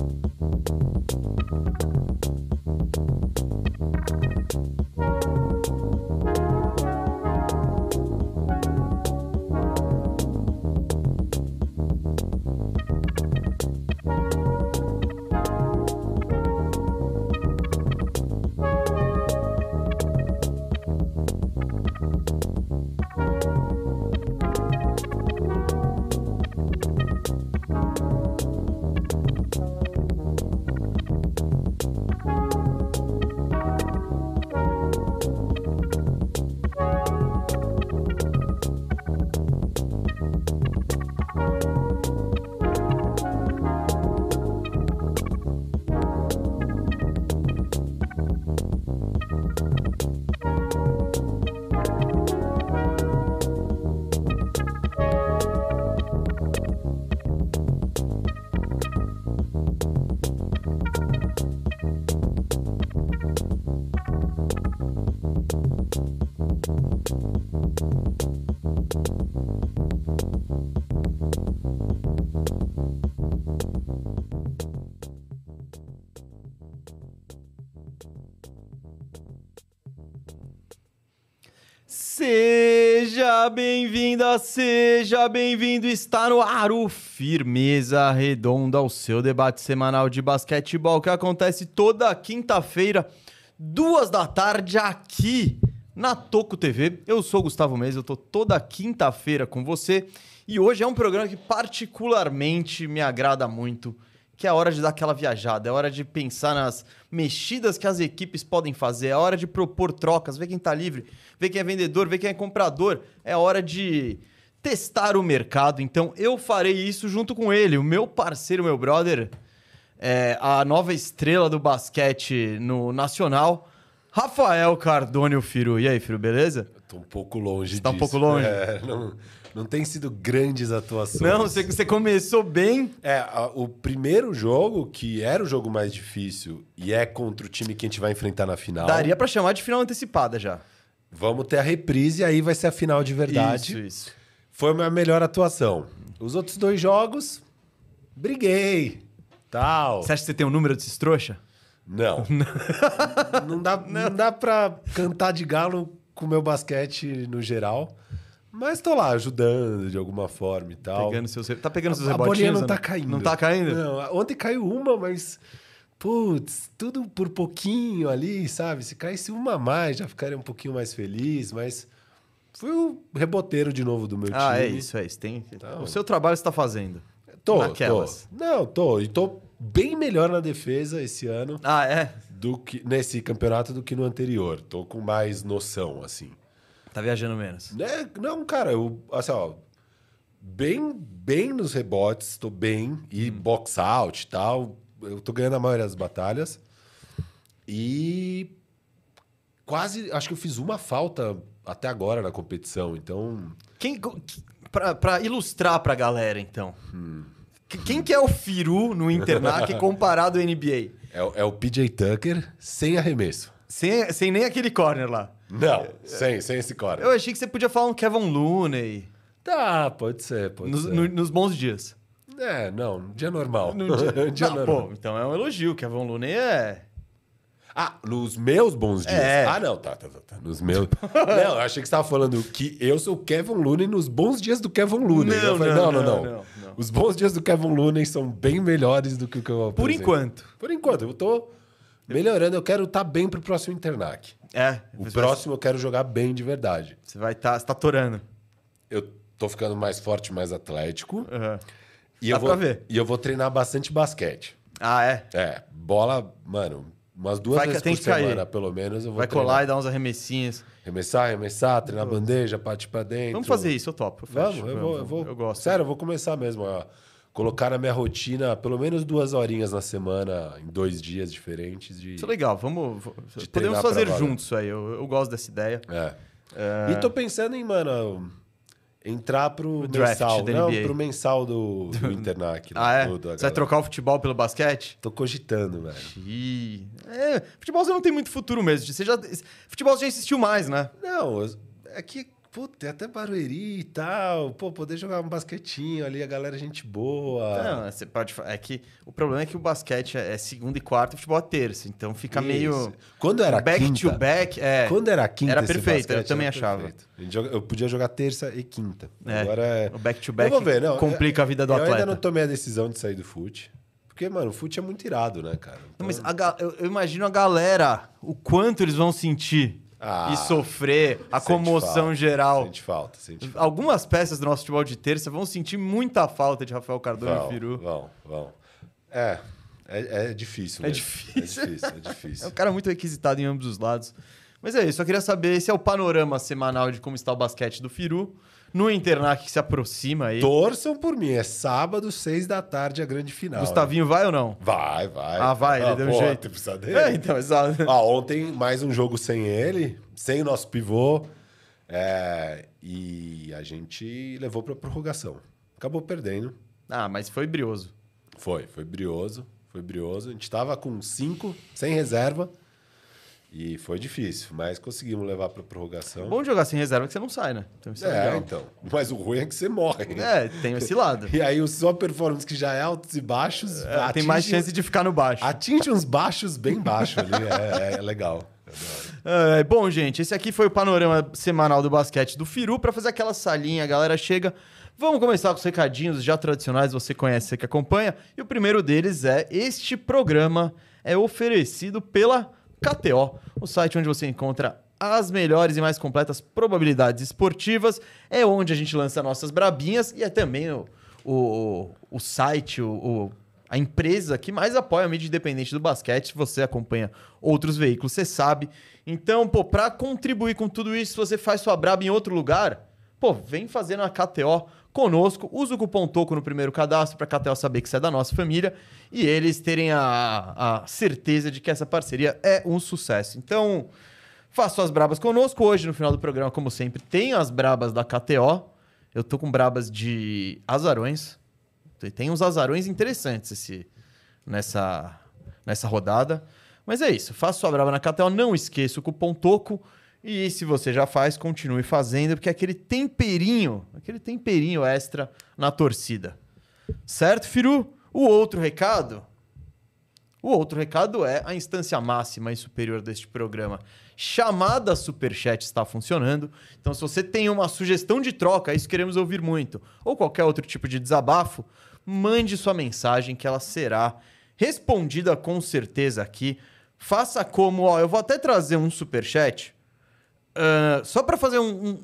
うん。Seja bem-vinda, seja bem-vindo. Está no ar o Firmeza Redonda, o seu debate semanal de basquetebol que acontece toda quinta-feira, duas da tarde, aqui na Toco TV. Eu sou o Gustavo Mesa, eu tô toda quinta-feira com você e hoje é um programa que particularmente me agrada muito que é a hora de dar aquela viajada, é hora de pensar nas mexidas que as equipes podem fazer, é hora de propor trocas, ver quem está livre, ver quem é vendedor, ver quem é comprador, é hora de testar o mercado. Então eu farei isso junto com ele, o meu parceiro, meu brother, é a nova estrela do basquete no Nacional, Rafael Cardone, o Firu. E aí, Firu, beleza? Tô um pouco longe Você tá disso. um pouco longe? É, não, não tem sido grandes atuações. Não, você, você começou bem. É, a- o primeiro jogo, que era o jogo mais difícil, e é contra o time que a gente vai enfrentar na final. Daria pra chamar de final antecipada já. Vamos ter a reprise e aí vai ser a final de verdade. Isso, isso. Foi a minha melhor atuação. Os outros dois jogos, briguei. Tal. Você acha que você tem um número desses trouxa? Não. não, dá, não dá pra cantar de galo com o meu basquete no geral. Mas tô lá ajudando de alguma forma e tal. Pegando seus, tá pegando seus a rebotinhos? bolinha não ou tá caindo. Não tá caindo? Não, ontem caiu uma, mas. Putz, tudo por pouquinho ali, sabe? Se caísse uma a mais, já ficaria um pouquinho mais feliz, mas. Fui o reboteiro de novo do meu Ah, time. é isso, é isso. Tem... Então- O seu trabalho você tá fazendo. Tô, Naquelas. tô. Não, tô. E tô bem melhor na defesa esse ano Ah, é? do que nesse campeonato do que no anterior. Tô com mais noção, assim. Tá viajando menos. Né? Não, cara, eu, assim, ó, bem, bem nos rebotes, tô bem, e box out e tal. Eu tô ganhando a maioria das batalhas. E quase, acho que eu fiz uma falta até agora na competição, então. Quem, que- pra, pra ilustrar pra galera, então. Hum. Que- Quem que é o Firu no Internac comparado ao NBA? É, o- é o PJ Tucker sem arremesso. Sem, sem nem aquele corner lá. Não, sem, sem esse cara. Eu achei que você podia falar um Kevin Looney Tá, pode ser, pode nos, ser. no- nos bons dias. É, não, dia normal. Num dia- Dia Não, normal. pô, então é um elogio. Kevin Looney é... Ah, nos meus bons dias. É. Ah, não, tá, tá, tá. tá. Nos meus. não, eu achei que você estava falando que eu sou o Kevin Looney nos bons dias do Kevin Looney. Não, Eu falei, não, não, não, não. Os bons dias do Kevin Looney são bem melhores do que o que eu Por apresento. enquanto. Por enquanto, eu tô melhorando. Eu quero estar bem pro próximo Internac. É. O próximo eu quero jogar bem de verdade. Vai, você vai estar... você tá torando. Eu tô ficando mais forte, mais atlético. Aham. E Dá eu vou, ver. E eu vou treinar bastante basquete. Ah, é? É, bola, mano, umas duas Vai vezes tem por que cair. semana, pelo menos, eu vou Vai treinar. colar e dar uns arremessinhos. Arremessar, arremessar, treinar bandeja, partir pra dentro. Vamos fazer isso, eu topo. eu Vamos, eu vou, eu vou. Eu gosto. Sério, eu vou começar mesmo a colocar na minha rotina pelo menos duas horinhas na semana, em dois dias diferentes. De... Isso é legal, vamos. Podemos fazer juntos isso aí. Eu, eu gosto dessa ideia. É. É. E tô pensando em, mano, entrar pro O mensal. Não, pro mensal do, do Internac. Ah, é? do- do- Você vai trocar o futebol pelo basquete? Tô cogitando, velho. Ih. É, futebol você não tem muito futuro mesmo. Você já, futebol você já insistiu mais, né? Não, é que, puta, tem até Barueri e tal. Pô, poder jogar um basquetinho ali, a galera é gente boa. Não, você pode. É que o problema é que o basquete é é segunda e quarta, o futebol é terça. Então fica meio. Isso. Quando era back quinta, to back. É. Quando era quinta, Era perfeito, eu também achava. perfeito. Eu podia jogar terça e quinta. É, Agora é. O back to Eu back vou ver, não, complica a vida do eu atleta. ainda não tomei a decisão de sair do fute. Porque, mano, o fute é muito irado, né, cara? Não, Mas ga- eu, eu imagino a galera, o quanto eles vão sentir Ah, e sofrer, a comoção falta, geral. Sente falta, sente falta. Algumas peças do nosso futebol de terça vão sentir muita falta de Rafael Cardone e Vão, Firu. vão, vão. É, é, é difícil. É difícil. É difícil, é É difícil. um cara muito requisitado em ambos os lados. Mas é isso, só queria saber, esse é o panorama semanal de como está o basquete do Firu. No Internac que se aproxima aí. Torçam por mim, é sábado, seis da tarde, a grande final. Gustavinho vai ou não? né? Vai, vai. Ah, vai, ele deu um pô, jeito. tem precisa dele. É, então, exato. Ah, ontem, mais um jogo sem ele, sem o nosso pivô. é, e a gente levou pra prorrogação. Acabou perdendo. Ah, mas foi brioso. Foi, foi brioso. Foi brioso. A gente tava com cinco, sem reserva. E foi difícil, mas conseguimos levar pra prorrogação. Bom jogar sem reserva que você não sai, né? Então é, é, legal. então. Mas o ruim é que você morre. É, tem esse lado. E aí, o sua performance, que já é altos e baixos, É, tem atinge- mais chance de ficar no baixo. Atinge uns baixos bem baixos ali. É, é legal. Eu adoro. É, bom, gente, esse aqui foi o panorama semanal do basquete do Firu. Pra fazer aquela salinha, a galera chega. Vamos começar com os recadinhos já tradicionais, você conhece, você que acompanha. E o primeiro deles é: este programa é oferecido pela KTO, o site onde você encontra as melhores e mais completas probabilidades esportivas. É onde a gente lança nossas brabinhas e é também o, o, o site, o, o- a empresa que mais apoia a mídia independente do basquete. Se você acompanha outros veículos, você sabe. Então, pô, pra contribuir com tudo isso, se você faz sua braba em outro lugar, pô, vem fazer na KTO conosco. Usa o cupom TOCO no primeiro cadastro pra KTO saber que você é da nossa família e eles terem a, a certeza de que essa parceria é um sucesso. Então, faça suas brabas conosco. Hoje, no final do programa, como sempre, tem as brabas da KTO. Eu tô com brabas de azarões. Tem uns azarões interessantes esse, nessa, nessa rodada. Mas é isso. Faça sua braba na KTO. Não esqueça o cupom TOCO. E se você já faz, continue fazendo, porque é aquele temperinho, aquele temperinho extra na torcida. Certo, Firu? O outro recado o outro recado é a instância máxima e superior deste programa. Chamada Superchat está funcionando. Então, se você tem uma sugestão de troca, isso queremos ouvir muito, ou qualquer outro tipo de desabafo, mande sua mensagem que ela será respondida com certeza aqui. Faça como, ó, eu vou até trazer um superchat. Ah, só para fazer um, um-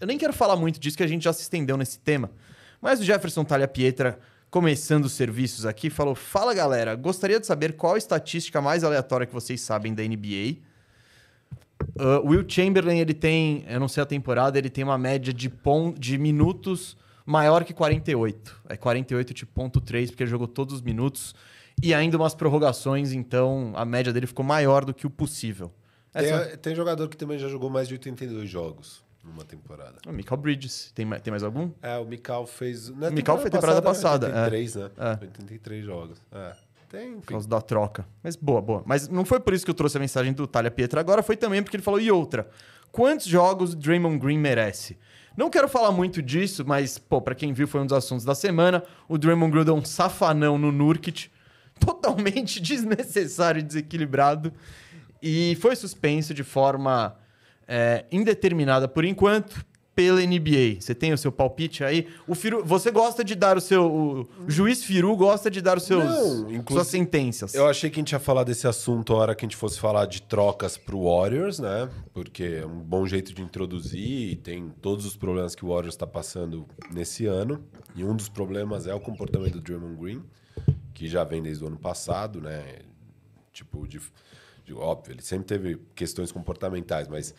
Eu nem quero falar muito disso, que a gente já se estendeu nesse tema. Mas o Jefferson Talha Pietra, começando os serviços aqui, falou: Fala galera, gostaria de saber qual a estatística mais aleatória que vocês sabem da NBA. Uh, Will Chamberlain, ele tem, eu não sei a temporada, ele tem uma média de, pon de minutos maior que 48. É 48 tipo ponto 3, porque ele jogou todos os minutos. E ainda umas prorrogações, então a média dele ficou maior do que o possível. Essa... Tem, tem jogador que também já jogou mais de 82 jogos numa temporada. O Michael Bridges, tem, ma- tem mais algum? É, o Mikal fez. O Mikal foi temporada passada, é. 83, né? É. 83 jogos. É. Tem, Por enfim. causa da troca. Mas boa, boa. Mas não foi por isso que eu trouxe a mensagem do Talha Pietra agora, foi também porque ele falou, e outra, quantos jogos o Draymond Green merece? Não quero falar muito disso, mas, pô, pra quem viu, foi um dos assuntos da semana. O Draymond Green deu um safanão no Nurkic, totalmente desnecessário e desequilibrado, e foi suspenso de forma é, indeterminada por enquanto pela NBA. Você tem o seu palpite aí? O Firu, você gosta de dar o seu. O juiz Firu gosta de dar os seus, Não, suas sentenças. Eu achei que a gente ia falar desse assunto a hora que a gente fosse falar de trocas pro Warriors, né? Porque é um bom jeito de introduzir e tem todos os problemas que o Warriors está passando nesse ano. E um dos problemas é o comportamento do Draymond Green, que já vem desde o ano passado, né? Tipo, de- óbvio, ele sempre teve questões comportamentais, mas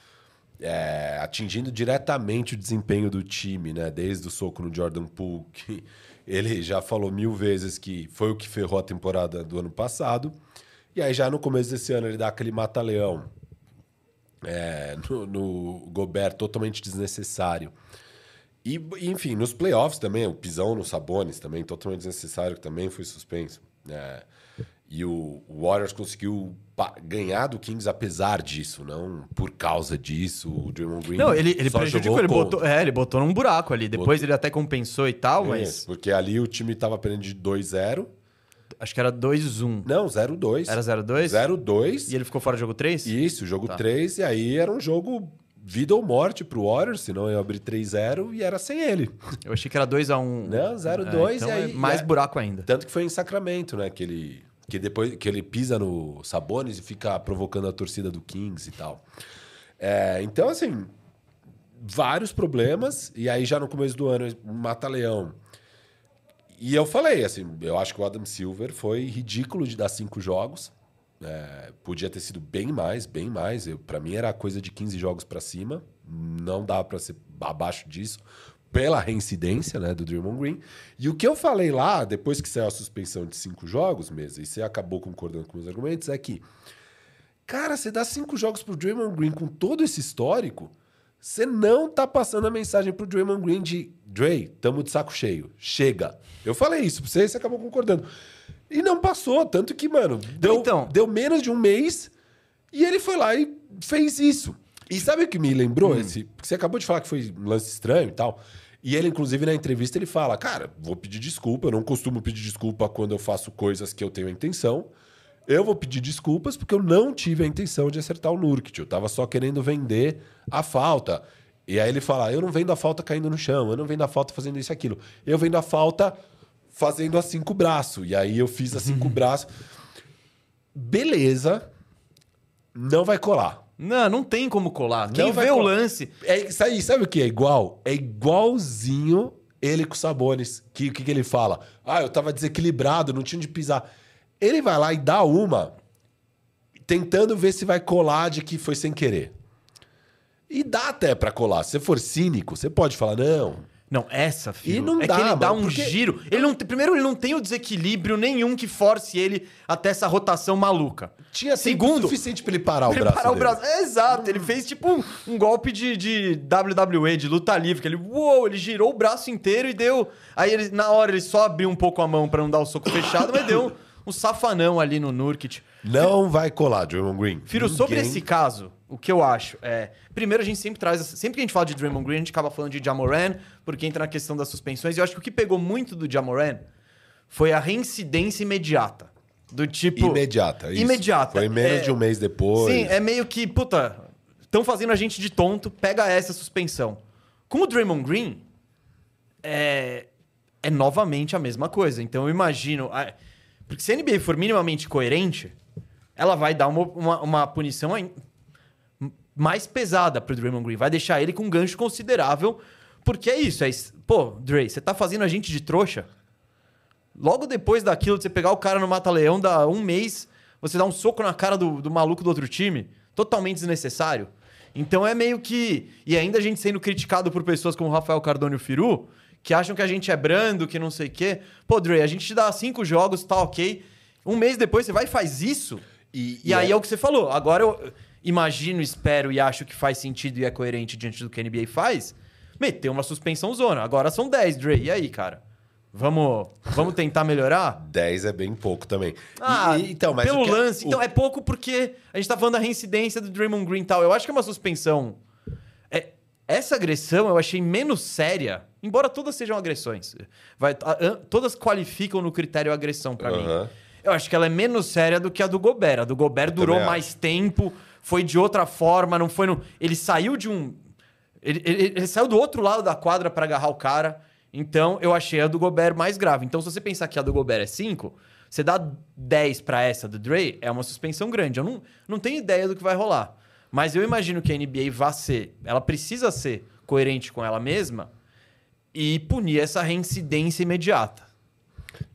é, atingindo diretamente o desempenho do time, né? Desde o soco no Jordan Poole, que ele já falou mil vezes que foi o que ferrou a temporada do ano passado. E aí já no começo desse ano ele dá aquele mata-leão é, no, no Gobert totalmente desnecessário. E, enfim, nos playoffs também, o pisão no Sabonis também, totalmente desnecessário, que também foi suspenso. É, E o Warriors conseguiu ganhar do Kings apesar disso, não por causa disso. O Draymond Green Não, ele, ele prejudicou, ele botou, é, ele botou num buraco ali. Depois botou... ele até compensou e tal, mas... porque ali o time tava perdendo de 2-0. Acho que era 2-1. Não, 0-2. Era 0-2? 0-2. E ele ficou fora do jogo 3? Isso, jogo tá. 3. E aí era um jogo vida ou morte pro Warriors, senão ia abrir 3-0 e era sem ele. Eu achei que era 2x1. Não, 0-2 é, então e aí... É mais buraco ainda. Tanto que foi em Sacramento, né? Que ele, que depois que ele pisa no Sabonis e fica provocando a torcida do Kings e tal. É, então, assim, vários problemas. E aí já no começo do ano, mata-leão. E eu falei, assim, eu acho que o Adam Silver foi ridículo de dar cinco jogos. É, podia ter sido bem mais, bem mais. Para mim era coisa de 15 jogos para cima. Não dá para ser abaixo disso pela reincidência né, do Draymond Green. E o que eu falei lá, depois que saiu a suspensão de cinco jogos, mesa, e você acabou concordando com os argumentos, é que, cara, você dá cinco jogos pro Draymond Green com todo esse histórico, você não tá passando a mensagem pro Draymond Green de Dre, tamo de saco cheio, chega. Eu falei isso pra você e você acabou concordando. E não passou, tanto que, mano, deu, então, deu menos de um mês e ele foi lá e fez isso. E sabe o que me lembrou? Hum. Esse, porque você acabou de falar que foi um lance estranho e tal. E ele, inclusive, na entrevista, ele fala: Cara, vou pedir desculpa. Eu não costumo pedir desculpa quando eu faço coisas que eu tenho a intenção. Eu vou pedir desculpas porque eu não tive a intenção de acertar o Nurkit. Eu tava só querendo vender a falta. E aí ele fala: Eu não vendo a falta caindo no chão, eu não vendo a falta fazendo isso e aquilo. Eu vendo a falta fazendo assim com o braço. E aí eu fiz assim com o braço. Beleza, não vai colar. Não, não tem como colar. Quem não vê o lance. É aí, sabe o que é igual? É igualzinho ele com o Sabones. O que, que, que ele fala? Ah, eu tava desequilibrado, não tinha onde pisar. Ele vai lá e dá uma, tentando ver se vai colar de que foi sem querer. E dá até para colar. Se você for cínico, você pode falar, não, não, essa, filho. E não é dá, que ele mano, dá um porque... giro. Ele não, primeiro, ele não tem o desequilíbrio nenhum que force ele até essa rotação maluca. Tinha Segundo, suficiente pra ele parar o braço. Parar o braço. É, exato. Ele fez tipo um, um, golpe de, de WWE, de luta livre. Que ele, uou, ele girou o braço inteiro e deu. Aí ele, na hora ele só abriu um pouco a mão para não dar o soco fechado, mas deu um, safanão ali no Nurkit. Não vai colar, Draymond Green. Firo, Ninguém... sobre esse caso, o que eu acho é. Primeiro, a gente sempre traz. Sempre que a gente fala de Draymond Green, a gente acaba falando de Jamoran, porque entra na questão das suspensões. E eu acho que o que pegou muito do Jamoran foi a reincidência imediata. Do tipo. Imediata, isso. Imediata. Foi menos é, de um mês depois. Sim, é meio que, puta, estão fazendo a gente de tonto, pega essa suspensão. Com o Draymond Green, é, é novamente a mesma coisa. Então eu imagino. Porque se a NBA for minimamente coerente, ela vai dar uma, uma, uma punição mais pesada pro Draymond Green. Vai deixar ele com um gancho considerável. Porque é isso. É, pô, Dre, você tá fazendo a gente de trouxa? Logo depois daquilo de você pegar o cara no Mata-Leão, dá um mês, você dá um soco na cara do, do maluco do outro time. Totalmente desnecessário. Então é meio que. E ainda a gente sendo criticado por pessoas como Rafael Cardone e o Firu, que acham que a gente é brando, que não sei o quê. Pô, Dre, a gente te dá cinco jogos, tá ok. Um mês depois você vai e faz isso. E, e, e aí é... é o que você falou. Agora eu imagino, espero e acho que faz sentido e é coerente diante do que a NBA faz. Meter uma suspensão zona. Agora são 10, Dre. E aí, cara? Vamos, vamos tentar melhorar? 10 é bem pouco também. Ah, e, então, mas pelo que... lance. Então, é pouco porque a gente tá falando da reincidência do Draymond Green e tal. Eu acho que é uma suspensão. É, essa agressão eu achei menos séria, embora todas sejam agressões. Vai, todas qualificam no critério agressão para uhum. mim. Eu acho que ela é menos séria do que a do Gobert. A do Gobert durou mais tempo, foi de outra forma, não foi no. Ele saiu de um. Ele, ele, ele saiu do outro lado da quadra para agarrar o cara. Então, eu achei a do Gobert mais grave. Então, se você pensar que a do Gobert é 5, você dá 10 para essa do Dre, é uma suspensão grande. Eu não, não tenho ideia do que vai rolar. Mas eu imagino que a NBA vá ser. Ela precisa ser coerente com ela mesma e punir essa reincidência imediata.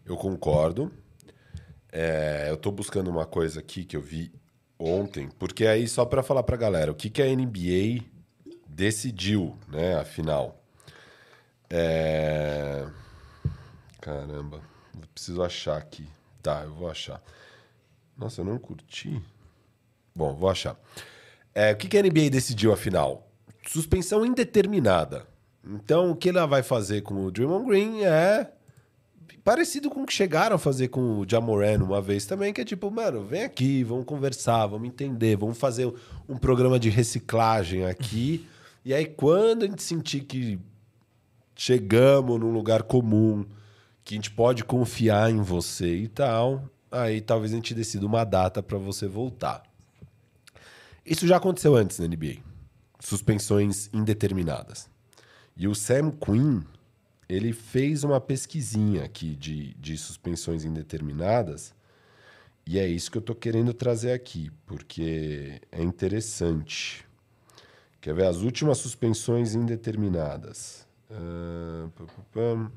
Eu concordo. É, eu estou buscando uma coisa aqui que eu vi ontem, porque aí só para falar para a galera, o que, que a NBA decidiu, né, afinal. É... Caramba, preciso achar aqui. Tá, eu vou achar. Nossa, eu não curti. Bom, vou achar. É, o que, que a NBA decidiu afinal? Suspensão indeterminada. Então, o que ela vai fazer com o Draymond Green é parecido com o que chegaram a fazer com o Jamoran uma vez também, que é tipo, mano, vem aqui, vamos conversar, vamos entender, vamos fazer um programa de reciclagem aqui. e aí, quando a gente sentir que chegamos num lugar comum, que a gente pode confiar em você e tal, aí talvez a gente decida uma data para você voltar. Isso já aconteceu antes na NBA. Suspensões indeterminadas. E o Sam Quinn, ele fez uma pesquisinha aqui de, de suspensões indeterminadas. E é isso que eu estou querendo trazer aqui, porque é interessante. Quer ver as últimas suspensões indeterminadas? Uh.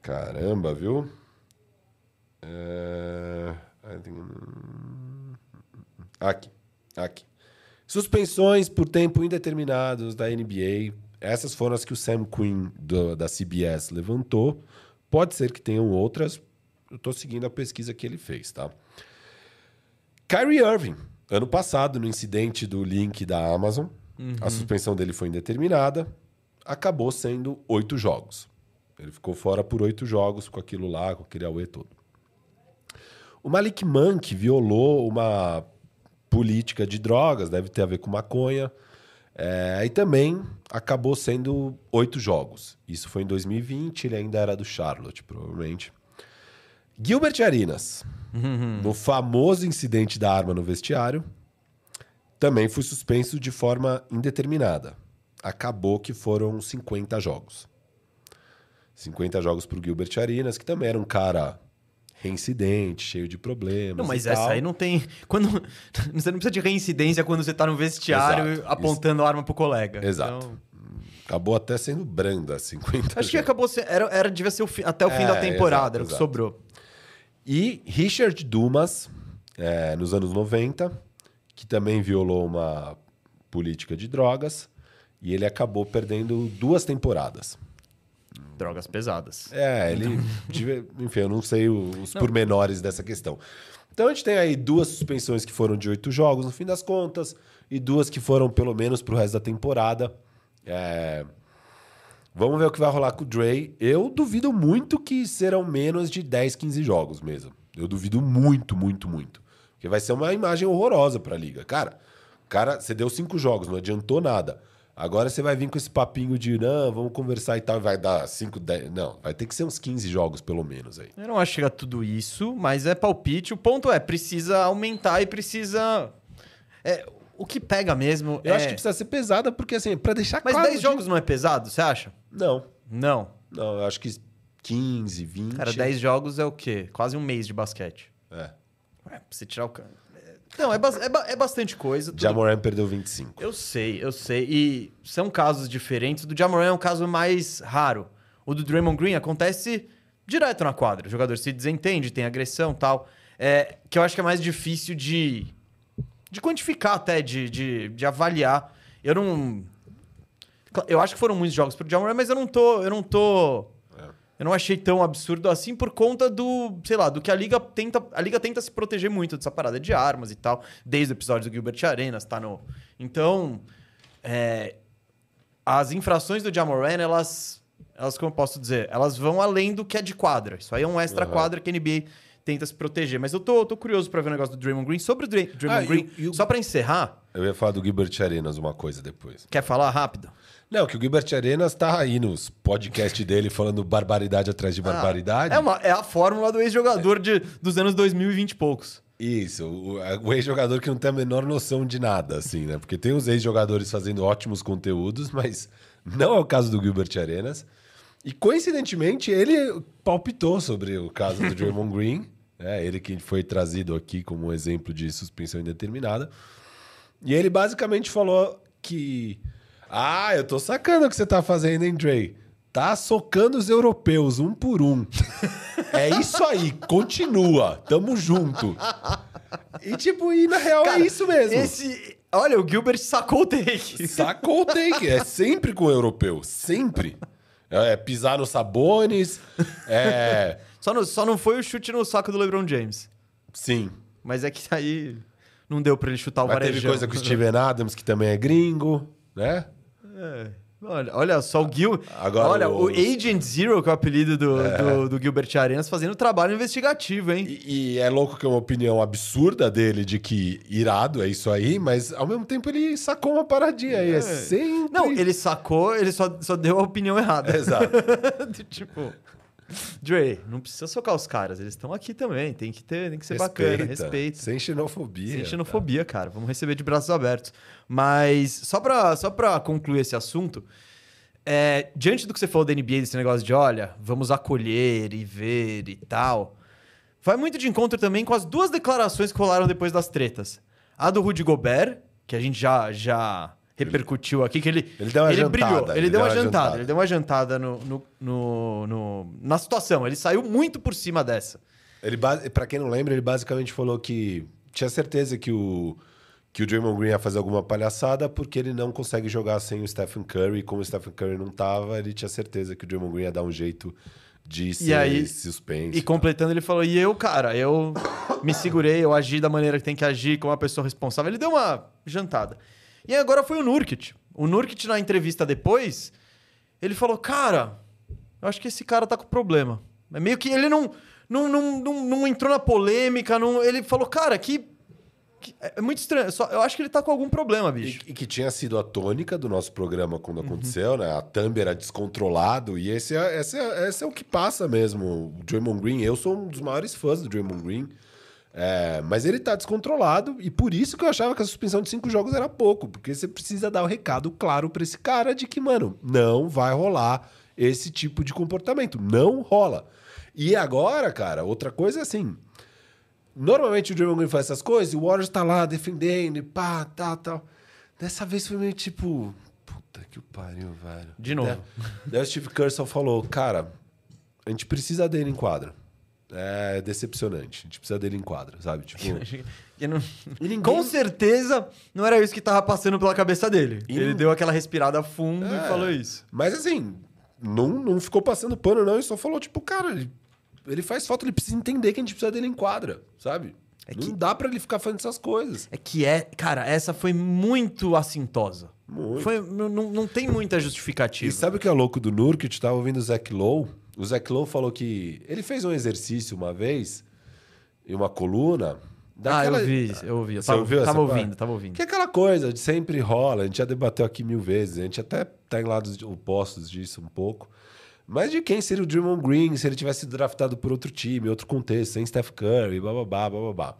Caramba, viu? Uh, aqui, aqui. Suspensões por tempo indeterminados da NBA. Essas foram as que o Sam Quinn do, da CBS levantou. Pode ser que tenham outras. Eu estou seguindo a pesquisa que ele fez, tá? Kyrie Irving, ano passado, no incidente do link da Amazon, uhum. a suspensão dele foi indeterminada. Acabou sendo oito jogos. Ele ficou fora por oito jogos com aquilo lá, com aquele Aue todo. O Malik Monk violou uma política de drogas, deve ter a ver com maconha. É, e também acabou sendo oito jogos. Isso foi em 2020, ele ainda era do Charlotte, provavelmente. Gilbert Arenas, uhum. no famoso incidente da arma no vestiário, também foi suspenso de forma indeterminada. Acabou que foram 50 jogos. 50 jogos para o Gilbert Arenas, que também era um cara reincidente, cheio de problemas. Não, mas essa tal. aí não tem. Quando Você não precisa de reincidência quando você está no vestiário Exato. apontando Isso. arma pro colega. Exato. Então... Acabou até sendo branda, 50 Acho jogos. que acabou sendo. Era, era, devia ser o fi... até o fim é, da temporada, exato, era o que sobrou. E Richard Dumas, é, nos anos 90, que também violou uma política de drogas, e ele acabou perdendo duas temporadas. Drogas pesadas. É, ele. enfim, eu não sei os não. pormenores dessa questão. Então a gente tem aí duas suspensões que foram de oito jogos, no fim das contas, e duas que foram pelo menos pro resto da temporada. É... Vamos ver o que vai rolar com o Dre. Eu duvido muito que serão menos de 10, 15 jogos mesmo. Eu duvido muito, muito, muito. Porque vai ser uma imagem horrorosa pra liga. Cara, cara, você deu cinco jogos, não adiantou nada. Agora você vai vir com esse papinho de, não, vamos conversar e tal, vai dar 5, 10. Não, vai ter que ser uns 15 jogos pelo menos aí. Eu não acho que chega tudo isso, mas é palpite. O ponto é, precisa aumentar e precisa. É, o que pega mesmo. Eu é... acho que precisa ser pesada, porque assim, para deixar mas claro. Mas 10 de... jogos não é pesado, você acha? Não. Não. Não, eu acho que 15, 20. Cara, 10 jogos é o quê? Quase um mês de basquete. É. Ué, pra você tirar o. Não, é, ba é, ba é, bastante coisa. Tudo... Jamoran perdeu 25. Eu sei, eu sei. E são casos diferentes. O do Jamoran é um caso mais raro. O do Draymond Green acontece direto na quadra. O jogador se desentende, tem agressão tal. É, que eu acho que é mais difícil de, de quantificar até, de, de, de avaliar. Eu não... Eu acho que foram muitos jogos pro Jamoran, mas eu não tô... Eu não tô eu não achei tão absurdo assim por conta do, sei lá, do que a liga tenta, a liga tenta se proteger muito dessa parada de armas e tal, desde o episódio do Gilbert Arenas, tá no. Então, é, as infrações do Jamoran, elas, elas como eu posso dizer, elas vão além do que é de quadra. Isso aí é um extra uhum. quadra que a NBA tenta se proteger. Mas eu tô, tô curioso para ver o negócio do Draymond Green. Sobre o Dray Draymond ah, Green, só para encerrar... Eu ia falar do Gilbert Arenas uma coisa depois. Quer falar rápido? Não, que o Gilbert Arenas tá aí nos podcasts dele falando barbaridade atrás de ah, barbaridade. Ah, é, uma, é a fórmula do ex-jogador é. dos anos 2020 e poucos. Isso, o, o ex-jogador que não tem a menor noção de nada, assim, né? Porque tem os ex-jogadores fazendo ótimos conteúdos, mas não é o caso do Gilbert Arenas. E coincidentemente, ele palpitou sobre o caso do Draymond Green, né? ele que foi trazido aqui como um exemplo de suspensão indeterminada. E ele basicamente falou que ah, eu tô sacando o que você tá fazendo, hein, Dre? Tá socando os europeus um por um. é isso aí, continua. Tamo junto. E tipo, e na real é Cara, é isso mesmo. Esse. Olha, o Gilbert sacou o take. Sacou o take. É sempre com o europeu. Sempre. É pisar nos sabones. É. Só, no, só não foi o chute no saco do LeBron James. Sim. Mas é que aí não deu pra ele chutar o Mas varejão. Teve coisa com o Steven Adams, que também é gringo, né? É. Olha, olha só o Gil. Agora olha, o... o- Agent Zero, que é o apelido do, do, do Gilbert Arenas, fazendo trabalho investigativo, hein? E, e é louco que é uma opinião absurda dele de que irado é isso aí, mas ao mesmo tempo ele sacou uma paradinha aí. É sempre. Não, ele sacou, ele só, só deu a opinião errada. Exato. tipo, Dre, não precisa socar os caras, eles estão aqui também, tem que ter, tem que ser bacana, respeito. Sem xenofobia. Sem xenofobia, cara. Vamos receber de braços abertos. Mas, só pra, só pra concluir esse assunto, é, diante do que você falou da NBA, desse negócio de, olha, vamos acolher e ver e tal, vai muito de encontro também com as duas declarações que rolaram depois das tretas. A do Rudy Gobert, que a gente já, já repercutiu aqui, que ele, Ele deu uma jantada, brilhou, ele, ele deu uma deu uma jantada, jantada. ele deu uma jantada no, no, no- no- na situação, ele saiu muito por cima dessa. Ele, pra quem não lembra, ele basicamente falou que tinha certeza que o, que o Draymond Green ia fazer alguma palhaçada porque ele não consegue jogar sem o Stephen Curry. Como o Stephen Curry não tava, ele tinha certeza que o Draymond Green ia dar um jeito de ser aí- suspenso. E completando, ele falou: e eu, cara, eu me segurei, eu agi da maneira que tem que agir, como uma pessoa responsável. Ele deu uma jantada. E agora foi o Nurkic. O Nurkic, na entrevista depois, ele falou: cara, eu acho que esse cara tá com problema. É meio que ele não, não, não, não, não entrou na polêmica, não, ele falou: cara, que. que- é muito estranho. Só, eu acho que ele tá com algum problema, bicho. E, e que tinha sido a tônica do nosso programa quando Uhum. aconteceu, né? A thumb era descontrolado e esse é, esse, é, esse é o que passa mesmo. O Draymond Green, eu sou um dos maiores fãs do Draymond Green. É, mas ele tá descontrolado e por isso que eu achava que a suspensão de cinco jogos era pouco, porque você precisa dar o recado claro pra esse cara de que, mano, não vai rolar esse tipo de comportamento. Não rola. E agora, cara, outra coisa é assim. Normalmente o Draymond Green faz essas coisas e o Warriors tá lá defendendo e pá, tal, tal. Dessa vez foi meio tipo. Puta que o pariu, velho. De novo. Daí, daí o Steve só falou: Cara, a gente precisa dele em quadra. É decepcionante. A gente precisa dele em quadra, sabe? Tipo. Eu não- E ninguém- Com certeza não era isso que tava passando pela cabeça dele. E ele não- deu aquela respirada fundo É. e falou isso. Mas assim, não, não ficou passando pano, não. Ele só falou, tipo, cara, ele, ele faz falta, ele precisa entender que a gente precisa dele em quadra, sabe? É não que- dá pra ele ficar fazendo essas coisas. É que é, cara, essa foi muito assintosa. Muito. Foi, não, não não tem muita E justificativa. sabe o que é louco do Nurkic? Tava ouvindo o Zach Lowe. O Zach Lowe falou que ele fez um exercício uma vez em uma coluna. Ah, eu daquela- vi, eu ouvi. Eu Você tava, ouviu tava parte? ouvindo, tava ouvindo. Que é aquela coisa de sempre rola, a gente já debateu aqui mil vezes, a gente até tá em lados opostos disso um pouco. Mas de quem seria o Draymond Green se ele tivesse sido draftado por outro time, outro contexto, sem Steph Curry, bababá, bababá.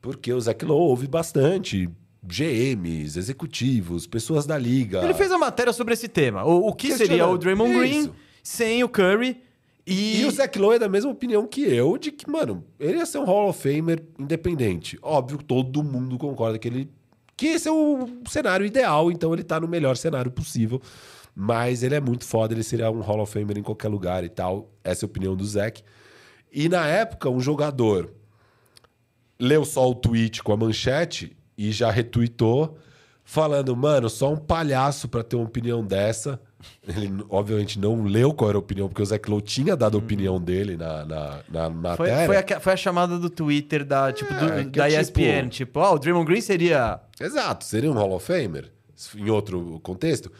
Porque o Zach Lowe ouve bastante GMs, executivos, pessoas da liga. Ele fez a matéria sobre esse tema. O, o que seria o. Draymond Green Isso. Sem o Curry e... E o Zach Lowe é da mesma opinião que eu, de que, mano, ele ia ser um Hall of Famer independente. Óbvio todo mundo concorda que ele. que esse é o cenário ideal, então ele tá no melhor cenário possível. Mas ele é muito foda, ele seria um Hall of Famer em qualquer lugar e tal. Essa é a opinião do Zach. E na época, um jogador leu só o tweet com a manchete e já retweetou, falando, mano, só um palhaço pra ter uma opinião dessa. Ele, obviamente, não leu qual era a opinião, porque o Zach Lowe tinha dado a opinião dele na, na, na Hum. Foi, foi, a, foi a chamada do Twitter da, tipo, do- É, que da é ESPN. Tipo, ah, o Draymond Green seria... Exato, seria um Hall of Famer, em outro contexto.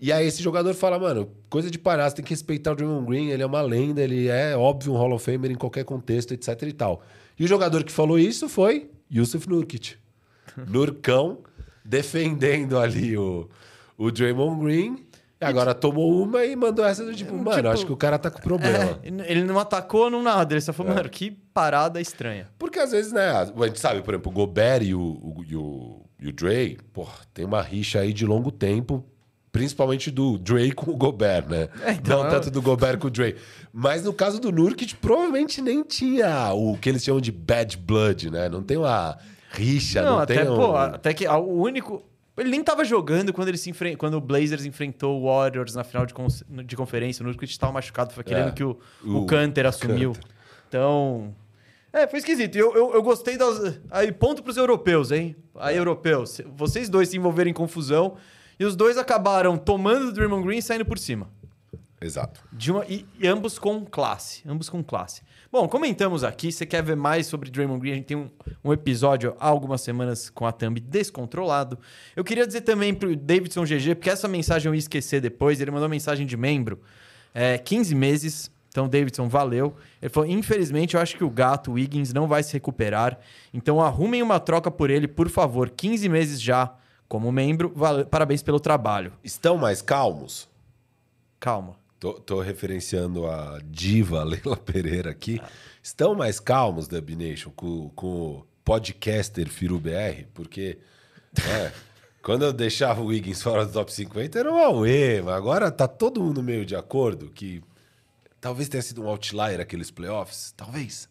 E aí esse jogador fala, mano, coisa de palhaço, tem que respeitar o Draymond Green, ele é uma lenda, ele é óbvio um Hall of Famer em qualquer contexto, etc e tal. E o jogador que falou isso foi Yusuf Nurkic. Nurcão, defendendo ali o, o Draymond Green. E agora tomou uma e mandou essa do tipo, mano, Tipo, acho que o cara tá com problema. É, ele não atacou, não nada. Ele só É. falou, mano, que parada estranha. Porque às vezes, né, a gente sabe, por exemplo, o Gobert e o, o, e o, e o Dre, porra, tem uma rixa aí de longo tempo, principalmente do Dre com o Gobert, né? É, então, Não tanto do Gobert com o Dre. Mas no caso do Nurkic, provavelmente nem tinha o que eles chamam de bad blood, né? Não tem uma rixa, não, Não, até, tem um... pô, até que o único. Ele nem tava jogando quando ele se enfren... quando o Blazers enfrentou o Warriors na final de, cons- de conferência. O Nurkic estava machucado, foi aquele É. que o, o, O Canter assumiu. Kanter. Então. É, foi esquisito. Eu, eu, eu gostei das. Aí, ponto pros europeus, hein? Aí, europeus, vocês dois se envolveram em confusão e os dois acabaram tomando o Draymond Green e saindo por cima. Exato. De uma, e, e ambos com classe. Ambos com classe. Bom, comentamos aqui. Você quer ver mais sobre Draymond Green? A gente tem um, um episódio há algumas semanas com a thumb descontrolado. Eu queria dizer também pro Davidson GG, porque essa mensagem eu ia esquecer depois. Ele mandou mensagem de membro. É, 15 meses. Então, Davidson, valeu. Ele falou: infelizmente, eu acho que o gato, o Wiggins, não vai se recuperar. Então, arrumem uma troca por ele, por favor. 15 meses já como membro. Vale- Parabéns pelo trabalho. Estão mais calmos? Calma. Tô, tô referenciando a diva Leila Pereira aqui. Estão mais calmos, Dub Nation, com, com o podcaster Firu BR? Porque é, quando eu deixava o Wiggins fora do top 50 era um auê, mas agora tá todo mundo meio de acordo que talvez tenha sido um outlier aqueles playoffs. Talvez.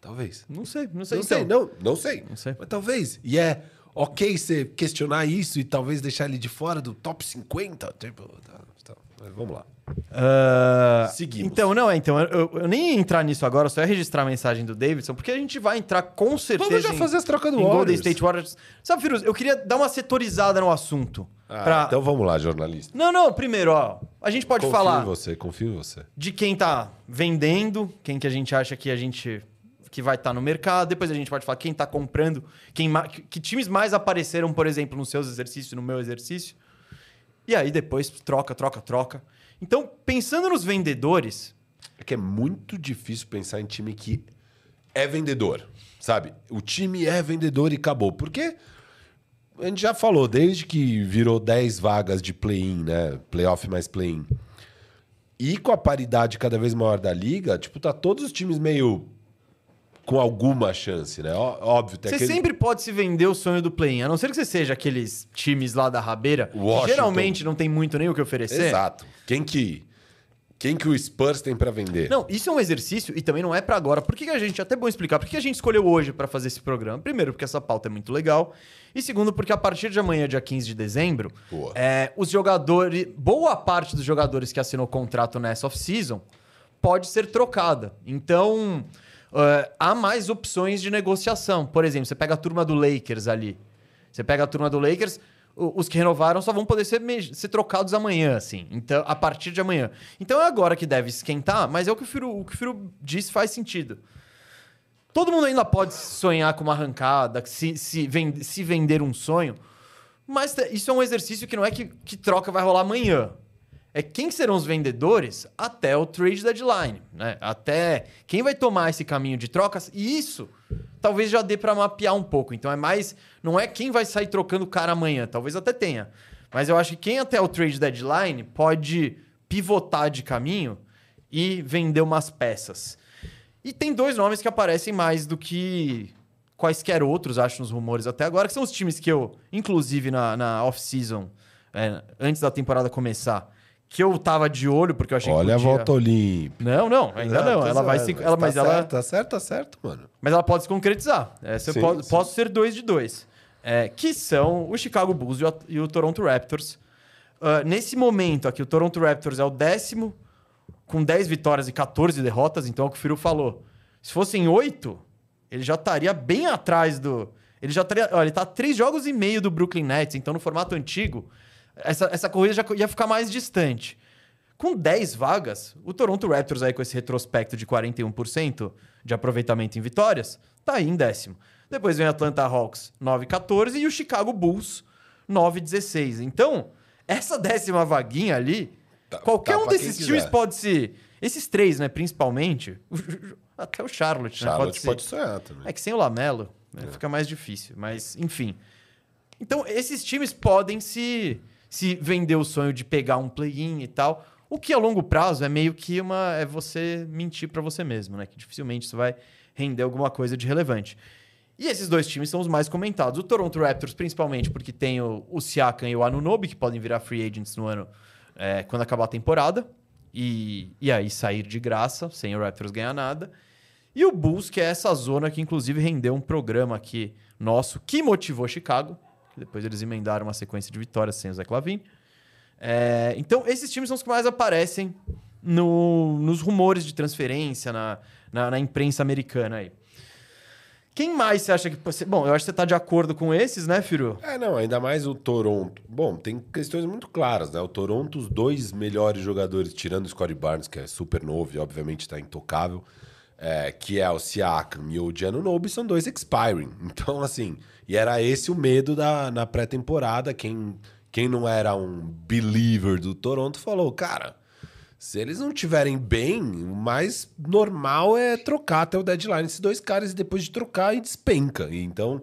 Talvez. Não sei, não sei. Não então. sei, não, não sei. Não sei. Mas talvez. E é ok você questionar isso e talvez deixar ele de fora do top 50. Tipo, tá, tá. Mas vamos lá. Ah, Seguimos. Então, não, é. Então, eu, eu nem ia entrar nisso agora, só ia registrar a mensagem do Davidson, porque a gente vai entrar com certeza. Vamos já em- fazer as trocas do em Golden. State Warriors. Sabe, Firuz, eu queria dar uma setorizada no assunto. Ah, pra- Então vamos lá, jornalista. Não, não, primeiro, ó. A gente pode confio falar em você, confio em você. de quem tá vendendo, quem que a gente acha que a gente que vai estar no mercado. Depois a gente pode falar quem tá comprando, quem que times mais apareceram, por exemplo, nos seus exercícios, no meu exercício. E aí depois troca, troca, troca. Então, pensando nos vendedores, É que é muito difícil pensar em time que é vendedor, sabe? O time é vendedor e acabou. Porque a gente já falou, desde que virou 10 vagas de play-in, né? Playoff mais play-in. E com a paridade cada vez maior da liga, tipo, tá todos os times meio com alguma chance, né? Óbvio, Você aquele... sempre pode se vender o sonho do play-in, a não ser que você seja aqueles times lá da rabeira, que Washington. geralmente não tem muito nem o que oferecer. Exato. Quem que, quem que o Spurs tem pra vender? Não, isso é um exercício e também não é pra agora. Por que, que a gente, até bom explicar, por que a gente escolheu hoje pra fazer esse programa? Primeiro, porque essa pauta é muito legal. E segundo, porque a partir de amanhã, dia 15 de dezembro, é, os jogadores, boa parte dos jogadores que assinou contrato nessa off-season pode ser trocada. Então, é, há mais opções de negociação. Por exemplo, você pega a turma do Lakers ali. Você pega a turma do Lakers, os que renovaram só vão poder ser, ser trocados amanhã, assim. Então, a partir de amanhã. Então é agora que deve esquentar, mas é o que o Firo, o que o Firo disse faz sentido. Todo mundo ainda pode sonhar com uma arrancada, se, se, se vender um sonho, mas isso é um exercício que não é que, que troca vai rolar amanhã. É quem serão os vendedores até o trade deadline, né? Até quem vai tomar esse caminho de trocas. E isso talvez já dê para mapear um pouco. Então é mais, não é quem vai sair trocando o cara amanhã, talvez até tenha. Mas eu acho que quem até o trade deadline pode pivotar de caminho e vender umas peças. E tem dois nomes que aparecem mais do que quaisquer outros, acho, nos rumores até agora, que são os times que eu, inclusive na, na off-season, é, antes da temporada começar, que eu tava de olho, porque eu achei Olha que a podia... volta olímpica. Não, não, ainda não. Ela vai se... Ela, mas, tá ela, certo, tá certo, tá certo, mano. mas ela pode se concretizar. Eu Sim, sim. posso ser dois de dois. É, que são o Chicago Bulls e o, e o Toronto Raptors. Ah, nesse momento aqui, o Toronto Raptors é o décimo, com 10 vitórias e 14 derrotas. Então, é o que o Firu falou. Se fossem oito, ele já estaria bem atrás do... Ele já estaria... Olha, ele tá a três jogos e meio do Brooklyn Nets. Então, no formato antigo, essa, essa corrida já ia ficar mais distante. Com 10 vagas, o Toronto Raptors aí com esse retrospecto de 41% de aproveitamento em vitórias, tá aí em décimo. Depois vem o Atlanta Hawks 9-14 e o Chicago Bulls 9-16. Então, essa décima vaguinha ali, Tá- qualquer tá um desses quiser. times pode se... Esses três, né, principalmente, até o Charlotte, né, Charlotte ser- pode sonhar também. é que sem o Lamelo né, fica mais difícil, mas enfim. Então, esses times podem se, se vender o sonho de pegar um play-in e tal. O que a longo prazo é meio que uma. é você mentir pra você mesmo, né? Que dificilmente isso vai render alguma coisa de relevante. E esses dois times são os mais comentados. O Toronto Raptors, principalmente, porque tem o, o Siakam e o Anunobi, que podem virar free agents no ano é, quando acabar a temporada. E, e aí sair de graça, sem o Raptors ganhar nada. E o Bulls, que é essa zona que inclusive rendeu um programa aqui nosso que motivou Chicago. Depois eles emendaram uma sequência de vitórias sem o Zach Lavine. É, então, esses times são os que mais aparecem no- nos rumores de transferência, na, na, na imprensa americana aí. Quem mais você acha que. Bom, eu acho que você tá de acordo com esses, né, Firu? É, não, ainda mais o Toronto. Bom, tem questões muito claras, né? O Toronto, os dois melhores jogadores, tirando o Scottie Barnes, que é super novo e obviamente está intocável, é, que é o Siakam e o Giannunobi, são dois expiring. Então, assim, e era esse o medo da, na pré-temporada. Quem, quem não era um believer do Toronto falou, cara, se eles não tiverem bem, o mais normal é trocar até o deadline esses dois caras e depois de trocar e despenca. Então,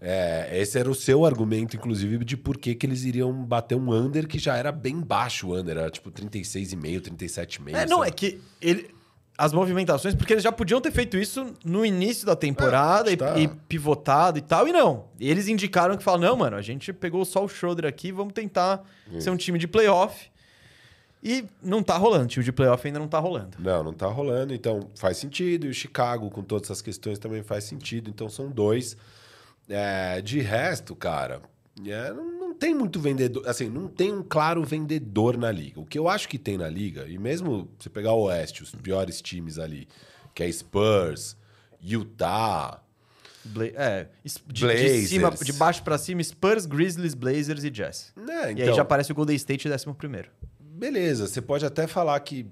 é, esse era o seu argumento, inclusive, de por que, que eles iriam bater um under que já era bem baixo o under, era tipo 36,5, 37,5. É, não, é que ele, as movimentações, porque eles já podiam ter feito isso no início da temporada É, e, tá. e pivotado e tal, e não. Eles indicaram que falaram: não, mano, a gente pegou só o Schroeder aqui, vamos tentar ser um time de playoff. E não tá rolando, o time de playoff ainda não tá rolando. Não, não tá rolando, então faz sentido. E o Chicago, com todas essas questões, também faz sentido. Então são dois. É, de resto, cara, é, não tem muito vendedor. Assim, não tem um claro vendedor na liga. O que eu acho que tem na liga, e mesmo você pegar o Oeste, os piores times ali, que é Spurs, Utah. Bla é, de, de, cima, de baixo pra cima, Spurs, Grizzlies, Blazers e Jazz. Né, E aí já aparece o Golden State 11 primeiro. Beleza, você pode até falar que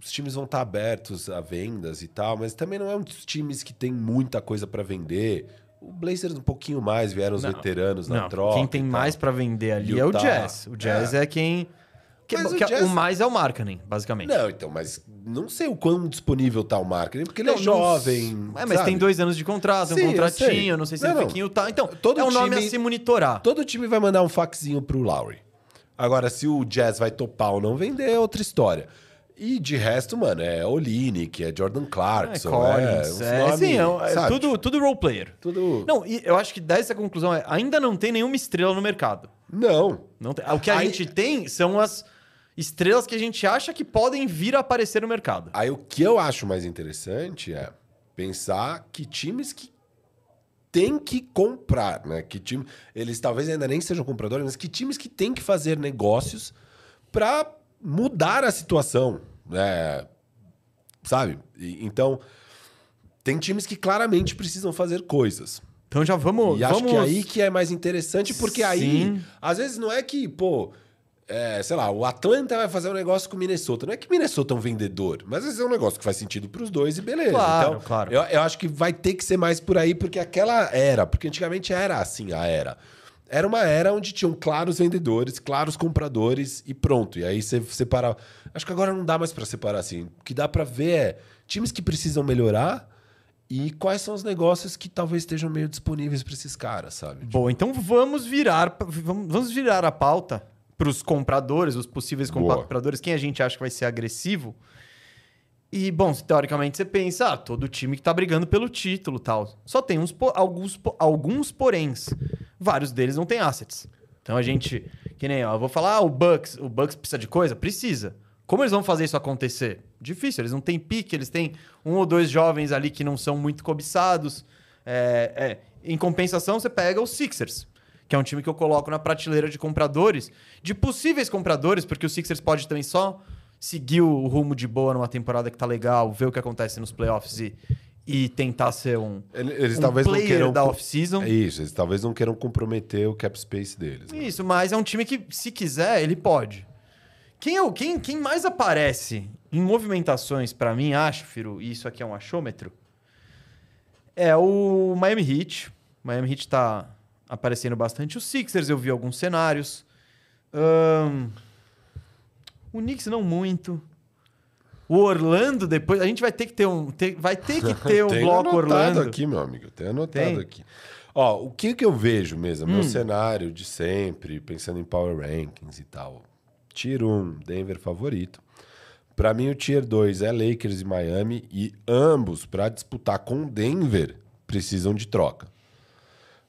os times vão estar abertos a vendas e tal, mas também não é um dos times que tem muita coisa para vender. O Blazers um pouquinho mais, vieram os Não, veteranos na Não, troca. quem tem mais pra vender ali é o Utah. Jazz. O Jazz é, quem... que- o que é- o, Jazz- mais é o Markkanen, basicamente. Não, então, mas não sei o quão disponível tá o marketing, porque ele Não, é não- jovem. É, mas sabe? tem dois anos de contrato, Sim, um contratinho, eu não sei se Não, ele não. fica em Utah. Então, Todo é um nome time- a se monitorar. Todo time vai mandar um faxinho pro Lowry. Agora, se o Jazz vai topar ou não vender, é outra história. E de resto, mano, é Olinick, é Jordan É, Clarkson, Collins, uns é, nomes, sim, é, é tudo, tudo role player. Tudo... Não, e eu acho que dessa conclusão é, ainda não tem nenhuma estrela no mercado. Não. Não tem- o que a Aí- gente tem são as estrelas que a gente acha que podem vir a aparecer no mercado. Aí o que eu acho mais interessante é pensar que times que tem que comprar, né? Que time, eles talvez ainda nem sejam compradores, mas que times que têm que fazer negócios para mudar a situação, né? Sabe? E- então tem times que claramente precisam fazer coisas. Então já vamos. E acho vamos... que aí que é mais interessante, porque aí, Sim. às vezes não é que, pô, é, sei lá, o Atlanta vai fazer um negócio com o Minnesota. Não é que Minnesota é um vendedor, mas às vezes é um negócio que faz sentido pros dois e beleza. Claro, então, claro. Eu, eu acho que vai ter que ser mais por aí, porque aquela era, porque antigamente era assim a era. Era uma era onde tinham claros vendedores, claros compradores e pronto. E aí você separava. Acho que agora não dá mais pra separar assim. O que dá pra ver é times que precisam melhorar e quais são os negócios que talvez estejam meio disponíveis pra esses caras, sabe? Bom, então vamos virar, vamos virar a pauta para os compradores, os possíveis Boa. compradores, quem a gente acha que vai ser agressivo. E, bom, teoricamente você pensa, ah, todo time que tá brigando pelo título tal. Só tem uns, alguns, alguns poréns. Vários deles não têm assets. Então a gente, que nem, ó, eu vou falar, ah, o Bucks, o Bucks precisa de coisa? Precisa. Como eles vão fazer isso acontecer? Difícil, eles não têm pique, eles têm um ou dois jovens ali que não são muito cobiçados. É, é, Em compensação, você pega os Sixers, que é um time que eu coloco na prateleira de compradores, de possíveis compradores, porque o Sixers pode também só seguir o rumo de boa numa temporada que tá legal, ver o que acontece nos playoffs e, e tentar ser um, Ele- Eles um talvez não player queiram. da off-season. É isso, eles talvez não queiram comprometer o cap space deles. né? Isso, mas é um time que, se quiser, ele pode. Quem, é o, quem, quem mais aparece em movimentações, pra mim, acho, Firo, e isso aqui é um achômetro, é o Miami Heat. O Miami Heat tá aparecendo bastante. Os Sixers eu vi alguns cenários. Ahn, o Knicks não muito. O Orlando depois. A gente vai ter que ter um. ter- vai ter que ter um bloco Orlando. aqui, meu amigo. Tenho anotado Tem? aqui. Ó, o que que eu vejo mesmo? Hum. Meu cenário de sempre, pensando em power rankings e tal. Tier 1, Denver favorito. Pra mim, o Tier 2 é Lakers e Miami. E ambos, pra disputar com Denver, precisam de troca.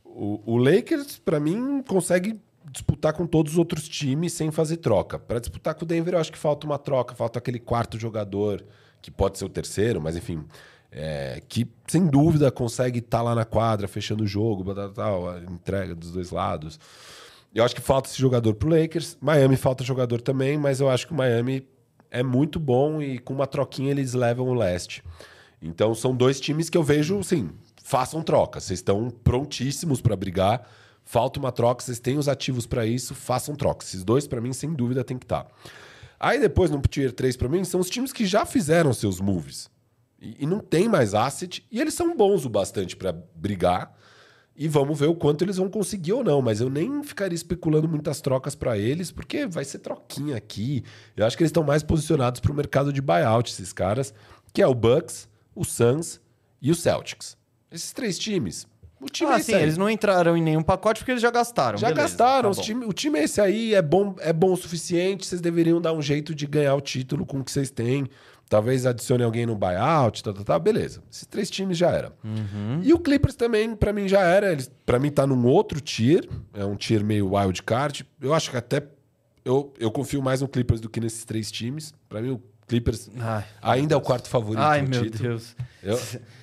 O, o Lakers, pra mim, consegue disputar com todos os outros times sem fazer troca. Pra disputar com o Denver, eu acho que falta uma troca, falta aquele quarto jogador, que pode ser o terceiro, mas enfim, é, que sem dúvida consegue estar lá na quadra, fechando o jogo, a entrega dos dois lados. Eu acho que falta esse jogador pro Lakers. Miami falta jogador também, mas eu acho que o Miami é muito bom e com uma troquinha eles levam o leste. Então são dois times que eu vejo, sim, façam troca. Vocês estão prontíssimos para brigar. Falta uma troca, vocês têm os ativos para isso, façam troca. Esses dois, para mim, sem dúvida, tem que estar. Tá. Aí depois, no Tier 3, para mim, são os times que já fizeram seus moves. E, e não tem mais asset. E eles são bons o bastante para brigar. E vamos ver o quanto eles vão conseguir ou não. Mas eu nem ficaria especulando muitas trocas para eles, porque vai ser troquinha aqui. Eu acho que eles estão mais posicionados para o mercado de buyout, esses caras, que é o Bucks, o Suns e o Celtics. Esses três times. O time ah, é sim, aí. eles não entraram em nenhum pacote porque eles já gastaram. Já beleza, gastaram. Tá time, o time é esse aí, é bom, é bom o suficiente. Vocês deveriam dar um jeito de ganhar o título com o que vocês têm. Talvez adicione alguém no buyout, tá, tá, tá. Beleza. Esses três times já era. Uhum. E o Clippers também, para mim, já era. Eles, para mim, tá num outro tier. É um tier meio wild card. Eu acho que até. Eu, eu confio mais no Clippers do que nesses três times. Para mim, o Clippers Ai, ainda é o quarto favorito. Ai, meu título. Deus. Eu,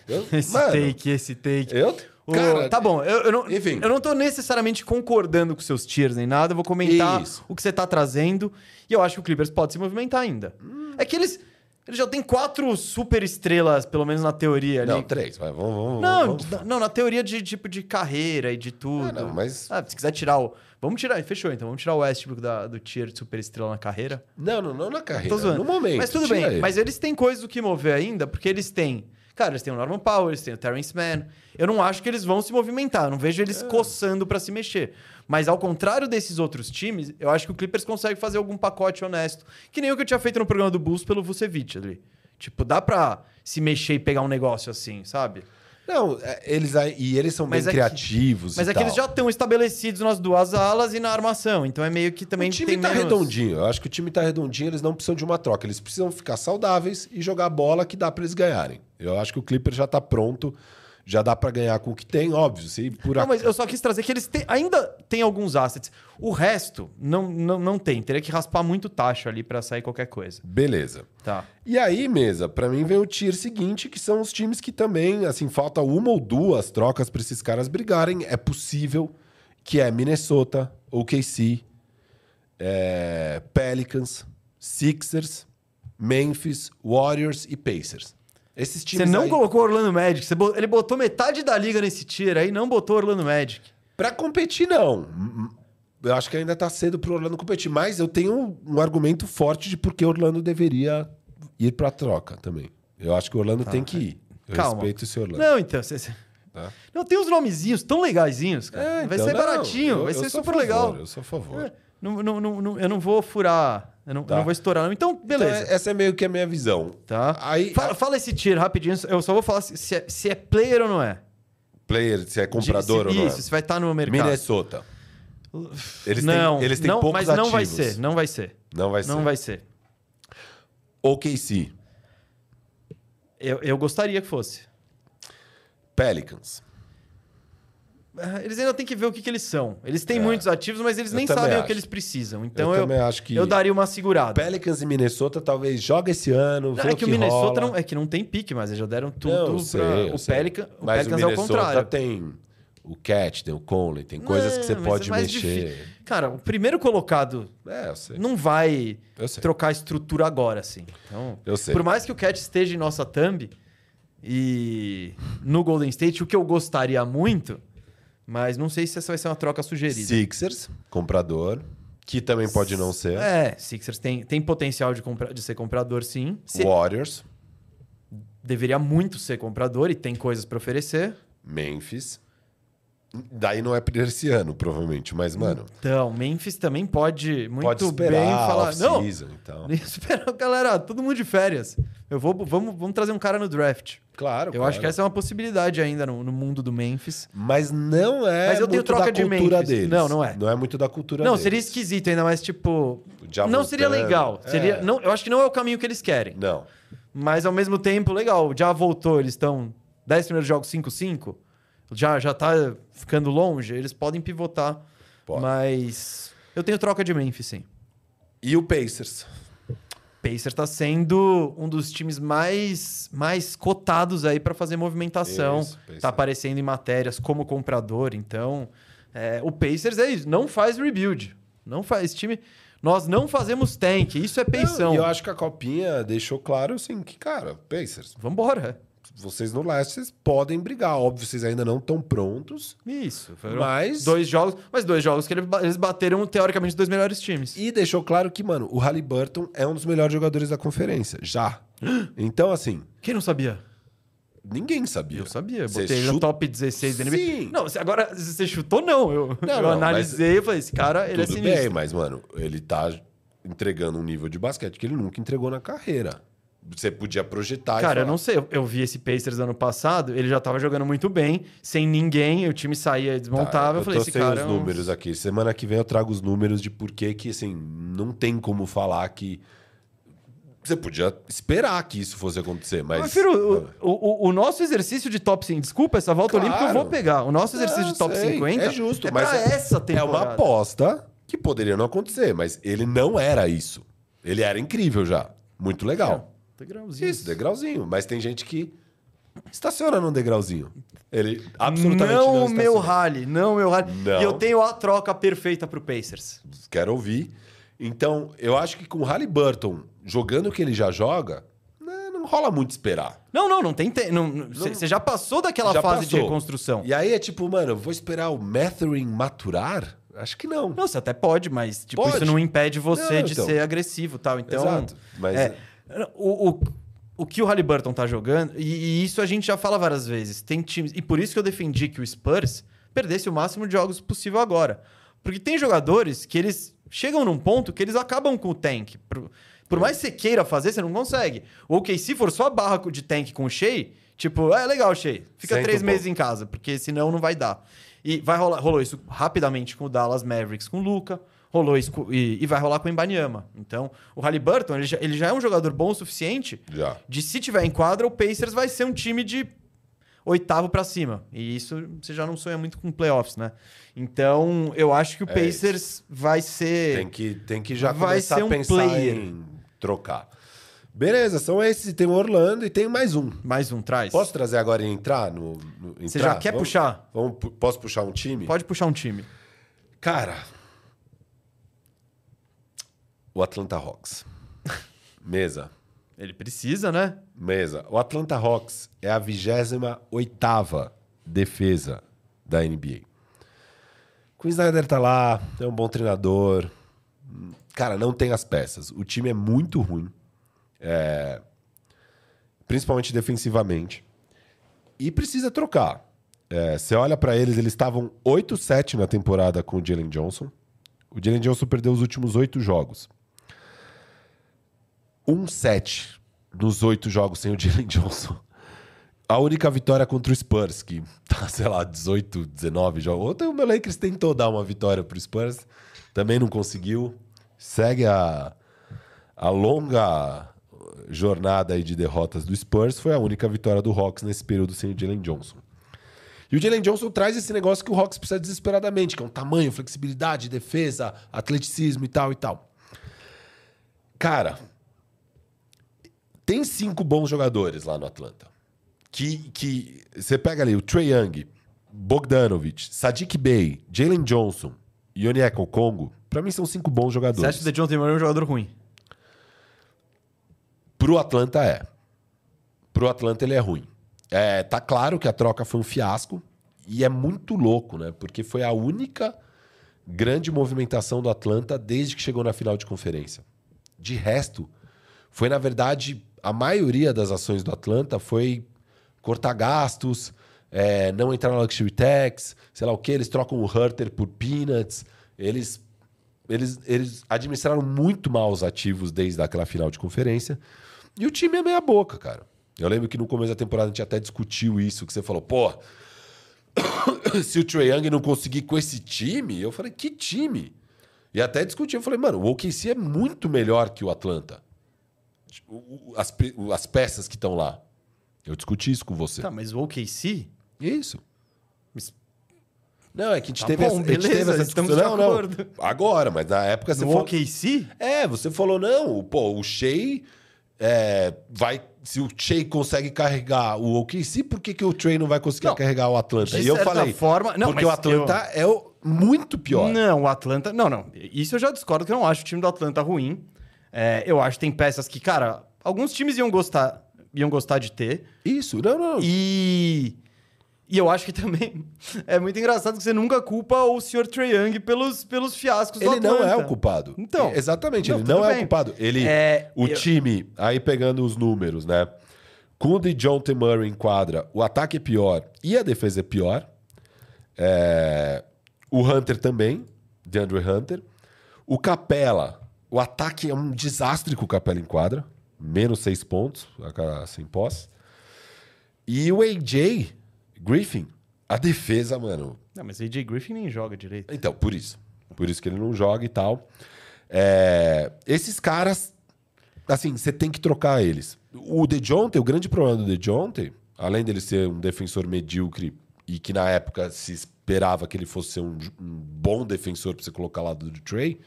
eu, esse mano, take, esse take. Eu, Cara, tá bom, eu, eu, não, enfim. eu não tô necessariamente concordando com seus tiers nem nada, eu vou comentar Isso. o que você tá trazendo. E eu acho que o Clippers pode se movimentar ainda. Hum. É que eles. Eles já têm quatro super estrelas, pelo menos na teoria ali. Não, três. Vai, vamos, vamos, não, vamos. não, na teoria de tipo de carreira e de tudo. Ah, não, mas. Ah, se quiser tirar o. Vamos tirar, fechou então. Vamos tirar o Westbrook da, do tier de super estrela na carreira. Não, não, não na carreira. No momento. Mas tudo bem. Ele. Mas eles têm coisas do que mover ainda, porque eles têm Cara, eles têm o Norman Powell, eles têm o Terrence Mann. Eu não acho que eles vão se movimentar, não vejo eles é. coçando para se mexer. Mas ao contrário desses outros times, eu acho que o Clippers consegue fazer algum pacote honesto. Que nem o que eu tinha feito no programa do Bulls pelo Vucevic ali. Tipo, dá pra se mexer e pegar um negócio assim, sabe? Não, é, eles e eles são mas bem é criativos. Que, mas é tal. que eles já estão estabelecidos nas duas alas e na armação. Então é meio que também o time tá menos... redondinho. Eu acho que o time tá redondinho, eles não precisam de uma troca. Eles precisam ficar saudáveis e jogar bola que dá para eles ganharem. Eu acho que o Clipper já tá pronto já dá para ganhar com o que tem, óbvio. Se por não, mas eu só quis trazer que eles têm, ainda têm alguns assets. O resto não, não, não tem. Teria que raspar muito taxa ali para sair qualquer coisa. Beleza. Tá. E aí, mesa, para mim vem o tier seguinte, que são os times que também, assim, falta uma ou duas trocas para esses caras brigarem. É possível que é Minnesota, OKC, é, Pelicans, Sixers, Memphis, Warriors e Pacers. Esses times Você não aí... colocou Orlando Magic. Você Ele botou metade da liga nesse tier aí, não botou Orlando Magic. Pra competir, não. Eu acho que ainda tá cedo pro Orlando competir. Mas eu tenho um argumento forte de por que Orlando deveria ir pra troca também. Eu acho que o Orlando tá, tem que ir. Eu Calma. respeito esse Orlando. Não, então... Você... Tá? Não, tem uns nomezinhos tão legaisinhos, cara. É, vai então, ser não, baratinho, eu, vai ser super favor, legal. Eu sou a favor. É, não, não, não, eu não vou furar eu não, tá. eu não vou estourar, não. Então, beleza. Então, essa é meio que a minha visão. Tá. Aí, fala, a... fala esse tier rapidinho. Eu só vou falar se é, se é player ou não é. Player, se é comprador se, ou não Isso, é. se vai estar no mercado. Minnesota. Eles não, têm, eles têm não, poucos mas não vai ser, não vai ser. Não vai ser. Não vai ser. OKC. Eu, eu gostaria que fosse. Pelicans. Eles ainda têm que ver o que, que eles são. Eles têm é. muitos ativos, mas eles eu nem sabem acho. o que eles precisam. Então eu, eu, acho que eu daria uma segurada. Pelicans e Minnesota talvez joga esse ano. Não, é que, que, o Minnesota não, é que não tem pique, mas eles já deram tudo não, sei, pra... o, Pelican, o mas Pelicans o é o contrário. tem o Cat, tem o Conley, tem coisas que você pode é mexer. Difícil. Cara, o primeiro colocado é, não vai trocar a estrutura agora, assim. Então, eu sei. Por mais que o Cat esteja em nossa thumb e no Golden State, o que eu gostaria muito mas não sei se essa vai ser uma troca sugerida. Sixers, comprador. Que também pode não ser. É, Sixers tem, tem potencial de, compra, de ser comprador, sim. Se... Warriors. Deveria muito ser comprador e tem coisas para oferecer. Memphis. Daí não é esse ano, provavelmente, mas, mano. Então, Memphis também pode muito pode bem falar. Não, então. espera, galera, todo mundo de férias. Eu vou, vamos, vamos trazer um cara no draft. Claro. Eu claro. acho que essa é uma possibilidade ainda no, no, mundo do Memphis. Mas não é Mas eu tenho troca da de cultura Memphis. deles. Não, não é. Não é muito da cultura não, deles. Não, seria esquisito ainda, mas tipo. Não seria legal. É. Seria, não, eu acho que não é o caminho que eles querem. Não. Mas ao mesmo tempo, legal. Já voltou, eles estão 10 primeiros jogos 5-5 já, já tá ficando longe, eles podem pivotar. Pode. Mas eu tenho troca de Memphis, sim. E o Pacers? Pacers está sendo um dos times mais, mais cotados aí para fazer movimentação. Está aparecendo em matérias como comprador. Então, é, o Pacers é isso. Não faz rebuild. Não faz time. Nós não fazemos tank. Isso é peição. E eu acho que a copinha deixou claro assim que, cara, Pacers. Vambora. Vocês no leste vocês podem brigar. Óbvio, vocês ainda não estão prontos. Isso. Mas- dois jogos, mas dois jogos que ele- eles bateram teoricamente dois melhores times. E deixou claro que, mano, o Halliburton é um dos melhores jogadores da conferência. Já. Então, assim, Quem não sabia? ninguém sabia. Eu sabia, Você botei ele no top 16 da NBA. Sim. Não, agora você chutou não. Eu, Não, eu não, analisei e falei, esse cara, ele é sinistro. bem, mas, mano, ele tá entregando um nível de basquete que ele nunca entregou na carreira. Você podia projetar Cara, eu não sei. Eu, eu vi esse Pacers ano passado, ele já tava jogando muito bem, sem ninguém, o time saía e desmontava. Tá, eu falei, tô esse sem cara. os é um- números aqui. Semana que vem eu trago os números de por que assim, não tem como falar que... Você podia esperar que isso fosse acontecer, mas... Eu prefiro o, o, o nosso exercício de top 50. Desculpa, essa volta Claro. olímpica eu vou pegar. O nosso exercício Não, de top sei, 50 É justo, é mas pra essa é temporada. uma aposta que poderia não acontecer, mas ele não era isso. Ele era incrível já. Muito legal. Degrauzinho. Isso, degrauzinho. Mas tem gente que estaciona num degrauzinho. Ele absolutamente não não, o meu rally, não o meu rally. Não. E eu tenho a troca perfeita pro Pacers. Quero ouvir. Então, eu acho que com o Halliburton jogando o que ele já joga, né, não rola muito esperar. Não, não, não tem. Te... não- Você já passou daquela Já fase de passou. reconstrução. E aí é tipo, mano, eu vou esperar o Mathurin maturar? Acho que não. Não, você até pode, mas tipo, Pode. isso não impede você Não, de então. ser agressivo e tal. Então, Exato. Mas é, o, o, o que o Halliburton tá jogando, e, e isso a gente já fala várias vezes, tem times. E por isso que eu defendi que o Spurs perdesse o máximo de jogos possível agora. Porque tem jogadores que eles chegam num ponto que eles acabam com o tank. Por, por mais que você queira fazer, você não consegue. Ou que se for só a barra de tank com o Shea, tipo, é legal, Shea. Fica Senta três um meses em casa, porque senão não vai dar. E vai rolar, rolou isso rapidamente com o Dallas Mavericks, com o Luca, rolou isso e, e vai rolar com o Ibanyama. Então, o Halliburton, ele já, ele já é um jogador bom o suficiente Já. de se tiver em quadra, o Pacers vai ser um time de oitavo pra cima. E isso você já não sonha muito com playoffs, né? Então, eu acho que o É Pacers vai ser Tem que, tem que já Vai começar ser a um pensar player. em trocar. Beleza, são esses. Tem o Orlando e tem mais um. mais um traz. Posso trazer agora e entrar no. no Você entrar? já quer Vamos- puxar? Vamos, posso puxar um time? Pode puxar um time. Cara. O Atlanta Hawks. Mesa. Ele precisa, né? Mesa. O Atlanta Hawks é a 28 defesa da NBA. O Snyder tá lá, é um bom treinador. Cara, não tem as peças. O time é muito ruim. É, Principalmente defensivamente. E precisa trocar. É, Você olha pra eles, eles estavam 8-7 na temporada com o Jalen Johnson. O Jalen Johnson perdeu os últimos oito jogos. 1-7 nos oito jogos sem o Jalen Johnson. A única vitória contra o Spurs, que tá, sei lá, 18, 19 jogos. Ontem o meu Lakers tentou dar uma vitória pro Spurs, também não conseguiu. Segue a, a longa jornada aí de derrotas do Spurs. Foi a única vitória do Hawks nesse período sem o Jalen Johnson. E o Jalen Johnson traz esse negócio que o Hawks precisa desesperadamente, que é um tamanho, flexibilidade, defesa, atleticismo e tal e tal. Cara, tem cinco bons jogadores lá no Atlanta. Que, que você pega ali o Trey Young, Bogdanovich, Sadiq Bey, Jalen Johnson e Onyeka Congo. Pra mim são cinco bons Você jogadores. acha que o DeJounte Murray é um jogador ruim? Pro Atlanta é. Pro Atlanta ele é ruim. É, tá claro que a troca foi um fiasco e é muito louco, né? Porque foi a única grande movimentação do Atlanta desde que chegou na final de conferência. De resto, foi na verdade a maioria das ações do Atlanta foi cortar gastos, é, não entrar na luxury tax, sei lá o que. Eles trocam o Herter por peanuts. Eles eles, eles administraram muito mal os ativos desde aquela final de conferência. E o time é meia boca, cara. Eu lembro que no começo da temporada a gente até discutiu isso, que você falou, pô, se o Trae Young não conseguir com esse time, eu falei, que time? E até discuti, eu falei, mano, o OKC é muito melhor que o Atlanta. O- o- As, as peças que estão lá. Eu discuti isso com você. Tá, mas o OKC? Isso. Mas- Não, é que a gente Tá teve, bom, essa, a gente beleza, teve essa estamos discussão. de Não, acordo. não. Agora, mas na época você No falou... OKC? É, você falou, não, pô, o Shea é, vai. Se o Shea consegue carregar o OKC, por que, que o Trey não vai conseguir Não, carregar o Atlanta? E eu falei, forma- não, porque o Atlanta é o, muito pior. Não, o Atlanta. Não, não. Isso eu já discordo que eu não acho o time do Atlanta ruim. É, eu acho que tem peças que, cara, alguns times iam gostar. iam gostar de ter. Isso, não, não. E. E eu acho que também é muito engraçado que você nunca culpa o Sr. Trae Young pelos, pelos fiascos do Ele não é o culpado. Então. Exatamente, Não, ele não é bem. o culpado. Ele, É, o eu- time, aí pegando os números, né? Com o DeJounte Murray em quadra, o ataque é pior e a defesa é pior. É, O Hunter também, DeAndre Hunter. O Capela, o ataque é um desastre com o Capela em quadra. Menos seis pontos, sem posse. E o AJ Griffin, a defesa, mano, Não, mas AJ Griffin nem joga direito. então, por isso. Por isso que ele não joga e tal. É, esses caras, assim, você tem que trocar eles. O DeJounte, o grande problema do DeJounte, além dele ser um defensor medíocre e que na época se esperava que ele fosse ser um, um bom defensor para você colocar lá do Trey,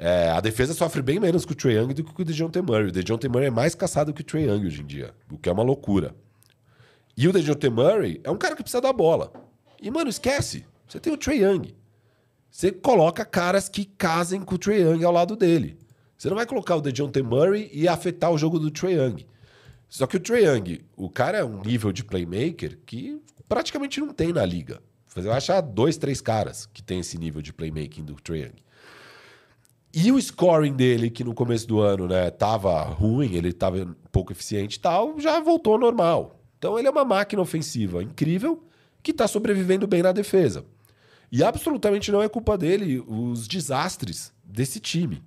é, a defesa sofre bem menos com o Trey Young do que com o DeJounte Murray. O DeJounte Murray é mais caçado que o Trey Young hoje em dia, o que é uma loucura. E o DeJounte Murray é um cara que precisa da bola. E, mano, esquece. Você tem o Trey Young. Você coloca caras que casem com o Trey Young ao lado dele. Você não vai colocar o DeJounte Murray e afetar o jogo do Trey Young. Só que o Trey Young, o cara é um nível de playmaker que praticamente não tem na liga. Você vai achar dois, três caras que tem esse nível de playmaking do Trey Young. E o scoring dele, que no começo do ano, né, tava ruim, ele tava pouco eficiente e tal, já voltou ao normal. Então ele é uma máquina ofensiva incrível que tá sobrevivendo bem na defesa. E absolutamente não é culpa dele os desastres desse time.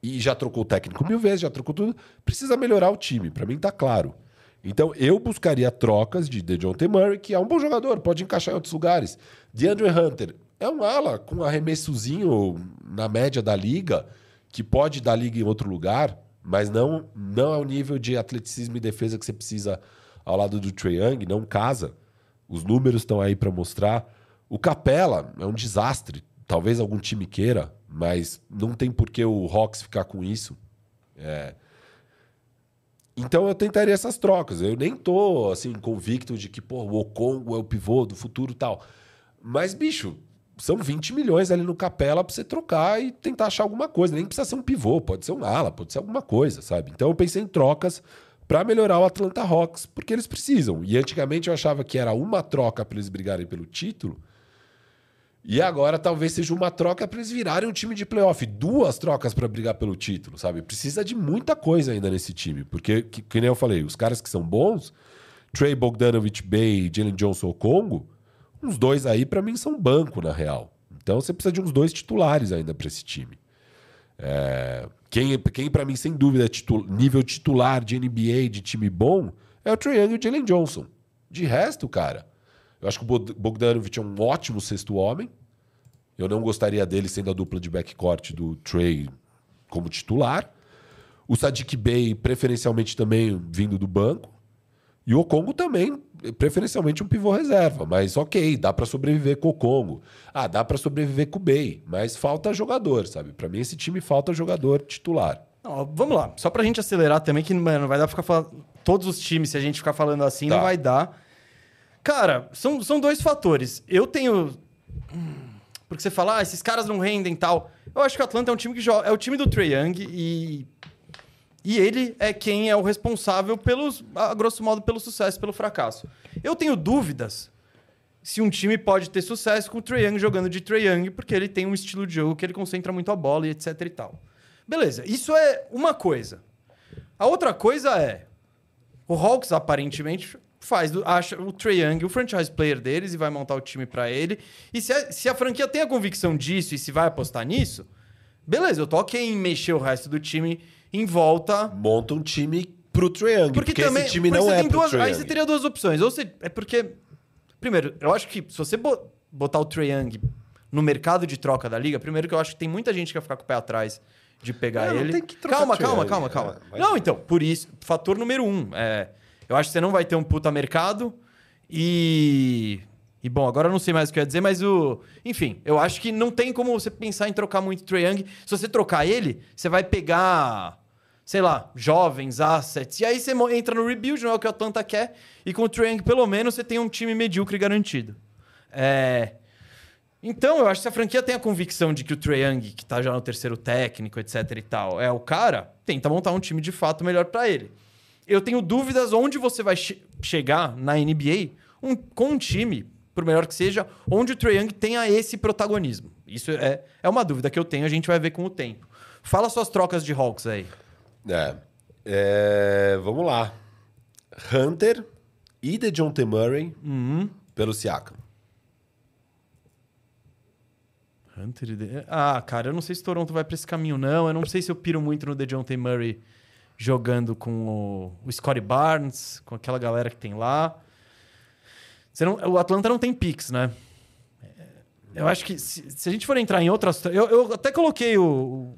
E já trocou o técnico mil vezes, já trocou tudo. Precisa melhorar o time, pra mim tá claro. Então eu buscaria trocas de DeJounte Murray, que é um bom jogador, pode encaixar em outros lugares. DeAndre Hunter é um ala com um arremessozinho na média da liga, que pode dar liga em outro lugar, mas não, não é o nível de atleticismo e defesa que você precisa ao lado do Trae Young, não casa. Os números estão aí para mostrar. O Capela é um desastre. Talvez algum time queira, mas não tem por que o Hawks ficar com isso. É. Então eu tentaria essas trocas. Eu nem tô assim convicto de que pô, o Okongo é o pivô do futuro tal. Mas bicho, são 20 milhões ali no Capela para você trocar e tentar achar alguma coisa. Nem precisa ser um pivô, pode ser um ala, pode ser alguma coisa, sabe? Então eu pensei em trocas para melhorar o Atlanta Hawks, porque eles precisam. E antigamente eu achava que era uma troca para eles brigarem pelo título. E agora talvez seja uma troca para eles virarem um time de playoff. Duas trocas para brigar pelo título, sabe? Precisa de muita coisa ainda nesse time. Porque, que, que nem eu falei, os caras que são bons, Trey Bogdanovich Bay e Jalen Johnson Congo, uns dois aí para mim são banco, na real. Então você precisa de uns dois titulares ainda para esse time. É, quem, quem para mim, sem dúvida, é titu- nível titular de NBA, de time bom, é o Trae Young e o Jalen Johnson. De resto, cara, eu acho que o Bogdanovich é um ótimo sexto homem. Eu não gostaria dele sendo a dupla de backcourt do Trey como titular. O Sadiq Bey, preferencialmente também vindo do banco. E o Congo também, preferencialmente um pivô reserva. Mas ok, dá pra sobreviver com o Congo. Ah, dá pra sobreviver com o Bey. Mas falta jogador, sabe? Pra mim esse time falta jogador titular. Não, vamos lá, só pra gente acelerar também, que mano, não vai dar pra ficar falando. Todos os times, se a gente ficar falando assim, Tá. não vai dar. Cara, são, são dois fatores. Eu tenho. Porque você fala, ah, esses caras não rendem e tal. Eu acho que o Atlanta é um time que joga. É o time do Trae Young e. E ele é quem é o responsável pelos, a grosso modo, pelo sucesso, pelo fracasso. Eu tenho dúvidas se um time pode ter sucesso com o Trae Young jogando de Trae Young, porque ele tem um estilo de jogo que ele concentra muito a bola e etc e tal. Beleza, isso é uma coisa. A outra coisa é o Hawks aparentemente faz acha o Trae Young o franchise player deles e vai montar o time pra ele. E se a, se a franquia tem a convicção disso e se vai apostar nisso, beleza, eu tô ok em mexer o resto do time em volta Monta um time pro Trae Young, porque, porque, também esse time não você é pro duas, Trae Aí você teria duas opções. Ou você. É porque. Primeiro, eu acho que se você bo- botar o Trae Young no mercado de troca da liga, primeiro que eu acho que tem muita gente que vai ficar com o pé atrás de pegar Não, não ele. tem que trocar calma, calma, calma, é, calma. mas- Não, então, por isso, fator número um. É, eu acho que você não vai ter um puta mercado e. E bom, agora eu não sei mais o que eu ia dizer, mas o. Enfim, eu acho que não tem como você pensar em trocar muito o Trae Young. Se você trocar ele, você vai pegar sei lá, jovens, assets. E aí você entra no rebuild, não é o que o Atlanta quer. E com o Young, pelo menos, você tem um time medíocre garantido. É... Então, eu acho que se a franquia tem a convicção de que o Trae Young, que tá já no terceiro técnico, etc e tal, é o cara, tenta montar um time de fato melhor pra ele. eu tenho dúvidas onde você vai che chegar na NBA um, com um time, por melhor que seja, onde o Trae Young tenha esse protagonismo. Isso é, é uma dúvida que eu tenho, a gente vai ver com o tempo. Fala suas trocas de Hawks aí. É. É, vamos lá. Hunter e DeJounte Murray pelo Siakam. Hunter e De- Ah, cara, eu não sei se Toronto vai pra esse caminho, não. Eu não sei se eu piro muito no DeJounte Murray jogando com o, o Scottie Barnes, com aquela galera que tem lá. Você não- o Atlanta não tem picks, né? Eu acho que se, se a gente for entrar em outras... Eu, eu até coloquei o...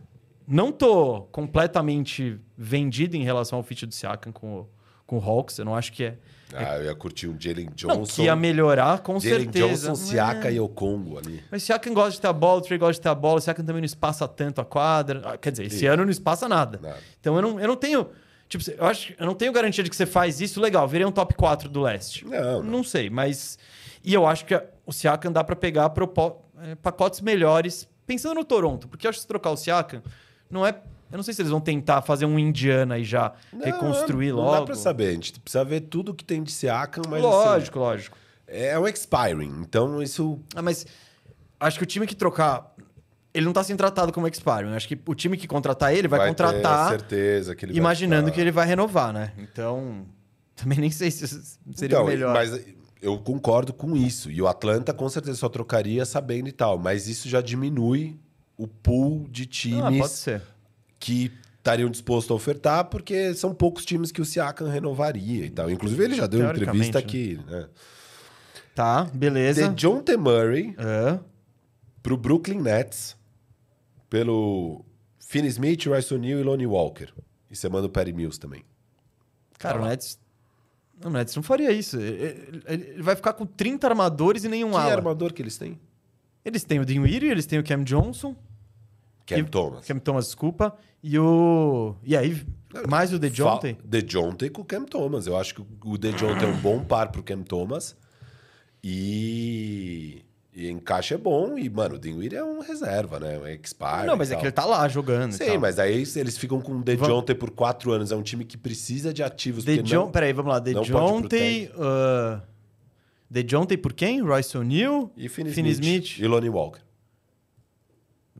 o- Não tô completamente vendido em relação ao fit do Siakam com o, com o Hawks. Eu não acho que é... Ah, eu ia curtir um Jalen Não, Johnson. que ia melhorar, com Jalen certeza. Johnson, Siaka É. e Okongo ali. Mas Siakam gosta de ter a bola, o Trey gosta de ter a bola, o Siakam também não espaça tanto a quadra. Ah, Quer dizer, esse Sim. ano não espaça nada. Nada. Então eu não, eu não tenho. Tipo, eu acho eu não tenho garantia de que você faz isso, legal, virei um top 4 do leste. Não, não. sei, mas. E eu acho que o Siakam dá pra pegar propo- eh, pacotes melhores, pensando no Toronto, porque eu acho que se trocar o Siakam, não é. Eu não sei se eles vão tentar fazer um Indiana e já Não, reconstruir não logo. dá pra saber. A gente precisa ver tudo que tem de Siakam, mas lógico, lógico. assim, é um expiring. Então isso... Ah, mas acho que o time que trocar. Ele não tá sendo tratado como expiring. Acho que o time que contratar ele vai, ter contratar certeza que ele vai imaginando ficar- que ele vai renovar, né? Então, também nem sei se seria Então, melhor. Mas eu concordo com isso. E o Atlanta com certeza só trocaria sabendo e tal. Mas isso já diminui o pool de ah, times ser. que estariam dispostos a ofertar, porque são poucos times que o Siakam renovaria e tal. Inclusive, ele já deu entrevista né? aqui. Né? Tá, beleza. De John T. Murray Ah, pro Brooklyn Nets pelo Finney Smith, Rice O'Neal e Lonnie Walker. E você manda o Perry Mills também. cara, Tá o. Nets. O Nets não faria isso. Ele, ele- vai ficar com 30 armadores e nenhum Que ala. armador que eles têm? Eles têm o Dinwiddie, eles têm o Cam Johnson. Cam Thomas. Cam Thomas, desculpa. E o. E aí, mais o DeJounte. DeJounte com o Cam Thomas. Eu acho que o DeJounte é um bom par pro Cam Thomas. E, e encaixe é bom. E, mano, o Dinwiddie é um reserva, né? Um expire. Não, mas é que ele tá lá jogando. Sim, mas aí eles ficam com o DeJounte por quatro anos. É um time que precisa de ativos. DeJounte, não- peraí, vamos lá. DeJounte. Uh, DeJounte por quem? Royce O'Neal? E Finney Smith. Smith. E Lonnie Walker.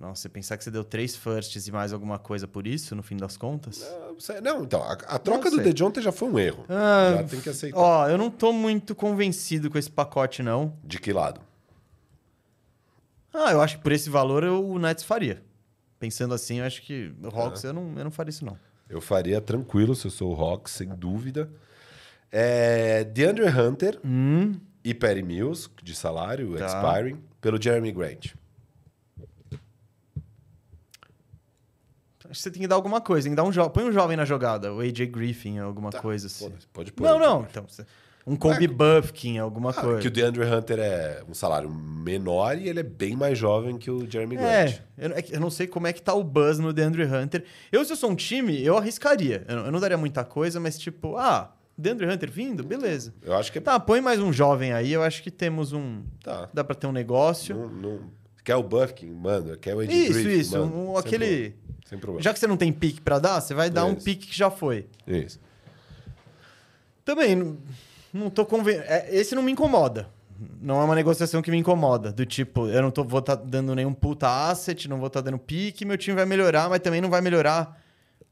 Nossa, você pensar que você deu três firsts e mais alguma coisa por isso, no fim das contas? Não, sei- Não, então, a, a troca do. DeJounte já foi um erro. Ah, já tem que aceitar. Ó, eu não tô muito convencido com esse pacote, não. De que lado? Ah, eu acho que por esse valor eu- o Nets faria. Pensando assim, eu acho que o Hawks eu, não, eu não faria isso, não. Eu faria tranquilo se eu sou o Hawks, sem dúvida. É, DeAndre Hunter Hum, e Perry Mills, de salário, Tá. expiring, pelo Jeremy Grant. acho que você tem que dar alguma coisa. Tem que dar um jo... Põe um jovem na jogada. O AJ Griffin, alguma coisa assim. Pode, pode pôr. Não, não. Então, um Kobe É. Bufkin, alguma Ah, coisa. que o DeAndre Hunter é um salário menor e ele é bem mais jovem que o Jeremy Grant. É, eu, é que eu não sei como é que tá o buzz no DeAndre Hunter. Eu, se eu sou um time, eu arriscaria. Eu não, eu não daria muita coisa, mas tipo, ah, DeAndre Hunter vindo? Beleza. Eu acho que é. Tá, põe mais um jovem aí, eu acho que temos um... Tá. Dá pra ter um negócio. Não, não... Quer o Bufkin? Manda. Quer o AJ isso, Griffin? isso. Um- aquele... Sem problema. Já que você não tem pique pra dar, você vai dar um Isso. pique que já foi. Isso. Também, não, tô conven... é, Esse não me incomoda. Não é uma negociação que me incomoda. Do tipo, eu não tô, vou estar dando nenhum puta asset, não vou estar dando pique, meu time vai melhorar, mas também não vai melhorar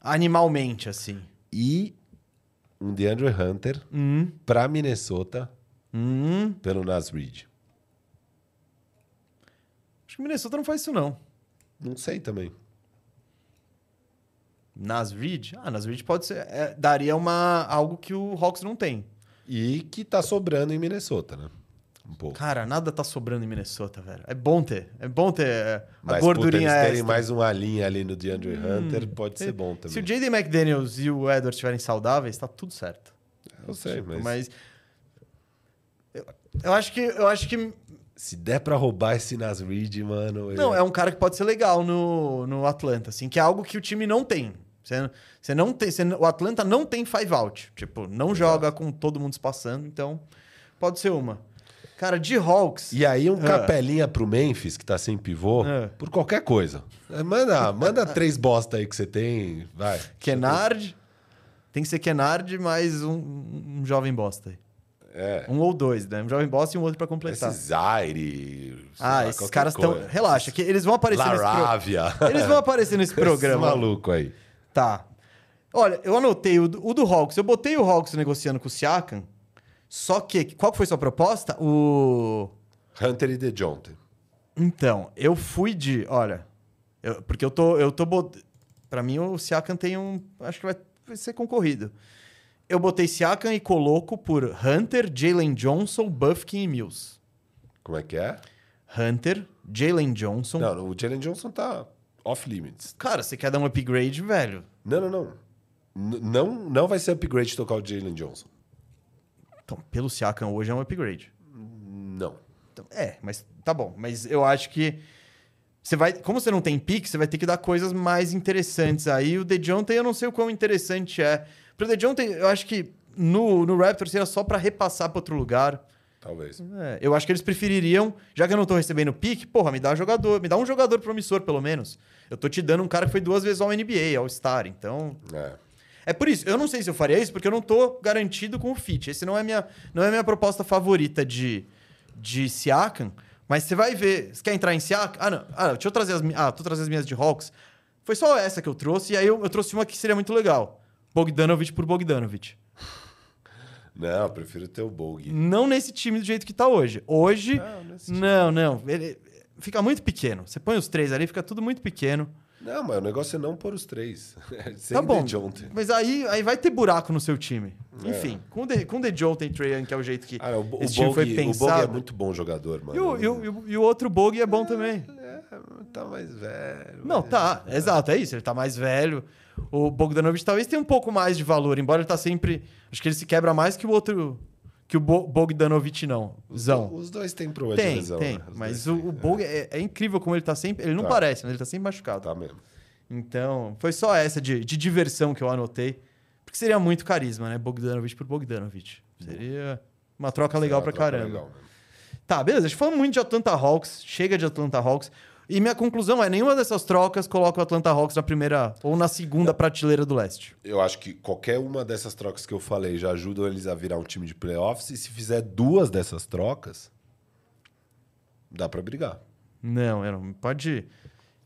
animalmente, assim. E um DeAndre Hunter Hum, pra Minnesota hum. pelo Nas Reed. Acho que Minnesota não faz isso, não. Não sei também. Nas Reed? Ah, Nas Reed pode ser. é, daria uma, algo que o Hawks não tem. E que tá sobrando em Minnesota, né? Um pouco. Cara, nada tá sobrando em Minnesota, velho. É bom ter. É bom ter é, a Mas puta, gordurinha eles terem mais uma linha ali no DeAndre Hunter pode ser bom Se também. o J.D. McDaniels e o Edwards estiverem saudáveis, tá tudo certo. Eu sei, mas, Mas. Eu, eu acho que. Eu acho que. se der pra roubar esse Nas Reed, mano... Não, eu- é um cara que pode ser legal no, no Atlanta, assim, que é algo que o time não tem. Você, você não tem. você- o Atlanta não tem five out. Tipo, não joga com todo mundo se passando, então pode ser uma. Cara, de Hawks. E aí um Ah. capelinha pro Memphis, que tá sem pivô, Ah. por qualquer coisa. É, Manda, manda três bosta aí que você tem, vai. Kennard. Tem que ser Kennard mais um, um jovem bosta aí. É. Um ou dois, né? Um jovem bosta e um outro pra completar. Esse Zaire. ah, lá, esses caras estão. Relaxa, que eles vão aparecer nesse programa. Laravia. Eles vão aparecer nesse programa. Esse maluco aí. Tá. Olha, eu anotei o do, o do Hawks. Eu botei o Hawks negociando com o Siakam. Só que, qual foi sua proposta? O. Hunter e DeJounte. Então, eu fui de. Olha. eu- porque eu tô. Eu tô bot... Pra mim, o Siakam tem um. Acho que vai, vai ser concorrido. Eu botei Siakam e coloco por Hunter, Jalen Johnson, Buffkin e Mills. Como é que é? Hunter, Jalen Johnson. Não, o Jalen Johnson tá off limits. Cara, você quer dar um upgrade, velho? Não, não, não. N- não, não vai ser upgrade tocar o Jalen Johnson. Então, pelo Siakam hoje é um upgrade. Não. Então, é, mas tá bom. Mas eu acho que você vai, como você não tem pique, você vai ter que dar coisas mais interessantes aí. O DeJounte eu não sei o quão interessante é. Pro DeJounte eu acho que no, no Raptors era só pra repassar pra outro lugar. Talvez. É, eu acho que eles prefeririam, já que eu não tô recebendo pique, porra, me dá jogador, me dá um jogador promissor pelo menos. Eu tô te dando um cara que foi duas vezes ao NBA, ao Star, então É. é por isso, eu não sei se eu faria isso, porque eu não tô garantido com o fit. Esse não é minha, não é minha proposta favorita de, de Siakam, mas você vai ver. Você quer entrar em Siakam? Ah, não. Ah, deixa eu trazer as, ah, tô trazendo as minhas de Hawks. Foi só essa que eu trouxe, e aí eu, eu trouxe uma que seria muito legal. Bogdanovich por Bogdanovich. Não, eu prefiro ter o Bog. Não nesse time do jeito que tá hoje. Hoje. Não, nesse time. Não, não. Ele fica muito pequeno. Você põe os três ali, fica tudo muito pequeno. Não, mas o negócio é não pôr os três. Sem tá bom. DeJounte. Mas aí, aí vai ter buraco no seu time. É. Enfim, com o De, com o DeJounte e Trae Young, que é o jeito que Ah, o, o esse time Bog, foi o Bog pensado. é muito bom jogador, mano. E o, e o- e o- e o outro Bog é bom também. É, tá mais velho. Não, mas- tá. Exato, é isso. Ele tá mais velho. O Bogdanovich talvez tenha um pouco mais de valor, embora ele tá sempre... Acho que ele se quebra mais que o outro... Que o Bo- Bogdanovich não. Zão. Os dois têm problema de Tem, lesão. tem. né? Mas o, o Bog é, é incrível como ele tá sempre... Ele não Tá. parece, mas ele tá sempre machucado. Tá mesmo. Então, foi só essa de, de diversão que eu anotei. Porque seria muito carisma, né? Bogdanovich por Bogdanovich. Seria uma troca legal Será pra uma troca caramba. legal, né? Tá, beleza. A gente falou muito de Atlanta Hawks. Chega de Atlanta Hawks. E minha conclusão é: nenhuma dessas trocas coloca o Atlanta Hawks na primeira ou na segunda prateleira do leste. Eu acho que qualquer uma dessas trocas que eu falei já ajudam eles a virar um time de playoffs. E se fizer duas dessas trocas, dá pra brigar. Não, eu não. Pode.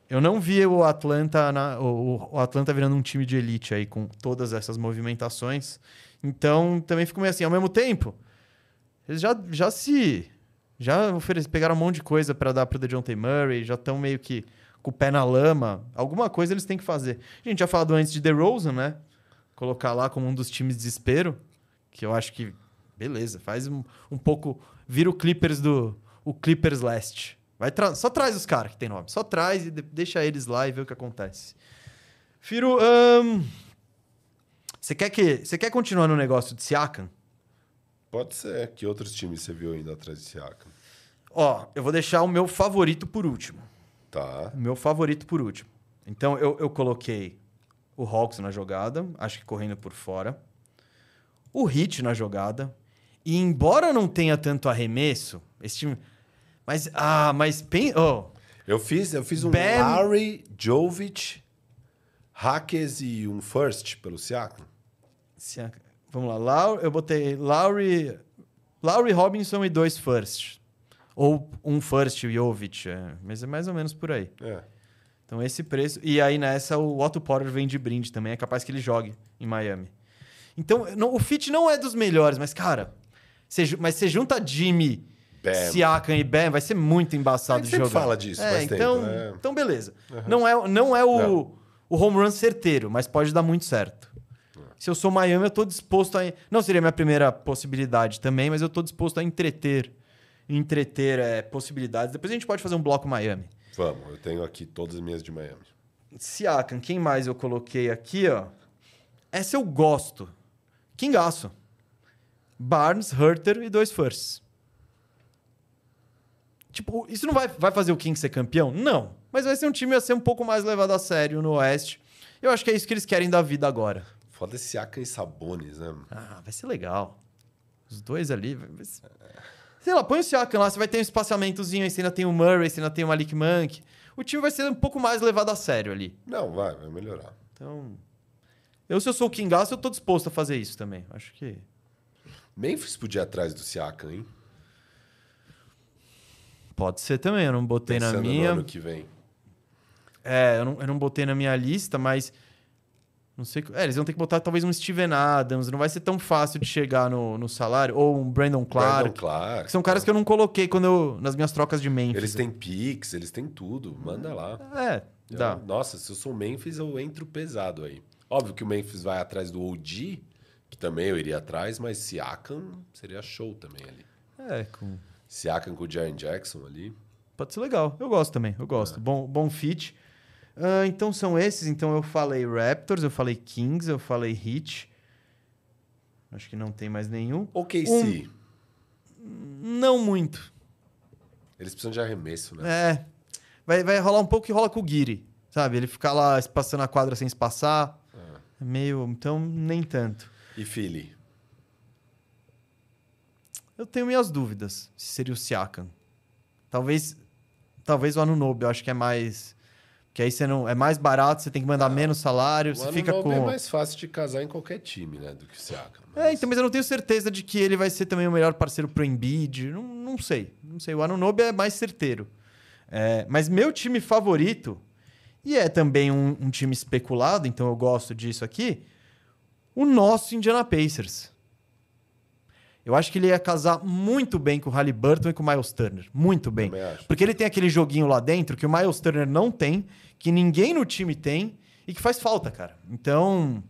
Eu não vi o Atlanta, na- o, o Atlanta virando um time de elite aí com todas essas movimentações. Então, também fico meio assim. Ao mesmo tempo, eles já, já se. Já oferece, pegaram um monte de coisa pra dar pro DeJounte Murray, já estão meio que com o pé na lama. Alguma coisa eles têm que fazer. A gente já falado antes de DeRozan, né? Colocar lá como um dos times de desespero, que eu acho que. Beleza, faz um, um pouco. Vira o Clippers do. O Clippers Leste. Vai tra- só traz os caras que tem nome. Só traz e de- deixa eles lá e vê o que acontece. Firo, você quer que você quer continuar no negócio de Siakam? Pode ser. Que outros times você viu ainda atrás de Siakam? Ó, eu vou deixar o meu favorito por último. Tá. O meu favorito por último. Então eu, eu coloquei o Hawks na jogada, acho que correndo por fora. O Heat na jogada. E embora não tenha tanto arremesso, esse time. Mas. Ah, mas. Pen... Oh, Eu fiz, eu fiz um Bam- Larry, Jovic, Hackes e um first pelo Siakam. Siakam. Vamos lá. Lau- eu botei Lowry, Lowry Robinson e dois first. Ou um first e Jovic. é, mas é mais ou menos por aí. É. Então esse preço. E aí nessa o Otto Porter vem de brinde também. É capaz que ele jogue em Miami. Então não- o fit não é dos melhores, mas cara. Mas você junta Jimmy, Bam. Siakam e Bam, vai ser muito embaçado A gente de jogar. fala disso É, então, tempo, é. então beleza. Não é, não é o, Não. o home run certeiro, mas pode dar muito certo. Se eu sou Miami, eu tô disposto a. Não seria a minha primeira possibilidade também, mas eu tô disposto a entreter. Entreter é, possibilidades. Depois a gente pode fazer um bloco Miami. Vamos, eu tenho aqui todas as minhas de Miami. Siakam, quem mais eu coloquei aqui, ó? Essa eu gosto. Kingaço. Barnes, Herter e dois firsts. Tipo, isso não vai, vai fazer o King ser campeão? Não. Mas vai ser um time a ser um pouco mais levado a sério no Oeste. Eu acho que é isso que eles querem da vida agora. Foda esse Siakam e Sabonis, né? Ah, vai ser legal. Os dois ali. ser- Sei lá, põe o Siakam lá, você vai ter um espaçamentozinho, aí você ainda tem o Murray, você ainda tem o Malik Monk. O time vai ser um pouco mais levado a sério ali. Não, vai, vai melhorar. Então. Eu, se eu sou o Kingaço, eu tô disposto a fazer isso também. Acho que. Memphis podia ir atrás do Siakam, hein? Pode ser também, eu não botei Pensando na no minha. ano que vem. É, eu não, eu não botei na minha lista, mas. Não sei. É, eles vão ter que botar talvez um Steven Adams. Não vai ser tão fácil de chegar no, no salário. Ou um Brandon Clark. Brandon Clark. são caras que eu não coloquei quando eu, nas minhas trocas de Memphis. Eles têm picks, eles têm tudo. Manda lá. É, dá. Eu- nossa, se eu sou Memphis, eu entro pesado aí. Óbvio que o Memphis vai atrás do OG, que também eu iria atrás, mas Siakam seria show também ali. É, com... Siakam com o Jaren Jackson ali. pode ser legal. Eu gosto também, eu gosto. Bom, bom fit. Ah, então são esses. Então eu falei Raptors, eu falei Kings, eu falei Heat. Acho que não tem mais nenhum. OKC. Não muito. Eles precisam de arremesso, né? É. Vai, vai rolar um pouco que rola com o Guiri. Sabe? Ele ficar lá passando a quadra sem espaçar. É meio. Então, nem tanto. E Philly. Eu tenho minhas dúvidas se seria o Siakam. Talvez. Talvez o Anunobi, eu acho que é mais. Que aí você não. É mais barato, você tem que mandar menos salário, O você fica Anunoby com. é mais fácil de casar em qualquer time, né? Do que o Siakam. É, então, mas eu não tenho certeza de que ele vai ser também o melhor parceiro pro Embiid. Não, não sei. Não sei. O Anunobi é mais certeiro. É, mas meu time favorito, e é também um, um time especulado, então eu gosto disso aqui, o nosso Indiana Pacers. Eu acho que ele ia casar muito bem com o Halliburton e com o Miles Turner. Muito bem. Porque ele tem aquele joguinho lá dentro que o Miles Turner não tem, que ninguém no time tem e que faz falta, cara. Então,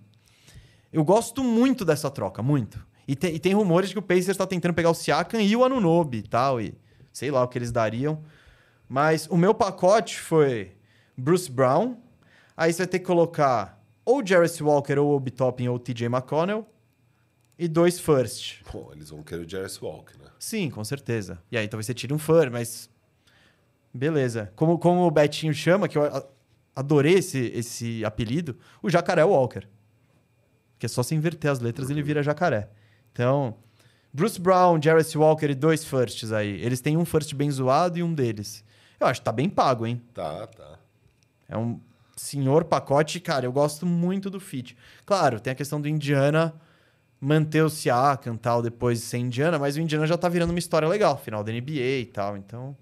eu gosto muito dessa troca, muito. E, te- e tem rumores de que o Pacers está tentando pegar o Siakam e o Anunobi e tal, e sei lá o que eles dariam. Mas o meu pacote foi Bruce Brown, aí você vai ter que colocar ou Jarvis Walker ou Obi Toppin ou TJ McConnell e dois first. Pô, eles vão querer o Jarvis Walker, né? Sim, com certeza. E aí talvez você tire um fur, mas. Beleza. Como, como o Betinho chama, que eu adorei esse, esse apelido, o Jacaré Walker. Que é só se inverter as letras ele vira jacaré. Então, Bruce Brown, Jarvis Walker e dois firsts aí. Eles têm um first bem zoado e um deles. Eu acho que tá bem pago, hein? Tá, tá. É um senhor pacote, cara, eu gosto muito do fit. Claro, tem a questão do Indiana manter o Siakam tal depois de ser Indiana, mas o Indiana já tá virando uma história legal, final da NBA e tal, então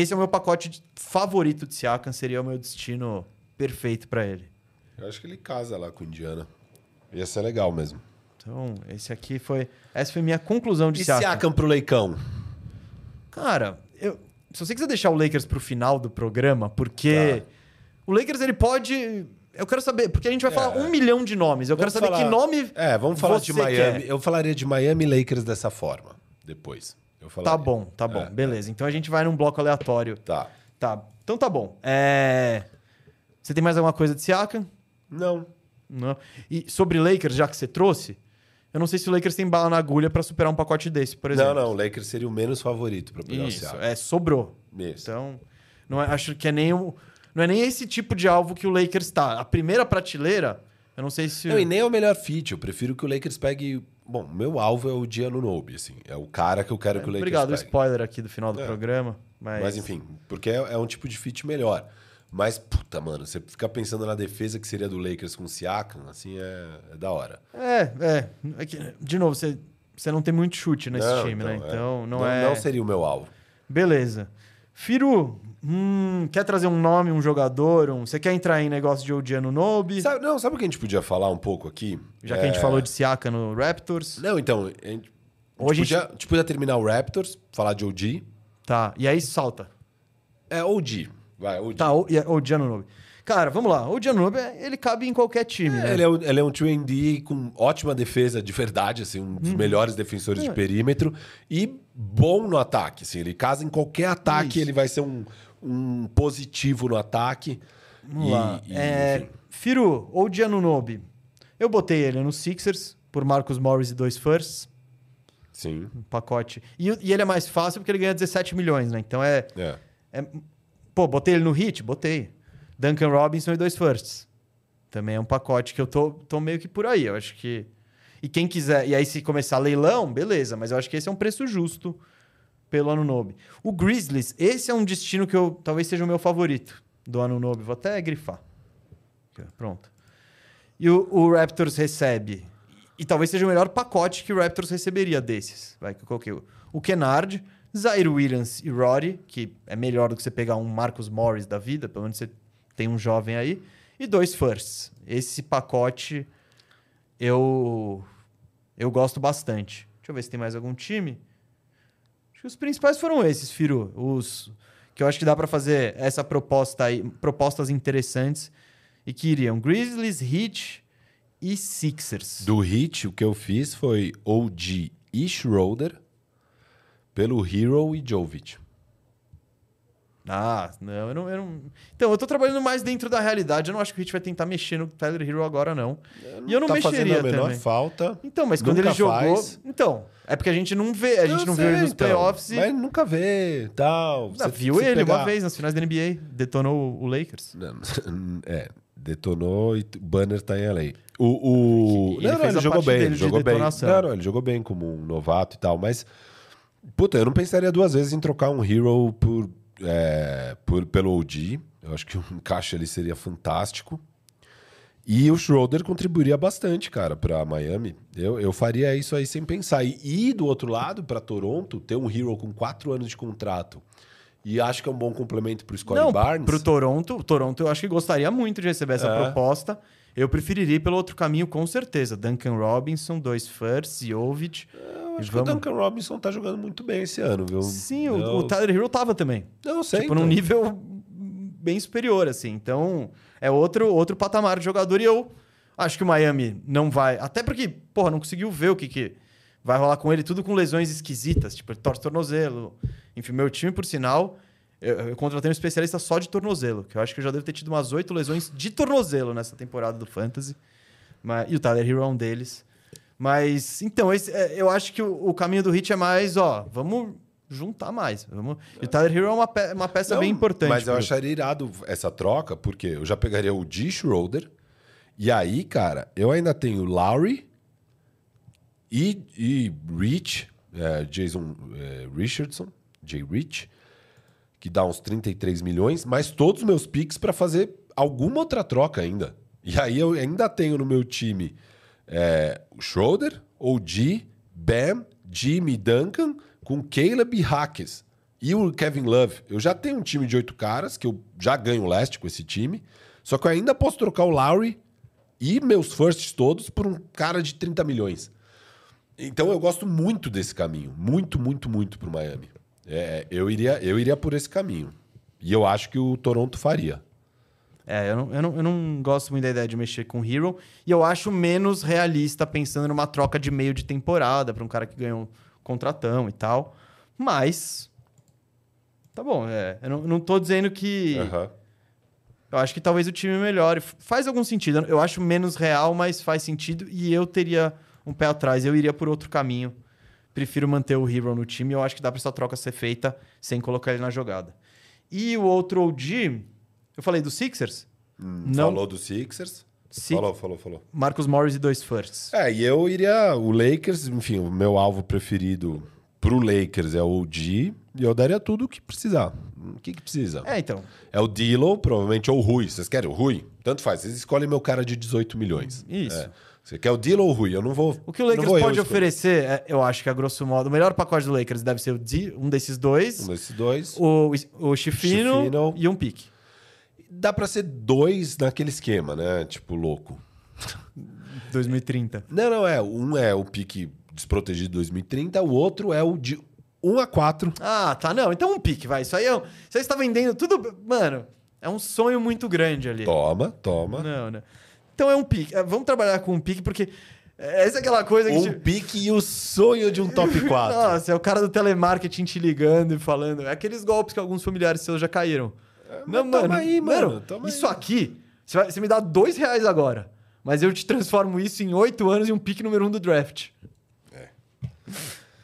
esse é o meu pacote favorito de Siakam, seria o meu destino perfeito pra ele. Eu acho que ele casa lá com o Indiana. Ia ser legal mesmo. Então, esse aqui foi, essa foi minha conclusão de E Siakam. Siakam pro Leicão? Cara, eu, se você quiser deixar o Lakers pro final do programa, porque Tá. o Lakers ele pode. Eu quero saber, porque a gente vai É. falar um milhão de nomes. Eu Vamos quero saber falar- que nome. É, vamos falar você de Miami. quer. Eu falaria de Miami Lakers dessa forma, depois. Eu Tá bom, tá bom, É, beleza. Então a gente vai num bloco aleatório. Tá. Tá, então tá bom. É... Você tem mais alguma coisa de Siakam? Não. Não. E sobre Lakers, já que você trouxe, eu não sei se o Lakers tem bala na agulha pra superar um pacote desse, por exemplo. Não, não. O Lakers seria o menos favorito pra pegar o Isso, Siakam. é, sobrou. Isso. Então, não é- acho que é nem o, não é nem esse tipo de alvo que o Lakers tá. A primeira prateleira, eu não sei se Não, e nem é o melhor fit. Eu prefiro que o Lakers pegue. Bom, meu alvo é o Diano Nobe, assim. É o cara que eu quero que o Lakers Obrigado, pegue. spoiler aqui do final do É. programa, mas, Mas enfim, porque é, é um tipo de fit melhor. Mas, puta, mano, você ficar pensando na defesa que seria do Lakers com o Siakam, assim, é, é da hora. É, é, é que, de novo, você você não tem muito chute nesse Não, time, né? então, é. Então, não, Não, é não seria o meu alvo. Beleza. Firu, hum, quer trazer um nome, um jogador? Um... Você quer entrar em negócio de Odiano Nobe? Sabe, não, sabe o que a gente podia falar um pouco aqui? Já que a gente É, falou de Siaka no Raptors. Não, então, a gente, Hoje a gente podia, a gente podia terminar o Raptors, falar de OG. Tá, e aí salta. É, OG. Vai, OG. Tá, Odiano Nobe. Cara, vamos lá. O Odiano Nobe, ele cabe em qualquer time, né? Ele é, um, ele é um 2D com ótima defesa de verdade, assim, um dos melhores defensores É. de perímetro e bom no ataque. Assim, ele casa em qualquer ataque, Isso. ele vai ser um, um positivo no ataque. Vamos E- lá. e, É. Firu, Nobe. Eu botei ele no Sixers, por Marcus Morris e dois firsts, Sim. um pacote. E, e ele é mais fácil porque ele ganha 17 milhões, né? Então é, É. é- Pô, botei ele no hit? Botei. Duncan Robinson e dois firsts. Também é um pacote que eu tô, tô meio que por aí. Eu acho que. E quem quiser. E aí, se começar leilão, beleza. Mas eu acho que esse é um preço justo pelo Anunobi. O Grizzlies, esse é um destino que eu talvez seja o meu favorito do Anunobi. Vou até grifar. Pronto. E o, o Raptors recebe. E talvez seja o melhor pacote que o Raptors receberia desses. Vai que eu coloquei o- o Kennard, Zaire Williams e Roddy, que é melhor do que você pegar um Marcus Morris da vida, pelo menos você tem um jovem aí, e dois firsts. Esse pacote eu eu gosto bastante. Deixa eu ver se tem mais algum time. Acho que os principais foram esses, Firu. Os que eu acho que dá pra fazer essa proposta aí, propostas interessantes e que iriam Grizzlies, Heat e Sixers. Do Hit, o que eu fiz foi OG e Schroeder pelo Hero e Jovic. Ah, não eu, não, eu não. Então, eu tô trabalhando mais dentro da realidade. Eu não acho que o Heat vai tentar mexer no Tyler Hero agora, não. e eu não tá mexeria fazendo a menor também. falta. Então, mas quando ele jogou. faz. Então, é porque a gente não vê, a gente Eu não sei, viu ele nos então, playoffs e. Mas nunca vê, tal. Ah, Você- viu ele pegar- uma vez nas finais da NBA. Detonou o Lakers. Não, É, detonou e o banner tá em LA. O, o... Ele não, não, ele jogou bem, ele de jogou bem. detonação. Não, não, ele jogou bem como um novato e tal, mas puta, eu não pensaria duas vezes em trocar um Hero por, é, por pelo OG. Eu acho que um encaixe ali seria fantástico. E o Schroeder contribuiria bastante, cara, pra Miami. Eu, eu faria isso aí sem pensar. E, e do outro lado, pra Toronto, ter um Hero com quatro anos de contrato. E acho que é um bom complemento pro Scottie não, Barnes. pro Toronto, o Toronto eu acho que gostaria muito de receber essa É. proposta. Eu preferiria ir pelo outro caminho, com certeza. Duncan Robinson, dois firsts, Jovic. Eu acho vamos- que o Duncan Robinson tá jogando muito bem esse ano, viu? Sim, o, Eu- o Tyler Hero tava também. Não, sei. tipo, num então. nível bem superior, assim. Então, é outro, outro patamar de jogador. E eu acho que o Miami não vai. Até porque, porra, não conseguiu ver o que, que vai rolar com ele, tudo com lesões esquisitas, tipo, ele torce tornozelo. Enfim, meu time, por sinal, eu, eu contratei um especialista só de tornozelo, que eu acho que eu já devo ter tido umas oito lesões de tornozelo nessa temporada do Fantasy. Mas, e o Tyler Hero é um deles. Mas, então, esse, é, eu acho que o, o caminho do Hit é mais, ó, vamos juntar mais. Vamos... E o Tyler Hero é uma, pe- uma peça Não, bem importante. Mas eu acharia irado essa troca, porque eu já pegaria o D. Schroeder. E aí, cara, eu ainda tenho Lowry e, e Rich, é, Jason é, Richardson, Jay Rich, que dá uns 33 milhões, mas todos os meus picks para fazer alguma outra troca ainda. E aí eu ainda tenho no meu time é, o Schroeder, OG, Bam, Jimmy Duncan, com Caleb e Hackes. E o Kevin Love. Eu já tenho um time de oito caras, que eu já ganho o leste com esse time. Só que eu ainda posso trocar o Lowry e meus firsts todos por um cara de 30 milhões. Então eu gosto muito desse caminho. Muito, muito, muito pro Miami. É, eu, iria, eu iria por esse caminho. E eu acho que o Toronto faria. É, eu não, eu, não, eu não gosto muito da ideia de mexer com Hero. E eu acho menos realista pensando numa troca de meio de temporada para um cara que ganhou um contratão e tal. Mas. Tá bom, é. Eu não, não tô dizendo que. Aham. Eu acho que talvez o time melhore. Faz algum sentido. Eu acho menos real, mas faz sentido. E eu teria um pé atrás. Eu iria por outro caminho. Prefiro manter o Hero no time. Eu acho que dá pra essa troca ser feita sem colocar ele na jogada. E o outro OG, eu falei do Sixers? Não. Falou do Sixers. Si- Falou, falou, falou. Marcus Morris e dois firsts. É, e eu iria. O Lakers, enfim, o meu alvo preferido pro Lakers é o OG. E eu daria tudo o que precisar. O que, que precisa? É, então. É o Dilo, provavelmente, ou o Rui. Vocês querem o Rui? Tanto faz. Vocês escolhem meu cara de 18 milhões. Isso. É. Você quer o Dilo ou o Rui? Eu não vou. O que o Lakers pode oferecer, é, eu acho que a grosso modo, o melhor pacote do Lakers deve ser D, um desses dois, Um desses dois. o, o Chifino, Chifino. e um pique. Dá pra ser dois naquele esquema, né? Tipo, louco. 2030. Não, não, é. Um é o pique desprotegido de 2030, o outro é o de 1 a 4. Ah, tá. Não, então um pique, vai. Isso aí é. um- Você está vendendo tudo. Mano, é um sonho muito grande ali. Toma, toma. Não, não. Então é um pique. É, Vamos trabalhar com um pique, porque. Essa é aquela coisa que. Um tipo, pique e o sonho de um top 4. Nossa, é o cara do telemarketing te ligando e falando. É aqueles golpes que alguns familiares seus já caíram. não, mas toma aí, mano, toma isso aí. aqui, você, vai- você me dá dois reais agora. Mas eu te transformo isso em oito anos e um pique número um do draft.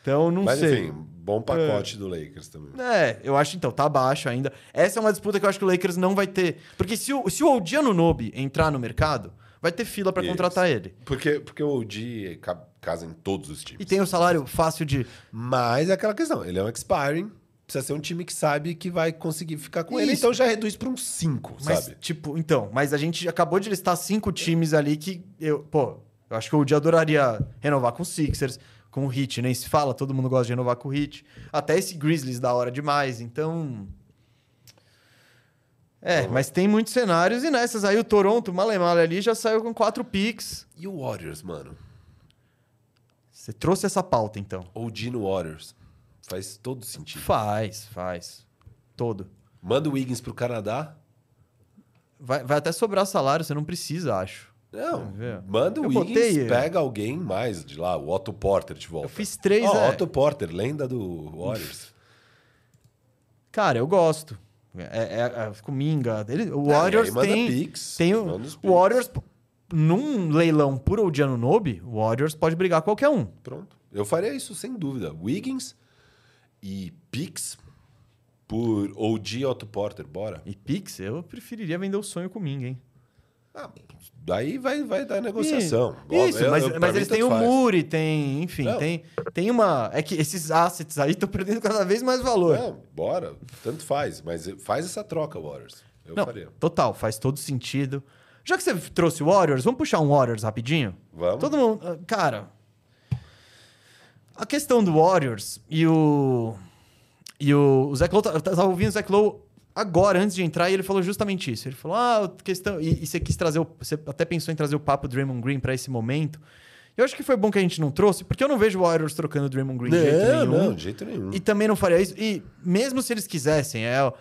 Então, não Mas sei. enfim, bom pacote do Lakers também. É, eu acho então, tá baixo ainda. Essa é uma disputa que eu acho que o Lakers não vai ter. Porque se o, se o OG Anunoby entrar no mercado, vai ter fila pra Isso. contratar ele. Porque, porque o OG ca- casa em todos os times. E tem o salário fácil de. Mas é aquela questão, ele é um expiring, precisa ser um time que sabe que vai conseguir ficar com ele. Isso. Então já reduz para uns 5, Mas, sabe? tipo, então, mas a gente acabou de listar cinco times ali que eu, pô, eu acho que o Udi adoraria renovar com o Sixers, com o Heat, nem se fala, todo mundo gosta de renovar com o Heat. Até esse Grizzlies da hora demais, então. É, mas tem muitos cenários e nessas aí o Toronto, Malemale ali, já saiu com quatro picks. E o Warriors, mano? Você trouxe essa pauta, então. Ou Dino Warriors. Faz todo sentido. Faz, faz. Todo. Manda o Wiggins pro Canadá. Vai, vai até sobrar salário, você não precisa, acho. Não, manda o Eu Wiggins, botei- pega alguém mais de lá, o Otto Porter de volta. Eu fiz três, Ó, é. Otto Porter, lenda do Warriors. Cara, eu gosto. É, é, é Cominga. Ele, o Ah, Warriors manda tem. picks, tem o. Warriors, num leilão por Odiano Nobe, o Warriors pode brigar qualquer um. Pronto. Eu faria isso sem dúvida. Wiggins e picks por OG Otto Porter, bora. E Pix, eu preferiria vender o sonho Cominga, hein? Ah, daí vai, vai dar negociação. Isso, Eu- mas, eu- mas eles têm o. Muri, tem. Enfim, Não. tem, tem uma. É que esses assets aí estão perdendo cada vez mais valor. Não, bora. Tanto faz. Mas faz essa troca, Warriors. Eu Não, faria. total, faz todo sentido. Já que você trouxe o Warriors, vamos puxar um Warriors rapidinho? Vamos. Todo mundo. ah, Cara. A questão do Warriors e o. E o, o Zach Lowe. tá- Eu tava ouvindo o Zach Lowe agora, antes de entrar, e ele falou justamente isso. Ele falou: ah, questão. E, e você quis trazer. O, você até pensou em trazer o papo Draymond Green pra esse momento. Eu acho que foi bom que a gente não trouxe, porque eu não vejo o Warriors trocando o Draymond Green de jeito nenhum. não, de jeito nenhum. E também não faria isso. E mesmo se eles quisessem, é,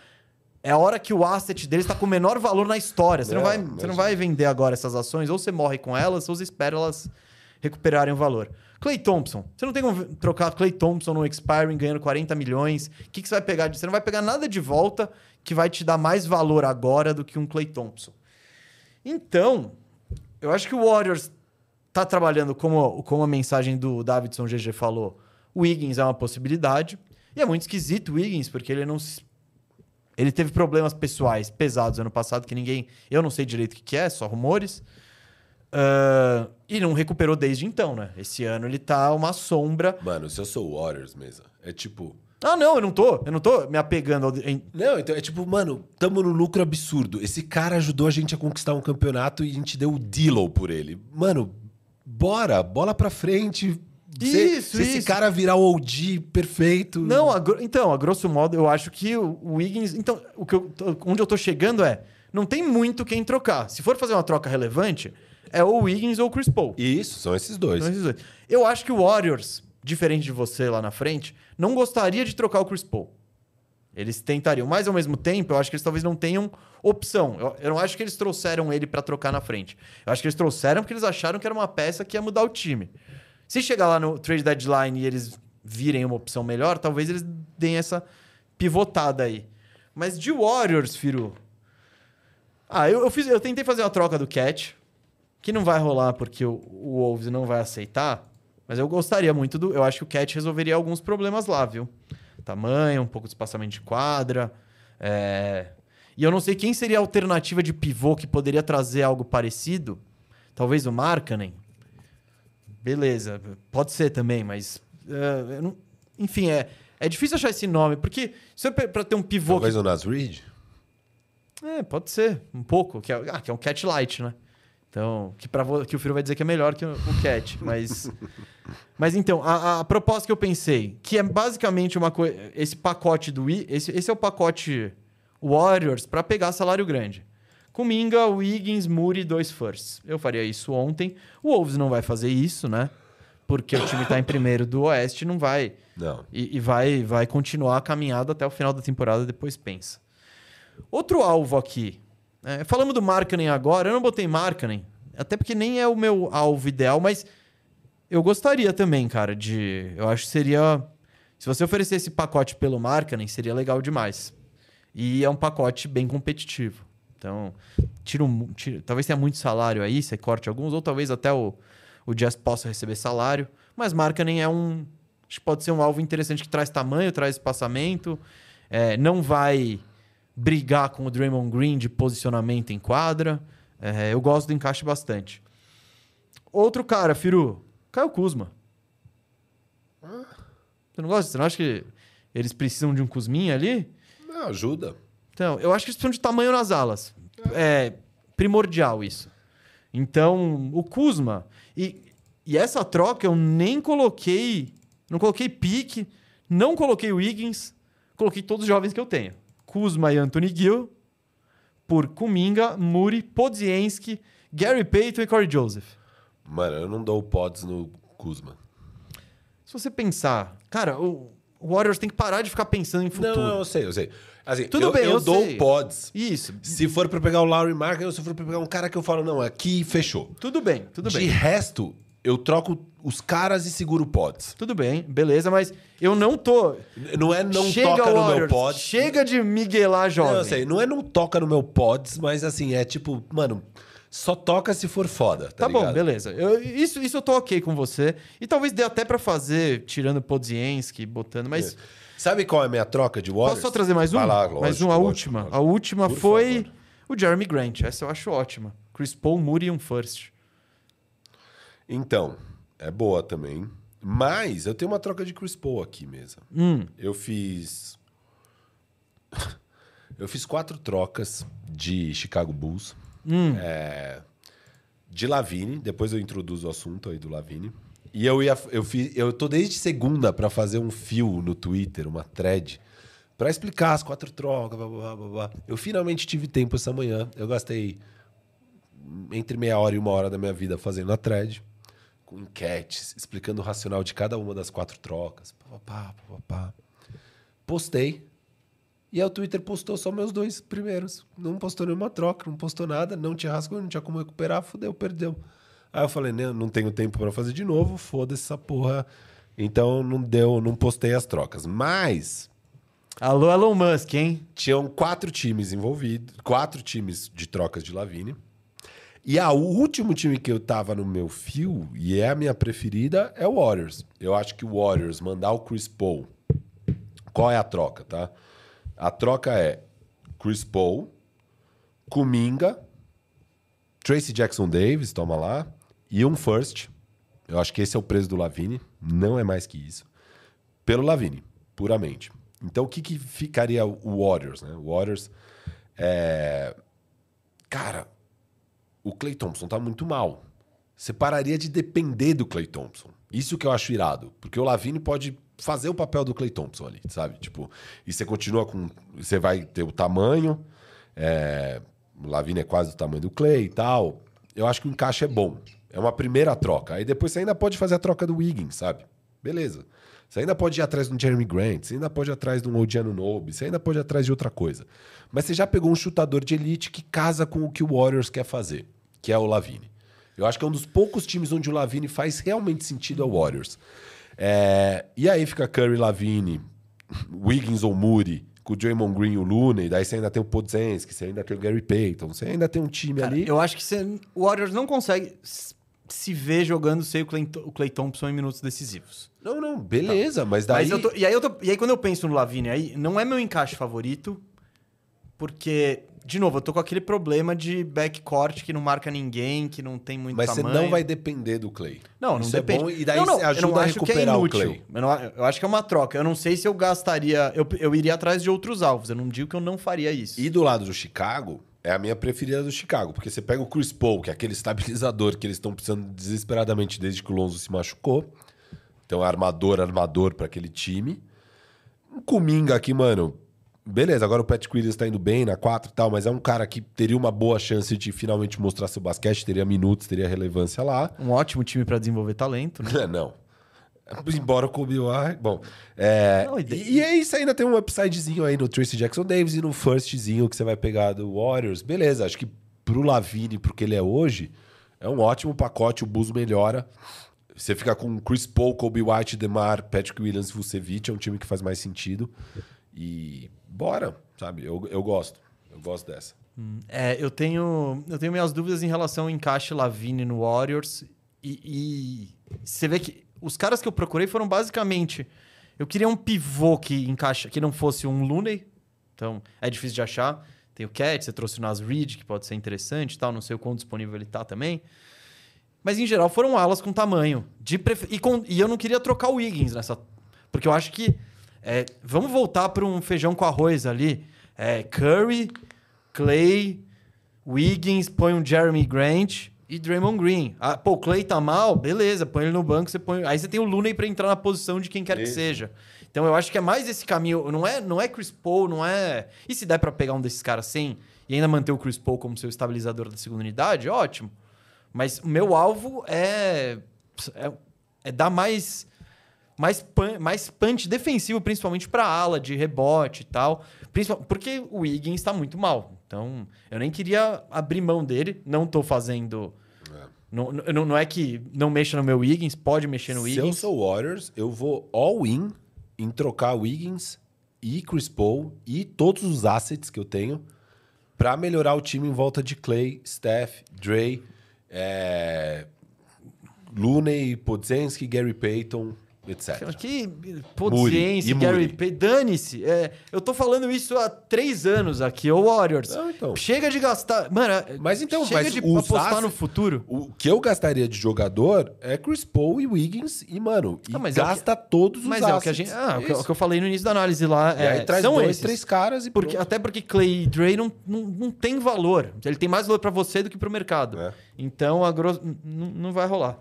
é a hora que o asset deles está com o menor valor na história. Você não, Não, vai, mas- você não vai vender agora essas ações, ou você morre com elas, ou você espera elas recuperarem o valor. Clay Thompson. Você não tem como trocar Clay Thompson no expiring ganhando 40 milhões. O que, que você vai pegar? de- Você não vai pegar nada de volta que vai te dar mais valor agora do que um Clay Thompson. Então, eu acho que o Warriors tá trabalhando, como, como a mensagem do Davidson GG falou, o Wiggins é uma possibilidade. E é muito esquisito o Wiggins, porque ele não Ele teve problemas pessoais pesados ano passado, que ninguém. Eu não sei direito o que, é, só rumores. Ah, e não recuperou desde então, né? Esse ano ele tá uma sombra. Mano, se eu sou Warriors, mesa, é tipo. Ah, não, eu não tô. Eu não tô me apegando ao. Não, então é tipo, mano, tamo no lucro absurdo. Esse cara ajudou a gente a conquistar um campeonato e a gente deu o Dillow por ele. Mano, bora, bola pra frente. Se, Isso, se esse isso. cara virar o OG perfeito. Não, a então, a grosso modo, eu acho que o o Wiggins. Então, o que eu onde eu tô chegando é. Não tem muito quem trocar. Se for fazer uma troca relevante, é ou o Wiggins ou o Chris Paul. Isso, são esses dois. São esses dois. Eu acho que o Warriors, diferente de você lá na frente, não gostaria de trocar o Chris Paul. Eles tentariam, mas ao mesmo tempo, eu acho que eles talvez não tenham opção. Eu, eu não acho que eles trouxeram ele pra trocar na frente. Eu acho que eles trouxeram porque eles acharam que era uma peça que ia mudar o time. Se chegar lá no trade deadline e eles virem uma opção melhor, talvez eles deem essa pivotada aí. Mas de Warriors, Firu. Ah, eu, eu, fiz, eu tentei fazer a troca do Cat, que não vai rolar porque o, o Wolves não vai aceitar. Mas eu gostaria muito do. Eu acho que o Cat resolveria alguns problemas lá, viu? Tamanho, um pouco de espaçamento de quadra. é, E eu não sei quem seria a alternativa de pivô que poderia trazer algo parecido. Talvez o Markkanen. Beleza, pode ser também, mas. eu não- Enfim, é, é difícil achar esse nome, porque se é para ter um pivô. Talvez o Nas Reed. que- É, pode ser, um pouco. Que é, ah, que é um Cat Light, né? Então, que, pra, que o Firo vai dizer que é melhor que o, o Cat, mas. mas então, a, a proposta que eu pensei, que é basicamente uma coisa. Esse pacote do. I- Esse, esse é o pacote Warriors para pegar salário grande. Kuminga, Wiggins, Muri, dois firsts. Eu faria isso ontem. O Wolves não vai fazer isso, né? Porque o time tá em primeiro do Oeste, não vai. Não. E, e vai, vai continuar a caminhada até o final da temporada, depois pensa. Outro alvo aqui. É, do Markkanen agora, eu não botei Markkanen, até porque nem é o meu alvo ideal, mas eu gostaria também, cara, de... Eu acho que seria... Se você oferecer esse pacote pelo Markkanen, seria legal demais. E é um pacote bem competitivo. Então, tira um, tira- talvez tenha muito salário aí, você corte alguns, ou talvez até o, o Jazz possa receber salário. Mas Markkanen é um... Acho que pode ser um alvo interessante que traz tamanho, traz espaçamento, é, não vai brigar com o Draymond Green de posicionamento em quadra. É, eu gosto do encaixe bastante. Outro cara, Firu, Caio Kuzma. Você não gosta? Você não acha que Eles precisam de um Kuzminha ali? Não, ajuda. Então, eu acho que eles precisam de tamanho nas alas. É primordial isso. Então, o Kuzma. E, e essa troca eu nem coloquei. Não coloquei pique, não coloquei o Wiggins, coloquei todos os jovens que eu tenho. Kuzma e Anthony Gill, por Kuminga, Muri, Podzienski, Gary Payton e Corey Joseph. Mano, eu não dou pods no Kuzma. Se você pensar, cara, o Warriors tem que parar de ficar pensando em futuro. Não, eu sei, eu sei. Assim, Tudo eu, bem, eu, eu dou sei. pods. Isso. Se for pra pegar o Larry Marker, ou se for pra pegar um cara que eu falo, não, aqui fechou. Tudo bem, tudo De bem. resto, eu troco os caras e seguro pods. Tudo bem, beleza, mas eu não tô. Não é não Chega, toca no meu Warriors, pod. Chega de miguelar jovem. Não, eu sei, não é não toca no meu pods, mas assim, é tipo, mano, só toca se for foda, tá, Tá bom, ligado? beleza. Eu- isso, isso eu tô ok com você. E talvez dê até pra fazer, tirando Podzienski, botando, mas. Sabe qual é a minha troca de Warriors? Posso só trazer mais um? Vai lá, lógico, mais um, a lógico, última. lógico. A última Por foi favor. o Jeremy Grant. Essa eu acho ótima. Chris Paul, Moody e um first. Então, é boa também. Mas eu tenho uma troca de Chris Paul aqui mesmo. Hum. Eu fiz. Eu fiz quatro trocas de Chicago Bulls. Hum. É, De Lavine, depois eu introduzo o assunto aí do Lavine. E eu ia. Eu, fiz, eu tô desde segunda para fazer um fio no Twitter, uma thread, para explicar as quatro trocas. Blá, blá, blá, blá. Eu finalmente tive tempo essa manhã. Eu gastei entre meia hora e uma hora da minha vida fazendo a thread, com enquetes, explicando o racional de cada uma das quatro trocas. Pá, pá, pá, pá. Postei. E aí o Twitter postou só meus dois primeiros. Não postou nenhuma troca, não postou nada, não tinha rascunho, não tinha como recuperar, fudeu, perdeu. Aí eu falei, né, não tenho tempo para fazer de novo, foda-se essa porra. Então não deu, não postei as trocas. Mas Alô, Elon Musk, hein? tinham quatro times envolvidos, quatro times de trocas de Lavine. E a, o último time que eu tava no meu fio, e é a minha preferida, é o Warriors. Eu acho que o Warriors mandar o Chris Paul. Qual é a troca, tá? A troca é Chris Paul, Kuminga, Tracy Jackson Davis, toma lá, e um first. Eu acho que esse é o preço do Lavine, não é mais que isso. Pelo Lavine, puramente. Então o que, que ficaria o Warriors, né? O Warriors é. Cara, o Clay Thompson tá muito mal. Você pararia de depender do Clay Thompson. Isso que eu acho irado. Porque o Lavine pode fazer o papel do Clay Thompson ali, sabe? Tipo, e você continua com. Você vai ter o tamanho. é, o Lavine é quase do tamanho do Clay e tal. Eu acho que o encaixe é bom. É uma primeira troca. Aí depois você ainda pode fazer a troca do Wiggins, sabe? Beleza. Você ainda pode ir atrás de um Jeremy Grant, você ainda pode ir atrás de um Odiano Nobe, você ainda pode ir atrás de outra coisa. Mas você já pegou um chutador de elite que casa com o que o Warriors quer fazer, que é o Lavine. Eu acho que é um dos poucos times onde o Lavine faz realmente sentido ao Warriors. É, e aí fica Curry, Lavine, Wiggins ou Moody, com o Draymond Green e o Looney, daí você ainda tem o Podzensky, você ainda tem o Gary Payton, você ainda tem um time Cara, ali... eu acho que você- o Warriors não consegue se ver jogando sem o Clay, o Clay Thompson em minutos decisivos. Não, não, beleza, mas daí... Mas eu tô- e, aí eu tô- e aí quando eu penso no Lavine aí, não é meu encaixe favorito, porque, de novo, eu tô com aquele problema de backcourt que não marca ninguém, que não tem muito Mas você tamanho. não vai depender do Clay. Não, não Isso depende. É bom, e daí não, não, você eu ajuda não a acho que é recuperar o inútil. Clay. Eu, não- eu acho que é uma troca. Eu não sei se eu gastaria. Eu, eu iria atrás de outros alvos. Eu não digo que eu não faria isso. E do lado do Chicago, é a minha preferida do Chicago, porque você pega o Chris Paul, que é aquele estabilizador que eles estão precisando desesperadamente desde que o Lonzo se machucou. Então, armador, armador para aquele time. Um Kuminga aqui, mano. Beleza, agora o Patrick Williams tá indo bem na 4 e tal, mas é um cara que teria uma boa chance de finalmente mostrar seu basquete, teria minutos, teria relevância lá. Um ótimo time pra desenvolver talento. Né? Não. Embora o Kobe White. Bom. É, Não, e e, é isso, ainda tem um upsidezinho aí no Tracy Jackson Davis e no firstzinho que você vai pegar do Warriors. Beleza, acho que pro Lavine, pro que ele é hoje, é um ótimo pacote. O Bulls melhora. Você fica com Chris Paul, Kobe White, DeMar, Patrick Williams e Vucevic. É um time que faz mais sentido. E bora, sabe? Eu, eu gosto. Eu gosto dessa. É, eu tenho, eu tenho minhas dúvidas em relação ao encaixe Lavine no Warriors. E, e você vê que os caras que eu procurei foram basicamente. Eu queria um pivô que encaixa, que não fosse um Looney. Então, é difícil de achar. Tem o Cat, você trouxe o Nas Reed, que pode ser interessante tal. Não sei o quão disponível ele tá também. Mas, em geral, foram alas com tamanho. De e, com- e eu não queria trocar o Wiggins nessa. Porque eu acho que É, vamos voltar para um feijão com arroz ali. É, Curry, Clay, Wiggins, põe um Jeremy Grant e Draymond Green. Ah, pô, o Clay tá mal? Beleza, põe ele no banco, você põe. Aí você tem o Looney para entrar na posição de quem quer que Isso. seja. Então eu acho que é mais esse caminho. Não é, não é Chris Paul, não é. E se der para pegar um desses caras sem e ainda manter o Chris Paul como seu estabilizador da segunda unidade, ótimo. Mas o meu alvo é. É, é dar mais. Mais, pan, mais punch defensivo, principalmente para ala, de rebote e tal. Porque o Wiggins está muito mal. Então, eu nem queria abrir mão dele. Não tô fazendo. Não, não, não é que não mexa no meu Wiggins, pode mexer no Se eu Wiggins. sou Warriors, eu vou all-in em trocar Wiggins e Chris Paul e todos os assets que eu tenho pra melhorar o time em volta de Clay, Steph, Dre, é... Looney, Podzensky, Gary Payton, etc. Que Podziense, e Gary. Payton. Dane-se. É, eu tô falando isso há três anos aqui, ô Warriors. Não, então. Chega de gastar. Mano, Mas então, chega mas de os apostar no futuro. O que eu gastaria de jogador é Chris Paul e Wiggins e, mano, e Ah, é o que- gasta todos os Mas assets. é o que a gente. Ah, o que, Isso. o que eu falei no início da análise lá. E é, aí traz são dois, esses. três caras e Porque, pronto. até porque Clay e Dre não, não, não tem valor. Ele tem mais valor pra você do que pro mercado. É. Então, a grosso, não vai rolar.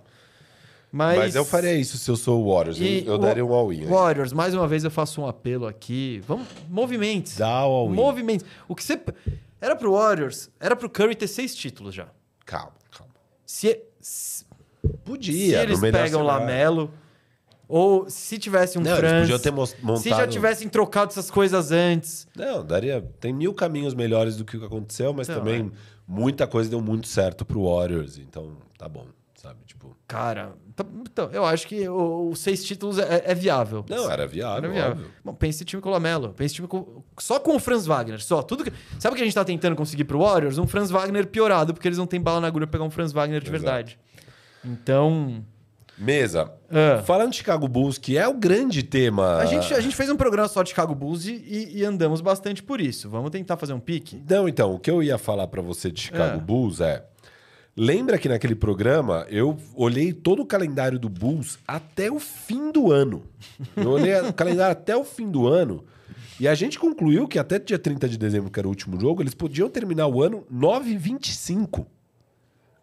Mas, Mas eu faria isso se eu sou o Warriors. Eu, E eu daria um all-in. aí. Warriors, mais uma vez eu faço um apelo aqui. Vamos, movimentos. Dá o all-in. Movimentos. O que você. Era pro Warriors, era pro Curry ter seis títulos já. Calma, calma. Se, se, Podia. se eles pegam o. Lamelo, ou se tivesse um Não, eles podiam ter montado... se já tivessem trocado essas coisas antes. Não, daria... Tem mil caminhos melhores do que o que aconteceu, mas também é. muita coisa deu muito certo pro Warriors. Então, tá bom, sabe? Tipo... Cara, então, eu acho que o- os seis títulos é, é viável. Não, era viável, Era viável. óbvio. Bom, pense esse time com o Lamelo. Pense time com, só com o Franz Wagner. Só. Tudo que, sabe o que a gente tá tentando conseguir pro Warriors? Um Franz Wagner piorado, porque eles não têm bala na agulha pra pegar um Franz Wagner de Exato. verdade. Então. Mesa. Ah. Falando de Chicago Bulls, que é o grande tema... A gente, a gente fez um programa só de Chicago Bulls e, e- e andamos bastante por isso. Vamos tentar fazer um pique? Não, então, o que eu ia falar pra você de Chicago É. Bulls é. Lembra que naquele programa eu olhei todo o calendário do Bulls até o fim do ano. Eu olhei o calendário até o fim do ano. E a gente concluiu que até dia 30 de dezembro, que era o último jogo, eles podiam terminar o ano 9 e 25.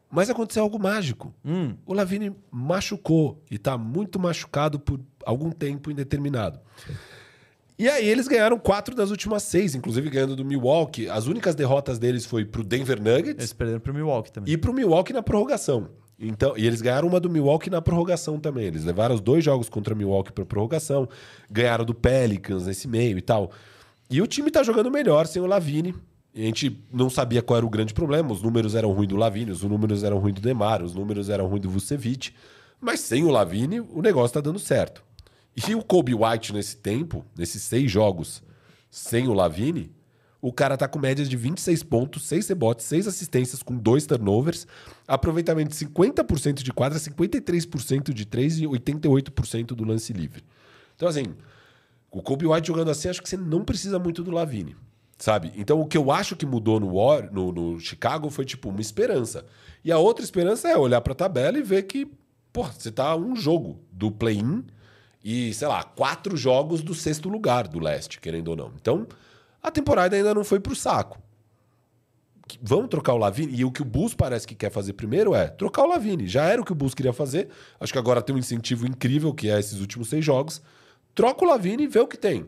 Mas aconteceu algo mágico. Hum. O Lavine machucou e tá muito machucado por algum tempo indeterminado. E aí eles ganharam quatro das últimas seis, inclusive ganhando do Milwaukee. As únicas derrotas deles foi pro Denver Nuggets Eles perderam pro Milwaukee também. e pro Milwaukee na prorrogação. Então, e eles ganharam uma do Milwaukee na prorrogação também. Eles levaram os dois jogos contra o Milwaukee pra prorrogação, ganharam do Pelicans nesse meio e tal. E o time tá jogando melhor sem o Lavine. E a gente não sabia qual era o grande problema. Os números eram ruins do Lavine, os números eram ruins do Demar, os números eram ruins do Vucevic. Mas sem o Lavine, o negócio tá dando certo. E o Kobe White nesse tempo, nesses seis jogos, sem o Lavine, o cara tá com médias de 26 pontos, 6 rebotes, 6 assistências com dois turnovers, aproveitamento de 50% de quadra, 53% de 3 e 88% do lance livre. Então, assim, o Kobe White jogando assim, acho que você não precisa muito do Lavine. Sabe? Então, o que eu acho que mudou no, War, no, no Chicago foi, tipo, uma esperança. E a outra esperança é olhar pra tabela e ver que, pô, você tá um jogo do play-in e, sei lá, quatro jogos do sexto lugar do leste, querendo ou não. Então, a temporada ainda não foi pro saco. Vamos trocar o Lavine? E o que o Bulls parece que quer fazer primeiro é trocar o Lavine. Já era o que o Bulls queria fazer. Acho que agora tem um incentivo incrível, que é esses últimos seis jogos. Troca o Lavine e vê o que tem.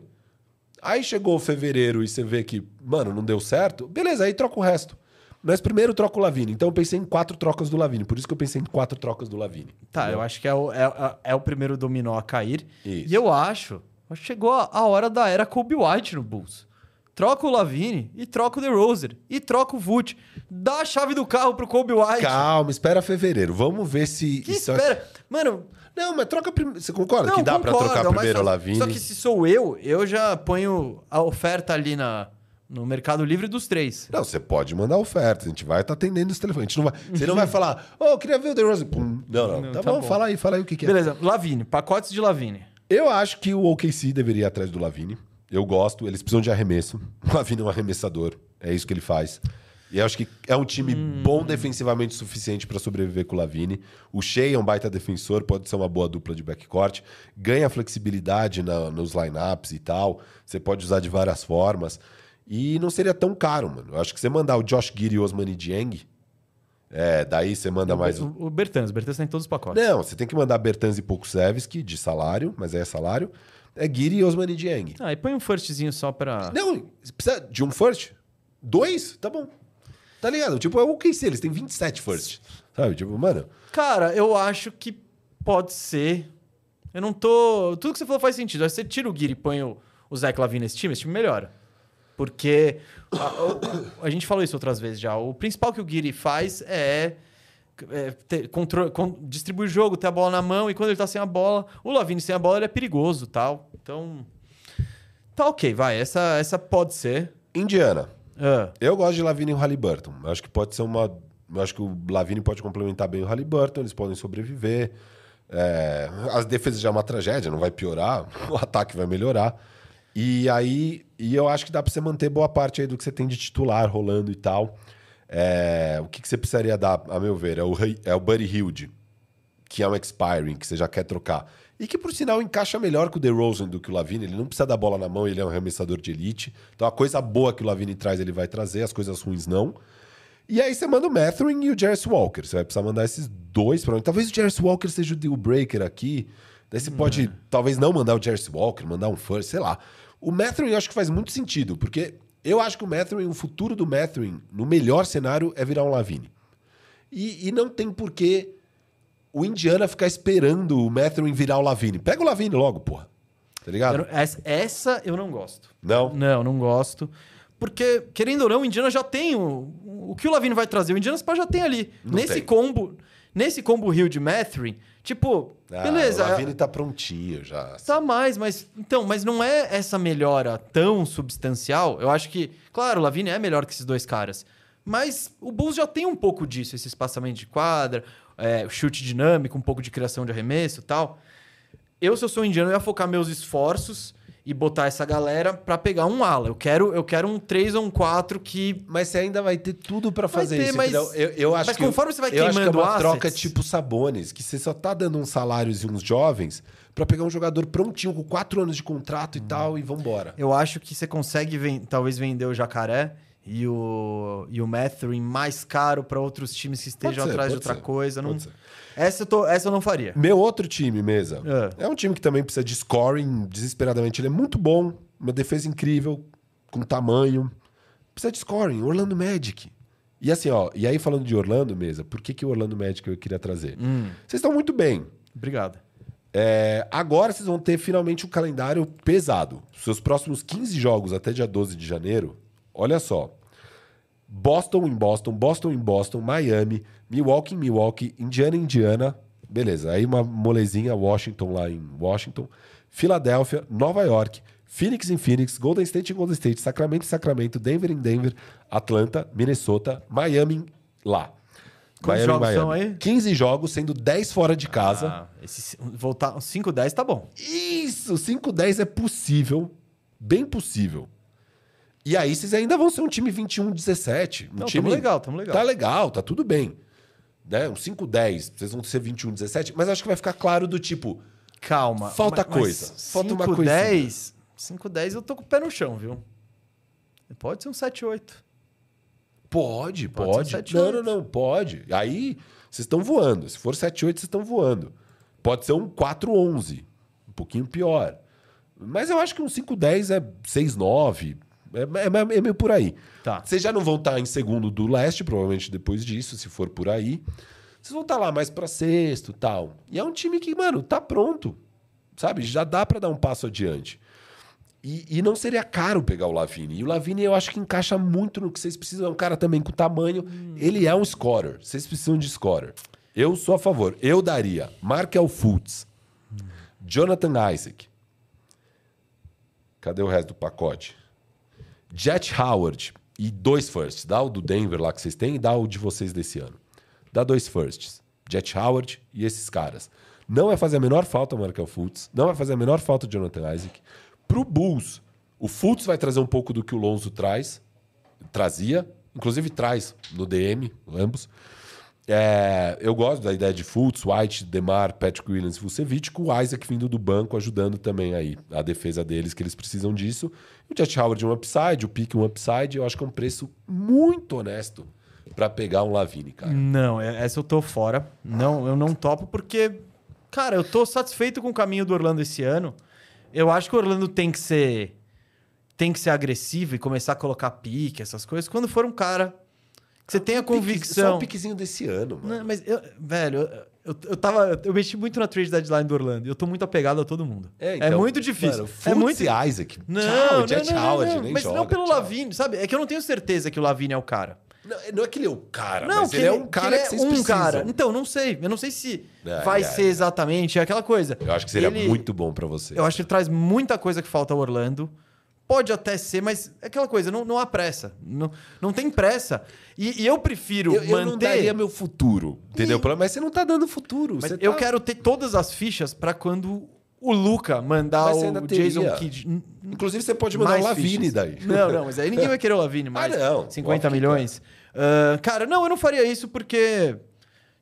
Aí chegou fevereiro e você vê que, mano, não deu certo. Beleza, aí troca o resto. Mas primeiro troca o Lavine. Então eu pensei em quatro trocas do Lavine. Por isso que eu pensei em quatro trocas do Lavine. Tá, eu acho que é o, é, é- é o primeiro dominó a cair. Isso. E eu acho, chegou a, hora da era Kobe White no Bulls. Troca o Lavine e troca o DeRozan e troca o Vult. Dá a chave do carro pro Kobe White. Calma, espera fevereiro. Vamos ver se. que isso- espera. Mano, Não, mas troca primeiro. Você concorda não, que dá pra concordo, trocar primeiro o Lavine? Só que se sou eu, eu já ponho a oferta ali na, no Mercado Livre dos três. Não, você pode mandar oferta. A gente vai estar atendendo esse telefone. A gente não vai, você não vai falar, ô, eu queria ver o DeRozan. Pum. Não, não. Não, tá, tá bom, bom. fala aí, fala aí o que, que é. Beleza, Lavine, pacotes de Lavine. Eu acho que o OKC deveria ir atrás do Lavine. Eu gosto, eles precisam de arremesso. O Lavine é um arremessador. É isso que ele faz. E eu acho que é um time Hum. bom defensivamente o suficiente para sobreviver com o Lavine. O Shea é um baita defensor, pode ser uma boa dupla de backcourt. Ganha flexibilidade na- nos lineups e tal. Você pode usar de várias formas. E não seria tão caro, mano. Eu acho que você mandar o Josh Giri e o Osmani Dieng, é, daí você manda mais... O, o Bertans, o Bertans tá em todos os pacotes. Não, você tem que mandar Bertans e Pokusevski de salário, mas aí é salário. É Giri e Osmani Dieng. Ah, e põe um firstzinho só pra. Não, precisa de um first? Dois? Tá bom. Tá ligado? Tipo, é o OKC, eles têm 27 first. Sabe? Tipo, mano... Cara, eu acho que pode ser. Eu não tô. Tudo que você falou faz sentido. Aí você tira o Guiri e põe o, o Zach Lavine nesse time, esse time melhora. Porque a, o- a gente falou isso outras vezes já. O principal que o Guiri faz é, é ter, contro- con- distribuir o jogo, ter a bola na mão, e quando ele tá sem a bola, o Lavine sem a bola ele é perigoso tal. Então. Tá ok, vai. Essa, essa pode ser. Indiana. Ah, Eu gosto de Lavine e o Halliburton. Acho que pode ser uma. Acho que o Lavine pode complementar bem o Halliburton, eles podem sobreviver. É, As defesas já é uma tragédia, não vai piorar, o ataque vai melhorar. E aí, e eu acho que dá pra você manter boa parte aí do que você tem de titular rolando e tal. É, O que, que você precisaria dar, a meu ver, é o, é o Buddy Hilde, que é um expiring, que você já quer trocar. E que, por sinal, encaixa melhor com o DeRozan do que o Lavine. Ele não precisa da bola na mão, ele é um arremessador de elite. Então, a coisa boa que o Lavine traz, ele vai trazer, as coisas ruins não. E aí você manda o Mathurin e o Jarris Walker. Você vai precisar mandar esses dois mim. Talvez o Jarris Walker seja o deal breaker aqui. Daí você pode, talvez não mandar o Jarris Walker, mandar um first, sei lá. O Mathurin eu acho que faz muito sentido, porque eu acho que o Mathurin, o futuro do Mathurin, no melhor cenário, é virar um Lavine. E, e não tem porquê o Indiana ficar esperando o Mathurin virar o Lavine. Pega o Lavine logo, porra. Tá ligado? eu não- essa, essa eu não gosto. Não? Não, não gosto. Porque, querendo ou não, o Indiana já tem o, o que o Lavino vai trazer. O Indiana já tem ali. Não nesse tem. combo, nesse combo Rio de Mathurin, tipo, Ah, beleza. O Lavine tá prontinho já. Tá mais, mas então, mas não é essa melhora tão substancial. Eu acho que, claro, o Lavine é melhor que esses dois caras, mas o Bulls já tem um pouco disso, esse espaçamento de quadra, é, chute dinâmico, um pouco de criação de arremesso, e tal. Eu, se eu sou indiano, eu ia focar meus esforços e botar essa galera pra pegar um ala. Eu quero, eu quero um 3 ou um 4 que Mas você ainda vai ter tudo pra Vai fazer ter, isso. mas- entendeu? eu, eu acho mas que conforme você vai eu acho que é queimando uma assets- troca tipo Sabones, que você só tá dando uns salários e uns jovens pra pegar um jogador prontinho com quatro anos de contrato e tal e vambora. Eu acho que você consegue ven- talvez vender o Jacaré e o, e o Mathurin mais caro para outros times que estejam ser, atrás de outra ser, coisa. Não... ser. Essa, eu tô- essa eu não faria. Meu outro time, mesa, É. é. um time que também precisa de scoring desesperadamente. Ele é muito bom, uma defesa incrível, com tamanho. Precisa de scoring, Orlando Magic. E assim, ó, e aí falando de Orlando, mesa, por que, que o Orlando Magic eu queria trazer? Hum. Vocês estão muito bem. Obrigado. É, agora vocês vão ter finalmente um calendário pesado. Seus próximos 15 jogos até dia 12 de janeiro, olha só. Boston em Boston, Boston em Boston, Miami, Milwaukee em Milwaukee, Indiana em Indiana. Beleza, aí uma molezinha, Washington lá em Washington, Filadélfia, Nova York, Phoenix em Phoenix, Golden State em Golden State, Sacramento em Sacramento, Denver em Denver, Atlanta, Minnesota, Miami lá. Quantos Miami, jogos são Miami. aí? 15 jogos, sendo 10 fora de casa. Ah, esse, voltar 5-10 tá bom. Isso, 5-10 é possível, bem possível. E aí vocês ainda vão ser um time 21-17. Um Não, time tamo legal, tamo legal. Tá legal, tá tudo bem. Né? Um 5-10, vocês vão ser 21-17, mas acho que vai ficar claro do tipo, Calma. Falta mas- mas coisa. Falta uma 5-10, 5-10 eu tô com o pé no chão, viu? Pode ser um 7-8. pode, Pode pode. ser um 7-8. não, não, não, pode. Aí vocês estão voando. Se for 7-8, vocês estão voando. Pode ser um 4-11, um pouquinho pior. Mas eu acho que um 5-10 é 6-9, é, é, é meio por aí. Tá. Vocês já não vão estar em segundo do leste, provavelmente depois disso, se for por aí. Vocês vão estar lá mais pra sexto tal. E é um time que, mano, tá pronto. Sabe? Já dá pra dar um passo adiante. E, e não seria caro pegar o Lavine. E o Lavine eu acho que encaixa muito no que vocês precisam. É um cara também com tamanho. Ele é um scorer. Vocês precisam de scorer. Eu sou a favor. Eu daria Markel Fultz, Jonathan Isaac. Cadê o resto do pacote? Jet Howard e dois firsts. Dá o do Denver lá que vocês têm e dá o de vocês desse ano. Dá dois firsts. Jet Howard e esses caras. Não vai fazer a menor falta o Markel Fultz. Não vai fazer a menor falta o Jonathan Isaac. Pro Bulls, o Fultz vai trazer um pouco do que o Lonzo traz. Trazia. Inclusive traz no DM, ambos. É, eu gosto da ideia de Fultz, White, Demar, Patrick Williams Vucevic, com o Isaac vindo do banco ajudando também aí a defesa deles, que eles precisam disso. O Jet Howard um upside, o Pique um upside. Eu acho que é um preço muito honesto para pegar um Lavine, cara. Não, é- essa eu tô fora. Não, eu não topo porque, cara, eu tô satisfeito com o caminho do Orlando esse ano. Eu acho que o Orlando tem que ser tem que ser agressivo e começar a colocar pique, essas coisas, quando for um cara que você tenha Um pique- Só convicção. o piquezinho desse ano, mano. Não, mas, eu- velho, eu, eu, eu tava. Eu mexi muito na trade deadline do Orlando. Eu tô muito apegado a todo mundo. É, então, muito difícil. Mano, é muito. Isaac. Não, tchau, não, Jet não, Howard, não, Mas joga. não pelo. Lavine, sabe? É que eu não tenho certeza que o Lavine é o cara. Não, não é que ele é o cara, Não, mas que ele é um cara ele que, vocês um precisam. cara. Então, não sei. Eu não sei se É, vai é, ser é. exatamente aquela coisa. Eu acho que seria Ele- muito bom pra você. Eu acho que ele traz muita coisa que falta ao Orlando. Pode até ser, mas é aquela coisa, não, não há pressa. Não, não tem pressa. E, e eu prefiro eu, eu manter. não daria meu futuro, entendeu? Mas você não tá dando futuro. Mas eu tá- quero ter todas as fichas pra quando o Luca mandar o. Jason Kidd. Inclusive, você pode mandar mais o Lavine fichas. daí. Não, não, mas aí ninguém vai querer o Lavine mais. Ah, não. 50 Óbvio que milhões. Ah, cara, não, eu não faria isso porque.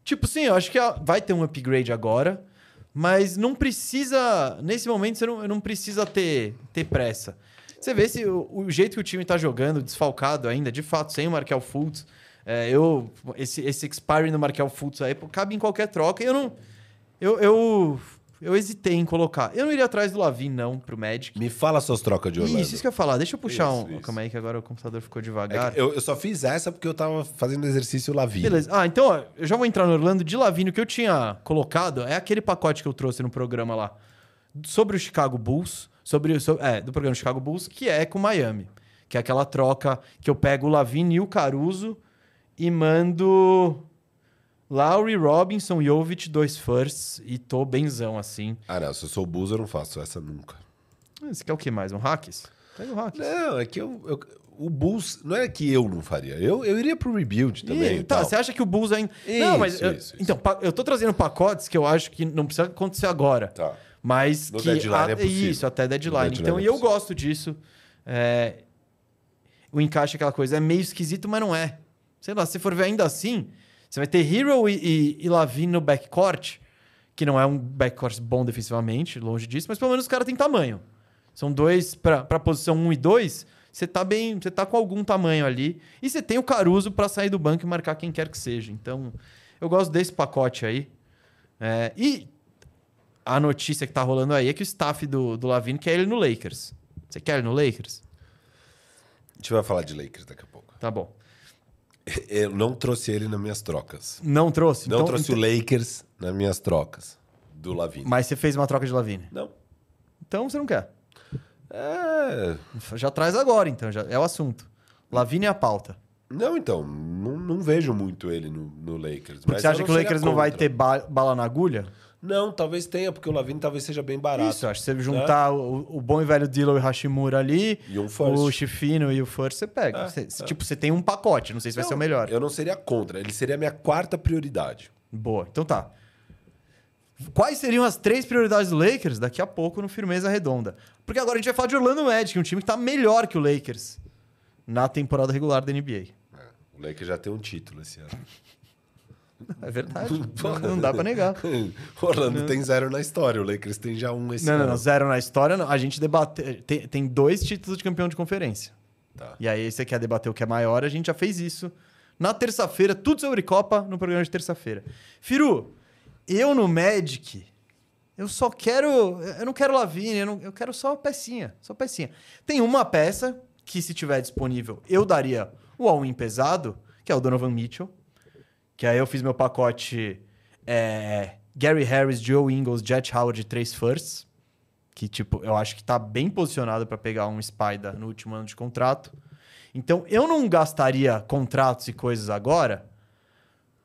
Tipo, sim, eu acho que vai ter um upgrade agora, mas não precisa. Nesse momento, você não, não precisa ter, ter pressa. Você vê se o, o jeito que o time tá jogando, desfalcado ainda, de fato, sem o Markel Fultz. é, eu, esse, esse expiring do Markel Fultz aí pô, cabe em qualquer troca. E eu não. Eu, eu, eu hesitei em colocar. Eu não iria atrás do Lavin, não, pro Magic. Me fala suas trocas de Orlando. Isso, isso que eu ia falar. Deixa eu puxar Isso, um. isso. Calma aí, que agora o computador ficou É devagar. que eu, eu só fiz essa porque eu tava fazendo exercício Lavine. Beleza. Ah, então, ó, eu já vou entrar no Orlando de Lavino. O que eu tinha colocado é aquele pacote que eu trouxe no programa lá sobre o Chicago Bulls, sobre, o- so- é, do programa Chicago Bulls, que é com Miami. Que é aquela troca que eu pego o Lavino e o Caruso e mando Lowry, Robinson, Jovic, dois firsts e tô benzão assim. Ah, não. Se eu sou o Bulls, eu não faço essa nunca. Ah, Você quer o que mais? Um Hacks? Pega o Hacks. Não, é que eu, eu- o Bulls... Não é que eu não faria. Eu, eu iria pro rebuild também. Ih, e tá, você acha que o Bulls ainda. Isso, não, mas. eu- isso, isso. Então, eu tô trazendo pacotes que eu acho que não precisa acontecer agora. Tá. Mas No que. deadline a- é possível. Isso, até deadline. Deadline então, é e eu gosto disso. É, O encaixe é aquela coisa. É meio esquisito, mas não é. Sei lá, se for ver ainda assim, você vai ter Hero e, e, e Lavine no backcourt, que não é um backcourt bom defensivamente, longe disso, mas pelo menos os caras têm tamanho. São dois pra posição 1 um e 2. Você tá bem, você tá com algum tamanho ali. E você tem o Caruso pra sair do banco e marcar quem quer que seja. Então, eu gosto desse pacote aí. É, e a notícia que tá rolando aí é que o staff do, do Lavine quer ele no Lakers. Você quer ele no Lakers? A gente vai falar de Lakers daqui a pouco. Tá bom. Eu não trouxe ele nas minhas trocas. Não trouxe? Não Então- trouxe o Lakers nas minhas trocas do Lavine. Mas você fez uma troca de Lavine. Não. Então você não quer. É... Já traz agora, então. Já é o assunto. Lavine é a pauta. Não, então. Não, não vejo muito ele no, no Lakers. Porque você acha que o Lakers não vai ter ba- bala na agulha? Não, talvez tenha, porque o Lavine talvez seja bem barato. Isso, acho que você juntar o, o bom e velho Dillon e Hashimura ali, E um o Chifino e o First, você pega. É, Você- é. Tipo, você tem um pacote, não sei se vai Não, ser o melhor. Eu não seria contra. Ele seria a minha quarta prioridade. Boa, então tá. Quais seriam as três prioridades do Lakers? Daqui a pouco no Firmeza Redonda. Porque agora a gente vai falar de Orlando Magic, um time que tá melhor que o Lakers na temporada regular da NBA. É, O Lakers já tem um título esse ano. É verdade. não, não dá pra negar. Orlando tem zero na história. O Lakers tem já um esse Não, ano. não, não. Zero na história, não. A gente debate. Tem, tem dois títulos de campeão de conferência. Tá. E aí, você quer debater o que é maior, a gente já fez isso na terça-feira, tudo sobre Copa no programa de terça-feira. Firu, eu no Magic, eu só quero. Eu não quero Lavigne, eu, não- eu quero só pecinha. Só pecinha. Tem uma peça que, se tiver disponível, eu daria o all-in pesado, que é o Donovan Mitchell. Que aí eu fiz meu pacote é, Gary Harris, Joe Ingles, Jet Howard, três firsts. Que, tipo, eu acho que tá bem posicionado para pegar um Spider no último ano de contrato. Então, eu não gastaria contratos e coisas agora,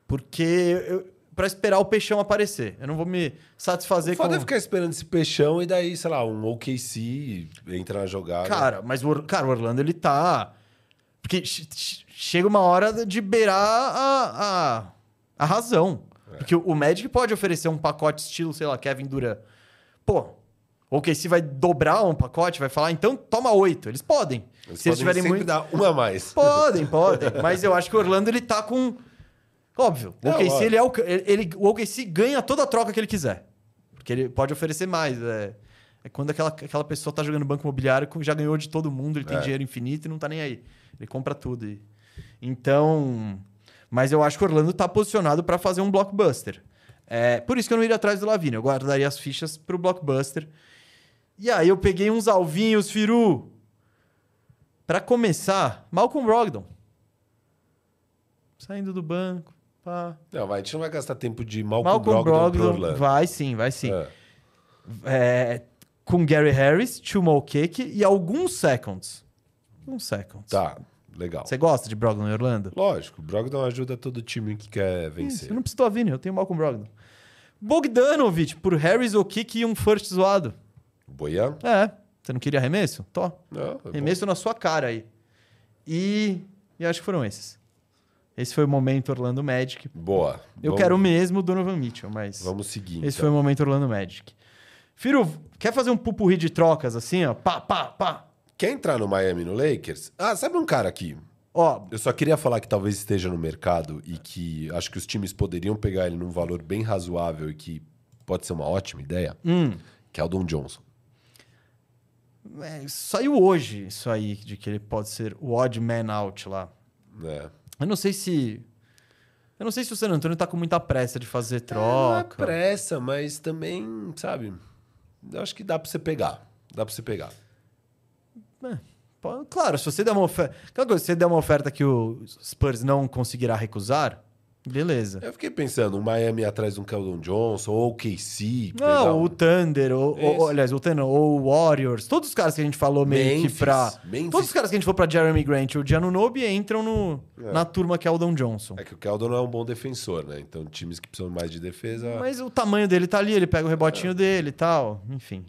porque para esperar o peixão aparecer. Eu não vou me satisfazer com. Foda é ficar esperando esse peixão e daí, sei lá, um OKC entra na jogada. Cara, mas o, Or- cara, o Orlando ele tá. Porque chega uma hora de beirar a, a, a razão. Porque o, o Magic pode oferecer um pacote estilo, sei lá, Kevin Durant. Pô, O OKC vai dobrar um pacote, vai falar, então toma oito. Eles podem. Eles Se eles podem tiverem sempre muito. dar uma a mais. Podem, podem. Mas eu acho que o Orlando ele tá com. Óbvio. O É, OKC, lógico. ele é o, ele, o OKC ganha toda a troca que ele quiser. Porque ele pode oferecer mais. É, é quando aquela, aquela pessoa tá jogando banco imobiliário, já ganhou de todo mundo, ele tem É. dinheiro infinito e não tá nem aí. Ele compra tudo. e- Então. Mas eu acho que o Orlando tá posicionado para fazer um blockbuster. É, por isso que eu não iria atrás do Lavine. Eu guardaria as fichas pro blockbuster. E aí eu peguei uns alvinhos, Firu. Pra começar, Malcolm Brogdon. Saindo do banco. Pá. Não, vai, a gente não vai gastar tempo de Malcolm, Malcolm Brogdon, pro Brogdon. Orlando. Vai sim, vai sim. É. É, com Gary Harris, Chumo Cake e alguns seconds. Alguns seconds. Tá, legal. Você gosta de Brogdon em Orlando? Lógico, Brogdon ajuda todo time que quer Isso, vencer. eu não preciso do Avini, eu tenho Malcolm Brogdon. Bogdanovich por Harris, O'Kick e um first zoado. Boian? É, você não queria arremesso? Tó. Não, é bom. Remesso na sua cara aí. E, e acho que foram esses. Esse foi o momento Orlando Magic. Boa. Eu Vamos- quero mesmo o Donovan Mitchell, mas Vamos seguir. esse então. foi o momento Orlando Magic. Firo, quer fazer um pupurri de trocas assim, ó? Pá, pá, pá. Quer entrar no Miami no Lakers? Ah, sabe um cara aqui? Ó, Eu só queria falar que talvez esteja no mercado e que acho que os times poderiam pegar ele num valor bem razoável e que pode ser uma ótima ideia, hum, que é o Don Johnson. é, saiu hoje isso aí, de que ele pode ser o odd man out lá. Né? Eu não sei se... Eu não sei se o San Antonio tá com muita pressa de fazer Não é troca. pressa, mas também, sabe? Eu acho que dá pra você pegar. Dá pra você pegar. Pô, Claro, se você der uma oferta. Aquela coisa, se você der uma oferta que o Spurs não conseguirá recusar, beleza. Eu fiquei pensando, um Miami atrás de um Keldon Johnson, ou o KC. Não, um- o Thunder, ou, ou- aliás, o Thunder, ou o Warriors, todos os caras que a gente falou meio Memphis, que pra. Memphis. Todos os caras que a gente falou pra Jeremy Grant e o Giannunobi entram no, na turma que é o Johnson. É que o Keldon não é um bom defensor, né? Então, times que precisam mais de defesa. Mas o tamanho dele tá ali, ele pega o rebotinho dele e tal, enfim.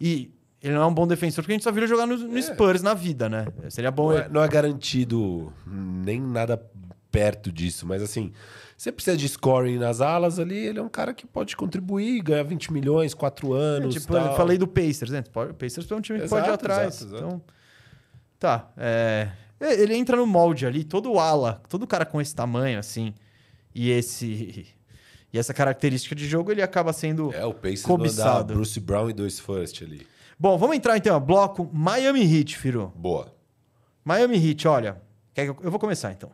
E ele não é um bom defensor porque a gente só viu ele jogar no, no É. Spurs na vida, né? Seria bom. Não é, não é garantido nem nada perto disso, mas assim, você precisa de scoring nas alas ali, ele é um cara que pode contribuir, ganhar 20 milhões, 4 É, anos. tipo, tal. eu falei do Pacers, né? O Pacers é um time que pode ir Exato, atrás. exato, exato. Então, tá. é, Ele entra no molde ali, todo ala, todo cara com esse tamanho, assim, e esse e essa característica de jogo, ele acaba sendo. É, o Pacers Cobiçado. Bruce Brown e dois first ali. Bom, vamos entrar então, bloco Miami Heat, Firu. Boa. Miami Heat, olha, eu, vou começar então.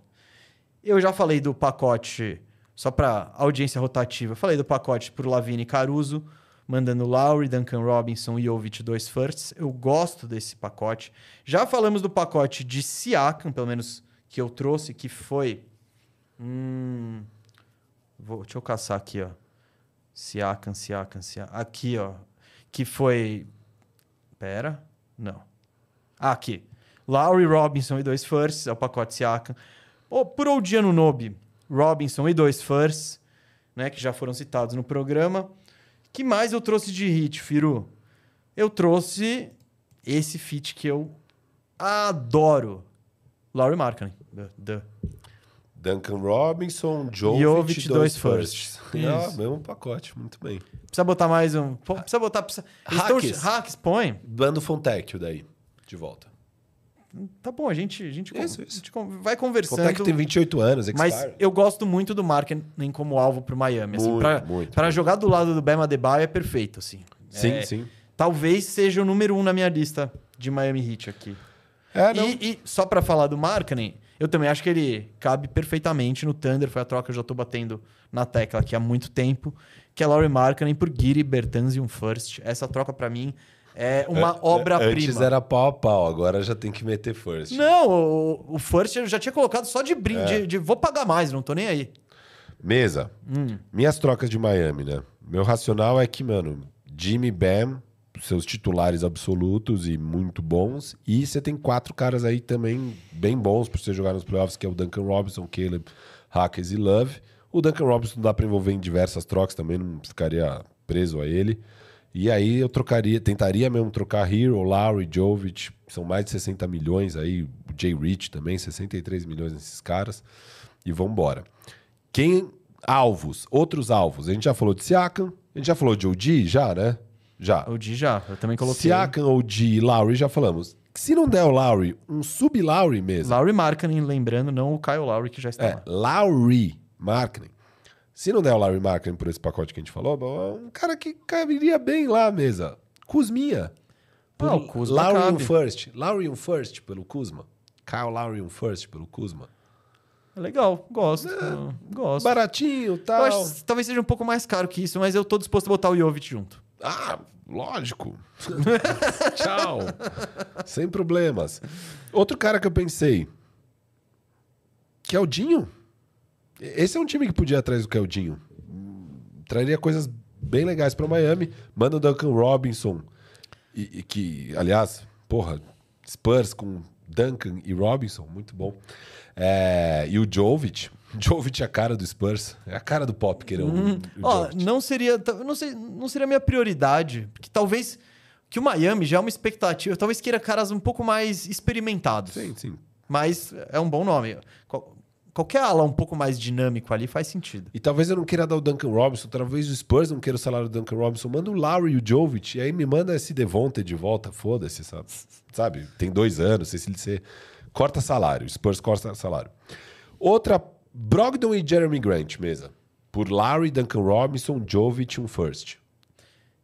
Eu já falei do pacote, só para audiência rotativa, eu falei do pacote pro Lavine e Caruso, mandando Lowry, Duncan Robinson e Jovic dois firsts. Eu gosto desse pacote. Já falamos do pacote de Siakam, pelo menos que eu trouxe, que foi... Hum, vou, deixa eu caçar aqui, ó. Siakam, Siakam, Siakam. Aqui, ó. Que foi... Pera. Não. Ah, aqui. Lowry, Robinson e dois firsts, é o pacote Siakam. Ô, Por Odiano Nobe, Robinson e dois firsts, né, que já foram citados no programa. que mais eu trouxe de hit, Firu? Eu trouxe esse fit que eu adoro. Lowry Markkinen. Duh, duh. Duncan Robinson, Jovic, dois, dois firsts. firsts. Ah, Isso. mesmo pacote, muito bem. Precisa botar mais um... Precisa botar... Precisa... Tão- Hackers. Hacks, põe. Bando Fontecchio daí, de volta. Tá bom, a gente, a gente, Isso, a isso. gente con- vai conversando. Fontecchio tem 28 anos, Mas expire. eu gosto muito do Markkinen como alvo pro Miami. Assim, Muito, pra, muito, pra muito. jogar do lado do Bema Adebayo é perfeito, assim. Sim, É, sim. Talvez seja o número um na minha lista de Miami Heat aqui. É, não. E, e só pra falar do Markkinen, eu também acho que ele cabe perfeitamente no Thunder. Foi a troca que eu já tô batendo na tecla aqui há muito tempo. Que é Laurie Markkinen por Giri Bertans e um first. Essa troca pra mim é uma An- Antes obra-prima. era pau a pau, agora já tem que meter first. Não, o, o first eu já tinha colocado só de brinde. É. De, de vou pagar mais, não tô nem aí. Mesa. Hum. Minhas trocas de Miami, né? Meu racional é que, mano, Jimmy Bam, seus titulares absolutos e muito bons. E você tem quatro caras aí também bem bons pra você jogar nos playoffs, que é o Duncan Robinson, Caleb, Hackers e Love. O Duncan Robinson dá pra envolver em diversas trocas, também não ficaria preso a ele. E aí eu trocaria, tentaria mesmo trocar Hero, Lowry, Jovic, são mais de 60 milhões aí, o Jay Rich também, 63 milhões nesses caras. E vambora. Quem alvos, outros alvos. A gente já falou de Siakam, a gente já falou de OG, já, né? Já. O Di já, eu também coloquei. Siakam, OG e Lowry, já falamos. Se não der o Lowry, um sub-Lowry mesmo. Lowry Markkanen, lembrando, não o Kyle Lowry que já está É, lá. Lowry Markkinen. Se não der o Lowry Markkinen por esse pacote que a gente falou, é um cara que caberia bem lá à mesa. Kuzminha. Por Ah, o Kuzma Lowry um first. Lowry um first pelo Kuzma. Kyle Lowry um first pelo Kuzma. É Legal, gosto. gosto. Baratinho, Eu tal. acho talvez seja um pouco mais caro que isso, mas eu tô disposto a botar o Jovic junto. Ah, lógico. Tchau. Sem problemas. Outro cara que eu pensei. Que é o Dinho. Esse é um time que podia ir atrás do Keldinho. Traria coisas bem legais para Miami. Manda o Duncan Robinson. E, e que, aliás, porra, Spurs com Duncan e Robinson, muito bom. É, e o Jovic. Jovic é a cara do Spurs. É a cara do Pop, querer um, o Ó, Jovic. não seria, não sei, não seria a minha prioridade, porque talvez que o Miami já é uma expectativa, talvez queira caras um pouco mais experimentados. Sim, sim. Mas é um bom nome. Qual- qualquer ala um pouco mais dinâmico ali faz sentido. E talvez eu não queira dar o Duncan Robinson, talvez o Spurs não queira o salário do Duncan Robinson. Manda o Lowry e o Jovic, e aí me manda esse Devonta de volta, foda-se, sabe? sabe? Tem dois anos, se ele ser... Corta salário, o Spurs corta salário. Outra, Brogdon e Jeremy Grant, mesa. Por Lowry, Duncan Robinson, Jovic, um first.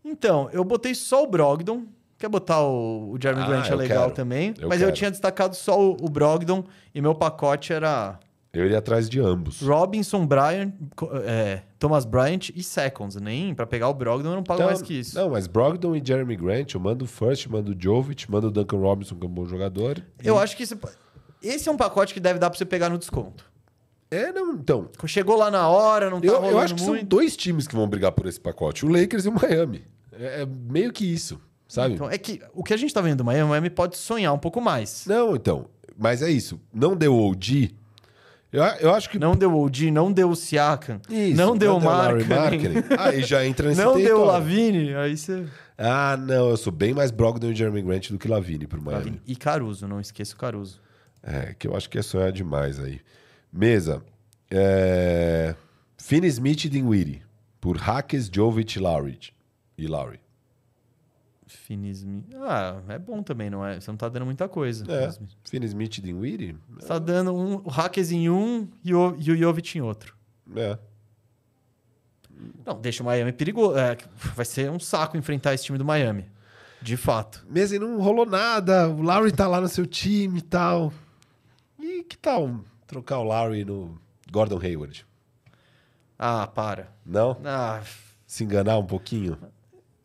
Então, eu botei só o Brogdon. Quer botar o, o Jeremy Ah, Grant é eu legal quero. também. Eu mas eu quero. tinha destacado só o, o Brogdon e meu pacote era Eu iria atrás de ambos. Robinson, Bryant, é, Thomas Bryant e Seconds. Nem pra pegar o Brogdon eu não pago Então, mais que isso. Não, mas Brogdon e Jeremy Grant, eu mando o first, mando o Jovic, mando o Duncan Robinson, que é um bom jogador. Eu acho que esse, esse é um pacote que deve dar pra você pegar no desconto. É, não, então, Chegou lá na hora, não tá Eu, rolando eu acho que são muito. dois times que vão brigar por esse pacote: o Lakers e o Miami. É, é meio que isso, sabe? Então, é que o que a gente tá vendo do Miami, o Miami pode sonhar um pouco mais. Não, então. Mas é isso. Não deu OG. Eu, eu acho que. Não deu o OG, não deu o Siakam, Isso, não deu o Markkinen. Aí já entra nesse não deu o território. Lavine, aí você... Ah, não. Eu sou bem mais Brogdon e Jeremy Grant do que Lavine pro Miami. Lavine. E Caruso, não esqueça o Caruso. É, que eu acho que é sonhar demais aí. Mesa. É... Finney Smith e Dinwiddie. Por Hackes, Jovic e Lowry. E Lowry. Finismi. Ah, é bom também, não é? Você não tá dando muita coisa. É. Finney Smith e Dinwiddie? Você tá dando um, o Hackers em um e o, e o Jovic em outro. É. Não, deixa o Miami perigoso. É, vai ser um saco enfrentar esse time do Miami. De fato. Mesmo e não rolou nada. O Lowry tá lá no seu time e tal. E que tal trocar o Lowry no Gordon Hayward? Ah, para. Não? Ah, Se enganar um pouquinho?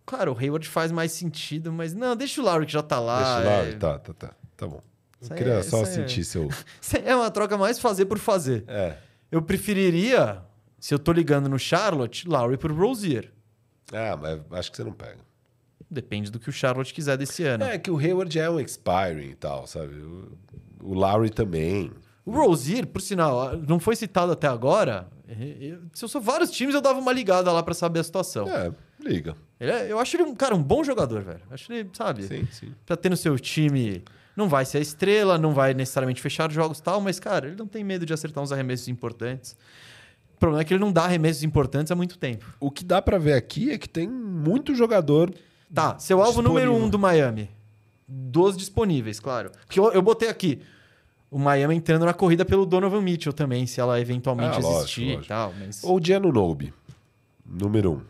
claro, o Hayward faz mais sentido, mas não, deixa o Lowry que já tá lá. Deixa o Lowry. é- Tá, tá, tá. Tá bom. Isso Eu queria é- só é- sentir seu. Isso É uma troca mais fazer por fazer. É. Eu preferiria, se eu tô ligando no Charlotte, Lowry por Rozier. Ah, mas acho que você não pega. Depende do que o Charlotte quiser desse ano. É que o Hayward é um expiring e tal, sabe? O, o Lowry também. O Rozier, por sinal, não foi citado até agora. Eu- se eu sou vários times, eu dava uma ligada lá pra saber a situação. É, liga. É- eu acho ele um cara um bom jogador, velho. Acho ele, sabe? Sim, sim. Pra ter no seu time, não vai ser a estrela, não vai necessariamente fechar jogos e tal, mas, cara, ele não tem medo de acertar uns arremessos importantes. O problema é que ele não dá arremessos importantes há muito tempo. O que dá pra ver aqui é que tem muito jogador. Tá, seu alvo Disponível. número um do Miami. Dos disponíveis, claro. Porque eu, eu botei aqui o Miami entrando na corrida pelo Donovan Mitchell também, se ela eventualmente Ah, lógico, existir e lógico. tal. Mas Ou o Gianno Nobe, número um.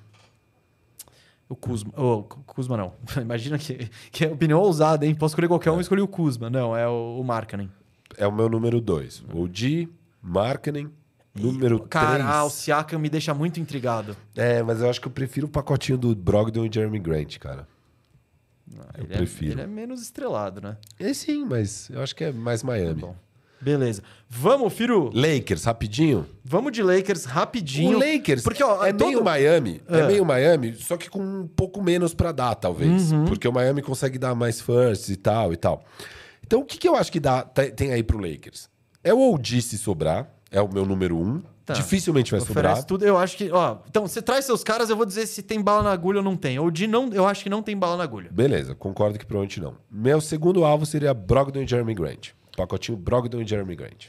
o Kuzma. Oh, Kuzma não. Imagina que, que é opinião ousada, hein? Posso escolher qualquer um, eu escolhi o Kuzma. Não, é o, o Markkanen. É o meu número dois. O G, Markkinen, número Cara, ah, o três. Siakam me deixa muito intrigado. É, mas eu acho que eu prefiro o pacotinho do Brogdon e Jeremy Grant, cara. Eu ele prefiro. É, ele é menos estrelado, né? É sim, mas eu acho que é mais Miami. Bom. Beleza. Vamos, Firu. Lakers, rapidinho. Vamos de Lakers rapidinho. O Lakers Porque, ó, é todo- meio Miami, é. É. meio Miami, só que com um pouco menos pra dar, talvez. Uhum. Porque o Miami consegue dar mais firsts e tal e tal. Então, o que, que eu acho que dá, te- tem aí pro Lakers? É o OG se sobrar, é o meu número um. Tá. Dificilmente vai sobrar. Oferece tudo. Eu acho que, ó, então você traz seus caras, eu vou dizer se tem bala na agulha ou não tem. Ou de não, eu acho que não tem bala na agulha. Beleza, concordo que provavelmente não. Meu segundo alvo seria Brogdon e Jeremy Grant. Pacotinho Brogdon e Jeremy Grant.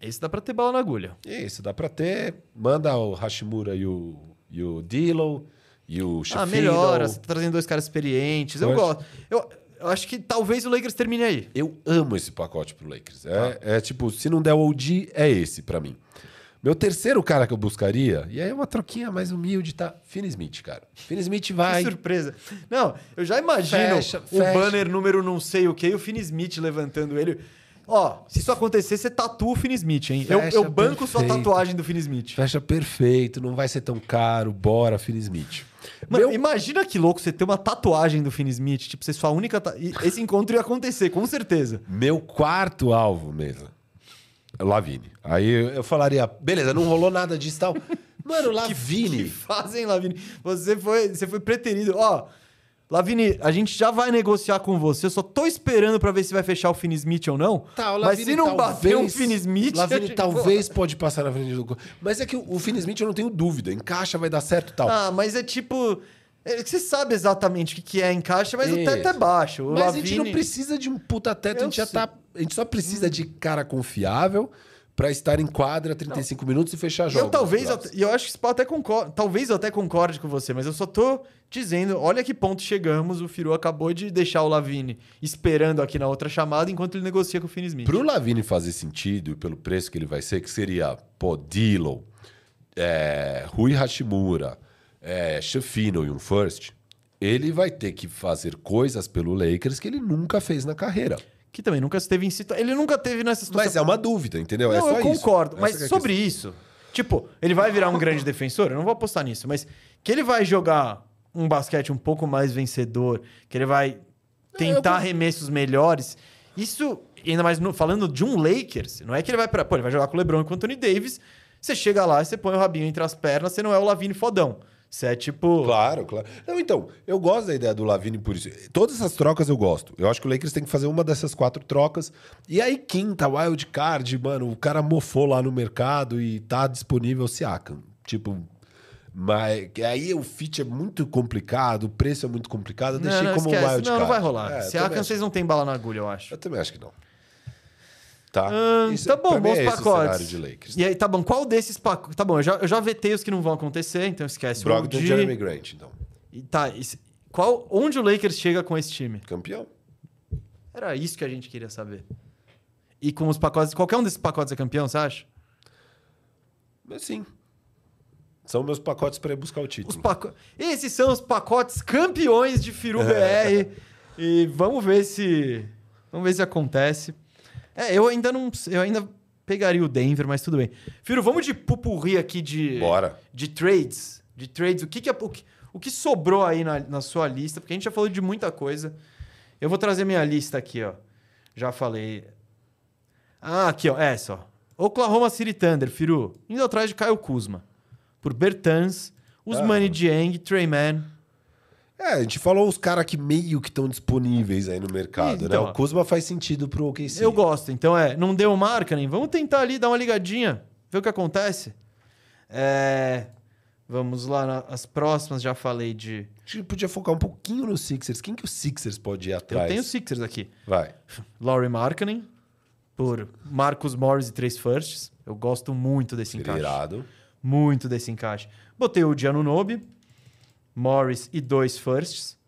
Esse dá pra ter bala na agulha. Isso, dá pra ter. Manda o Hashimura e o, e o Dilo. E o Ah, Sheffield. melhora, você tá trazendo dois caras experientes. Eu Eu gosto. Eu, eu acho que talvez o Lakers termine aí. Eu amo esse pacote pro Lakers. É, é tipo, se não der o OG, é esse pra mim. Meu terceiro cara que eu buscaria, e aí é uma troquinha mais humilde, tá? Finn Smith, cara. Finn Smith Que vai. surpresa. Não, eu já imagino Fecha, o fecha. banner número não sei o que e o Finn Smith levantando ele. Ó, se isso acontecer, você tatua o Finn Smith, hein? Eu, Fecha eu banco sua perfeito. tatuagem do Finn Smith. Fecha perfeito, não vai ser tão caro, bora, Finn Smith. Mano, Meu- imagina que louco você ter uma tatuagem do Finn Smith. Tipo, ser sua única. ta- Esse encontro ia acontecer, com certeza. Meu quarto alvo mesmo. O Lavine. Aí eu falaria, beleza, não rolou nada disso e tal. Mano, Que Lavine. fazem, Lavini? Você foi, você foi preterido. Ó, Lavini, a gente já vai negociar com você. Eu só tô esperando pra ver se vai fechar o Finn Smith ou não. Tá, o Mas Lavine se não bater um talvez- Finn Smith. a Lavine gente- talvez pode passar na frente do. Mas é que o o Finn Smith eu não tenho dúvida. Encaixa, vai dar certo e tal. Ah, mas é tipo. É Você sabe exatamente o que que é encaixa, mas o Isso. teto é baixo. O Mas a gente não precisa de um puta teto, a gente já sei. tá. A gente só precisa de cara confiável pra estar em quadra 35 minutos e fechar jogos. Eu talvez, e eu acho que até concorde, talvez eu até concorde com você, mas eu só tô dizendo, olha que ponto chegamos, o Firu acabou de deixar o Lavine esperando aqui na outra chamada enquanto ele negocia com o Finn Smith. Pro Lavine fazer sentido e pelo preço que ele vai ser, que seria, pô, Dillon, é, Rui Hashimura, é, Shafino e um first, ele vai ter que fazer coisas pelo Lakers que ele nunca fez na carreira. Que também nunca esteve em situação. Ele nunca teve nessa situação. Mas é uma dúvida, entendeu? é Não, só eu concordo. Mas é sobre isso, tipo, ele vai virar um grande defensor? Eu não vou apostar nisso, mas que ele vai jogar um basquete um pouco mais vencedor, que ele vai tentar arremessos melhores, isso, ainda mais no- falando de um Lakers, não é que ele vai para, pô, ele vai jogar com o LeBron e com o Anthony Davis, você chega lá e você põe o rabinho entre as pernas, você não é o Lavine fodão. Você é tipo, Claro, claro. Não, então, eu gosto da ideia do Lavine por isso. Todas essas trocas eu gosto. Eu acho que o Lakers tem que fazer uma dessas quatro trocas. E aí, quinta, wild card, mano, o cara mofou lá no mercado e tá disponível o Siakam. Tipo, mas que aí o fit é muito complicado, o preço é muito complicado. Eu não, deixei não, como esquece. wild não, card. não vai rolar. É, Siakam, vocês não tem bala na agulha, eu acho. Eu também acho que não. Tá? Ahn, Isso, tá bom, bons é pacotes. E aí, tá bom, qual desses pacotes? Tá bom, eu já, eu já vetei os que não vão acontecer, então esquece. o Brogdon e. Jeremy Grant, então. E tá, esse- qual, onde o Lakers chega com esse time? Campeão. Era isso que a gente queria saber. E com os pacotes, qualquer um desses pacotes é campeão, você acha? Mas sim. São meus pacotes para ir buscar o Os título. paco... Esses são os pacotes campeões de Firu BR. e vamos ver se. Vamos ver se acontece. É, eu ainda não. Eu ainda pegaria o Denver, mas tudo bem. Firu, vamos de pupurri aqui de. Bora. De trades. De trades. O que, que, é, o que, o que sobrou aí na, na sua lista? Porque a gente já falou de muita coisa. Eu vou trazer minha lista aqui, ó. Já falei. Ah, aqui, ó. Essa, ó. Oklahoma City Thunder, Firu. Indo atrás de Caio Kuzma. Por Bertans, Usmani Ah. Dieng, Trey Mann. É, a gente falou os caras que meio que estão disponíveis aí no mercado, Então, né? O Kuzma faz sentido pro OKC. Eu gosto. Então, é, não deu marketing? Vamos tentar ali dar uma ligadinha, ver o que acontece. É, vamos lá, as próximas já falei de... Acho que podia focar um pouquinho no Sixers. Quem que o Sixers pode ir atrás? Eu tenho Sixers aqui. Vai. Laurie Markkinen, por Marcus Morris e três firsts. Eu gosto muito desse Seria encaixe. Muito desse encaixe. Botei o Giannu Nobe, Morris e dois firsts.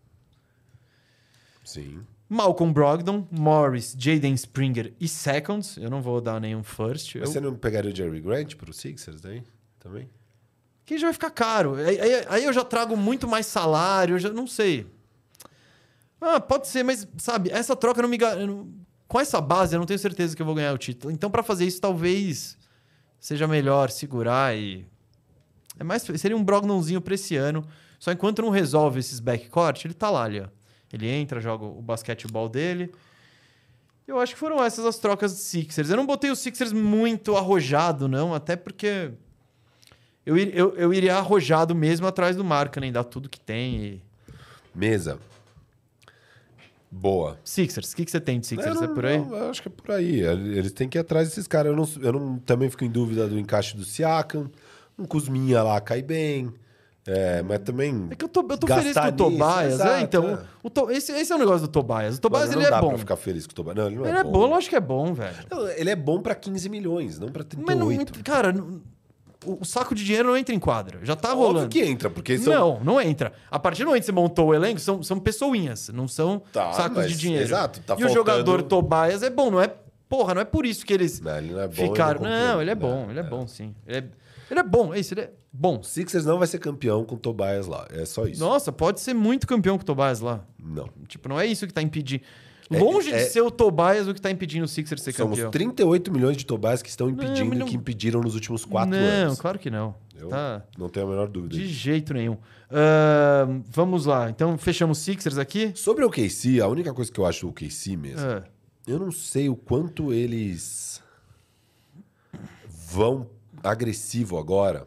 Sim. Malcolm Brogdon, Morris, Jaden Springer e seconds. Eu não vou dar nenhum first. Mas Eu- você não pegaria o Jerry Grant pro Sixers daí? Também? Que já vai ficar caro. Aí, aí- aí eu já trago muito mais salário, eu já não sei. Ah, pode ser, mas sabe, essa troca não me. não- Com essa base, eu não tenho certeza que eu vou ganhar o título. Então, pra fazer isso, talvez seja melhor segurar e. É mais, seria um Brogdonzinho pra esse ano. Só enquanto não resolve esses backcourt, ele tá lá ali, ó. Ele entra, joga o basquetebol dele. Eu acho que foram essas as trocas de Sixers. Eu não botei os Sixers muito arrojado, não, até porque eu, eu, eu iria arrojado mesmo atrás do Markkanen, dar tudo que tem. E... Mesa. Boa. Sixers, o que, que você tem de Sixers? Eu é não- por aí? não, eu acho que é por aí. Eles têm que ir atrás desses caras. Eu, não, eu não- também fico em dúvida do encaixe do Siakam. Um Kuzminha lá cai bem. É, mas também. É que eu tô, eu tô feliz com o Tobias. exato, é, então, é. o To- esse, esse é o negócio do Tobias. O Tobias não ele é dá bom. pra ficar feliz com o Tobias. Não, ele não Ele é, é bom, lógico que é bom, velho. Não, ele é bom pra 15 milhões, não pra Mas não, 38. cara, não- o, o saco de dinheiro não entra em quadra. Já tá Óbvio rolando. que entra, porque são... Não, não entra. A partir do momento que você montou o elenco, são, são pessoinhas, não são Tá, sacos mas- de dinheiro. exato, tá e o faltando- jogador Tobias é bom, não é. Porra, não é por isso que eles Não, ele não é bom. ficaram. ele Não, ele é comprou. bom, ele é bom, sim. Ele é, ele é bom, é isso, ele é bom. O Sixers não vai ser campeão com o Tobias lá. É só isso. Nossa, pode ser muito campeão com o Tobias lá. Não. Tipo, não é isso que tá impedindo. É- Longe é- de ser o Tobias o que tá impedindo o Sixers ser Somos campeão. 38 milhões de Tobias que estão impedindo e não- que impediram nos últimos quatro não, anos. claro que não. Eu Tá. não tenho a menor dúvida. De jeito nenhum. Ahn, vamos lá. Então, fechamos Sixers aqui. Sobre o OKC, a única coisa que eu acho do OKC mesmo, Ah, eu não sei o quanto eles vão agressivo agora,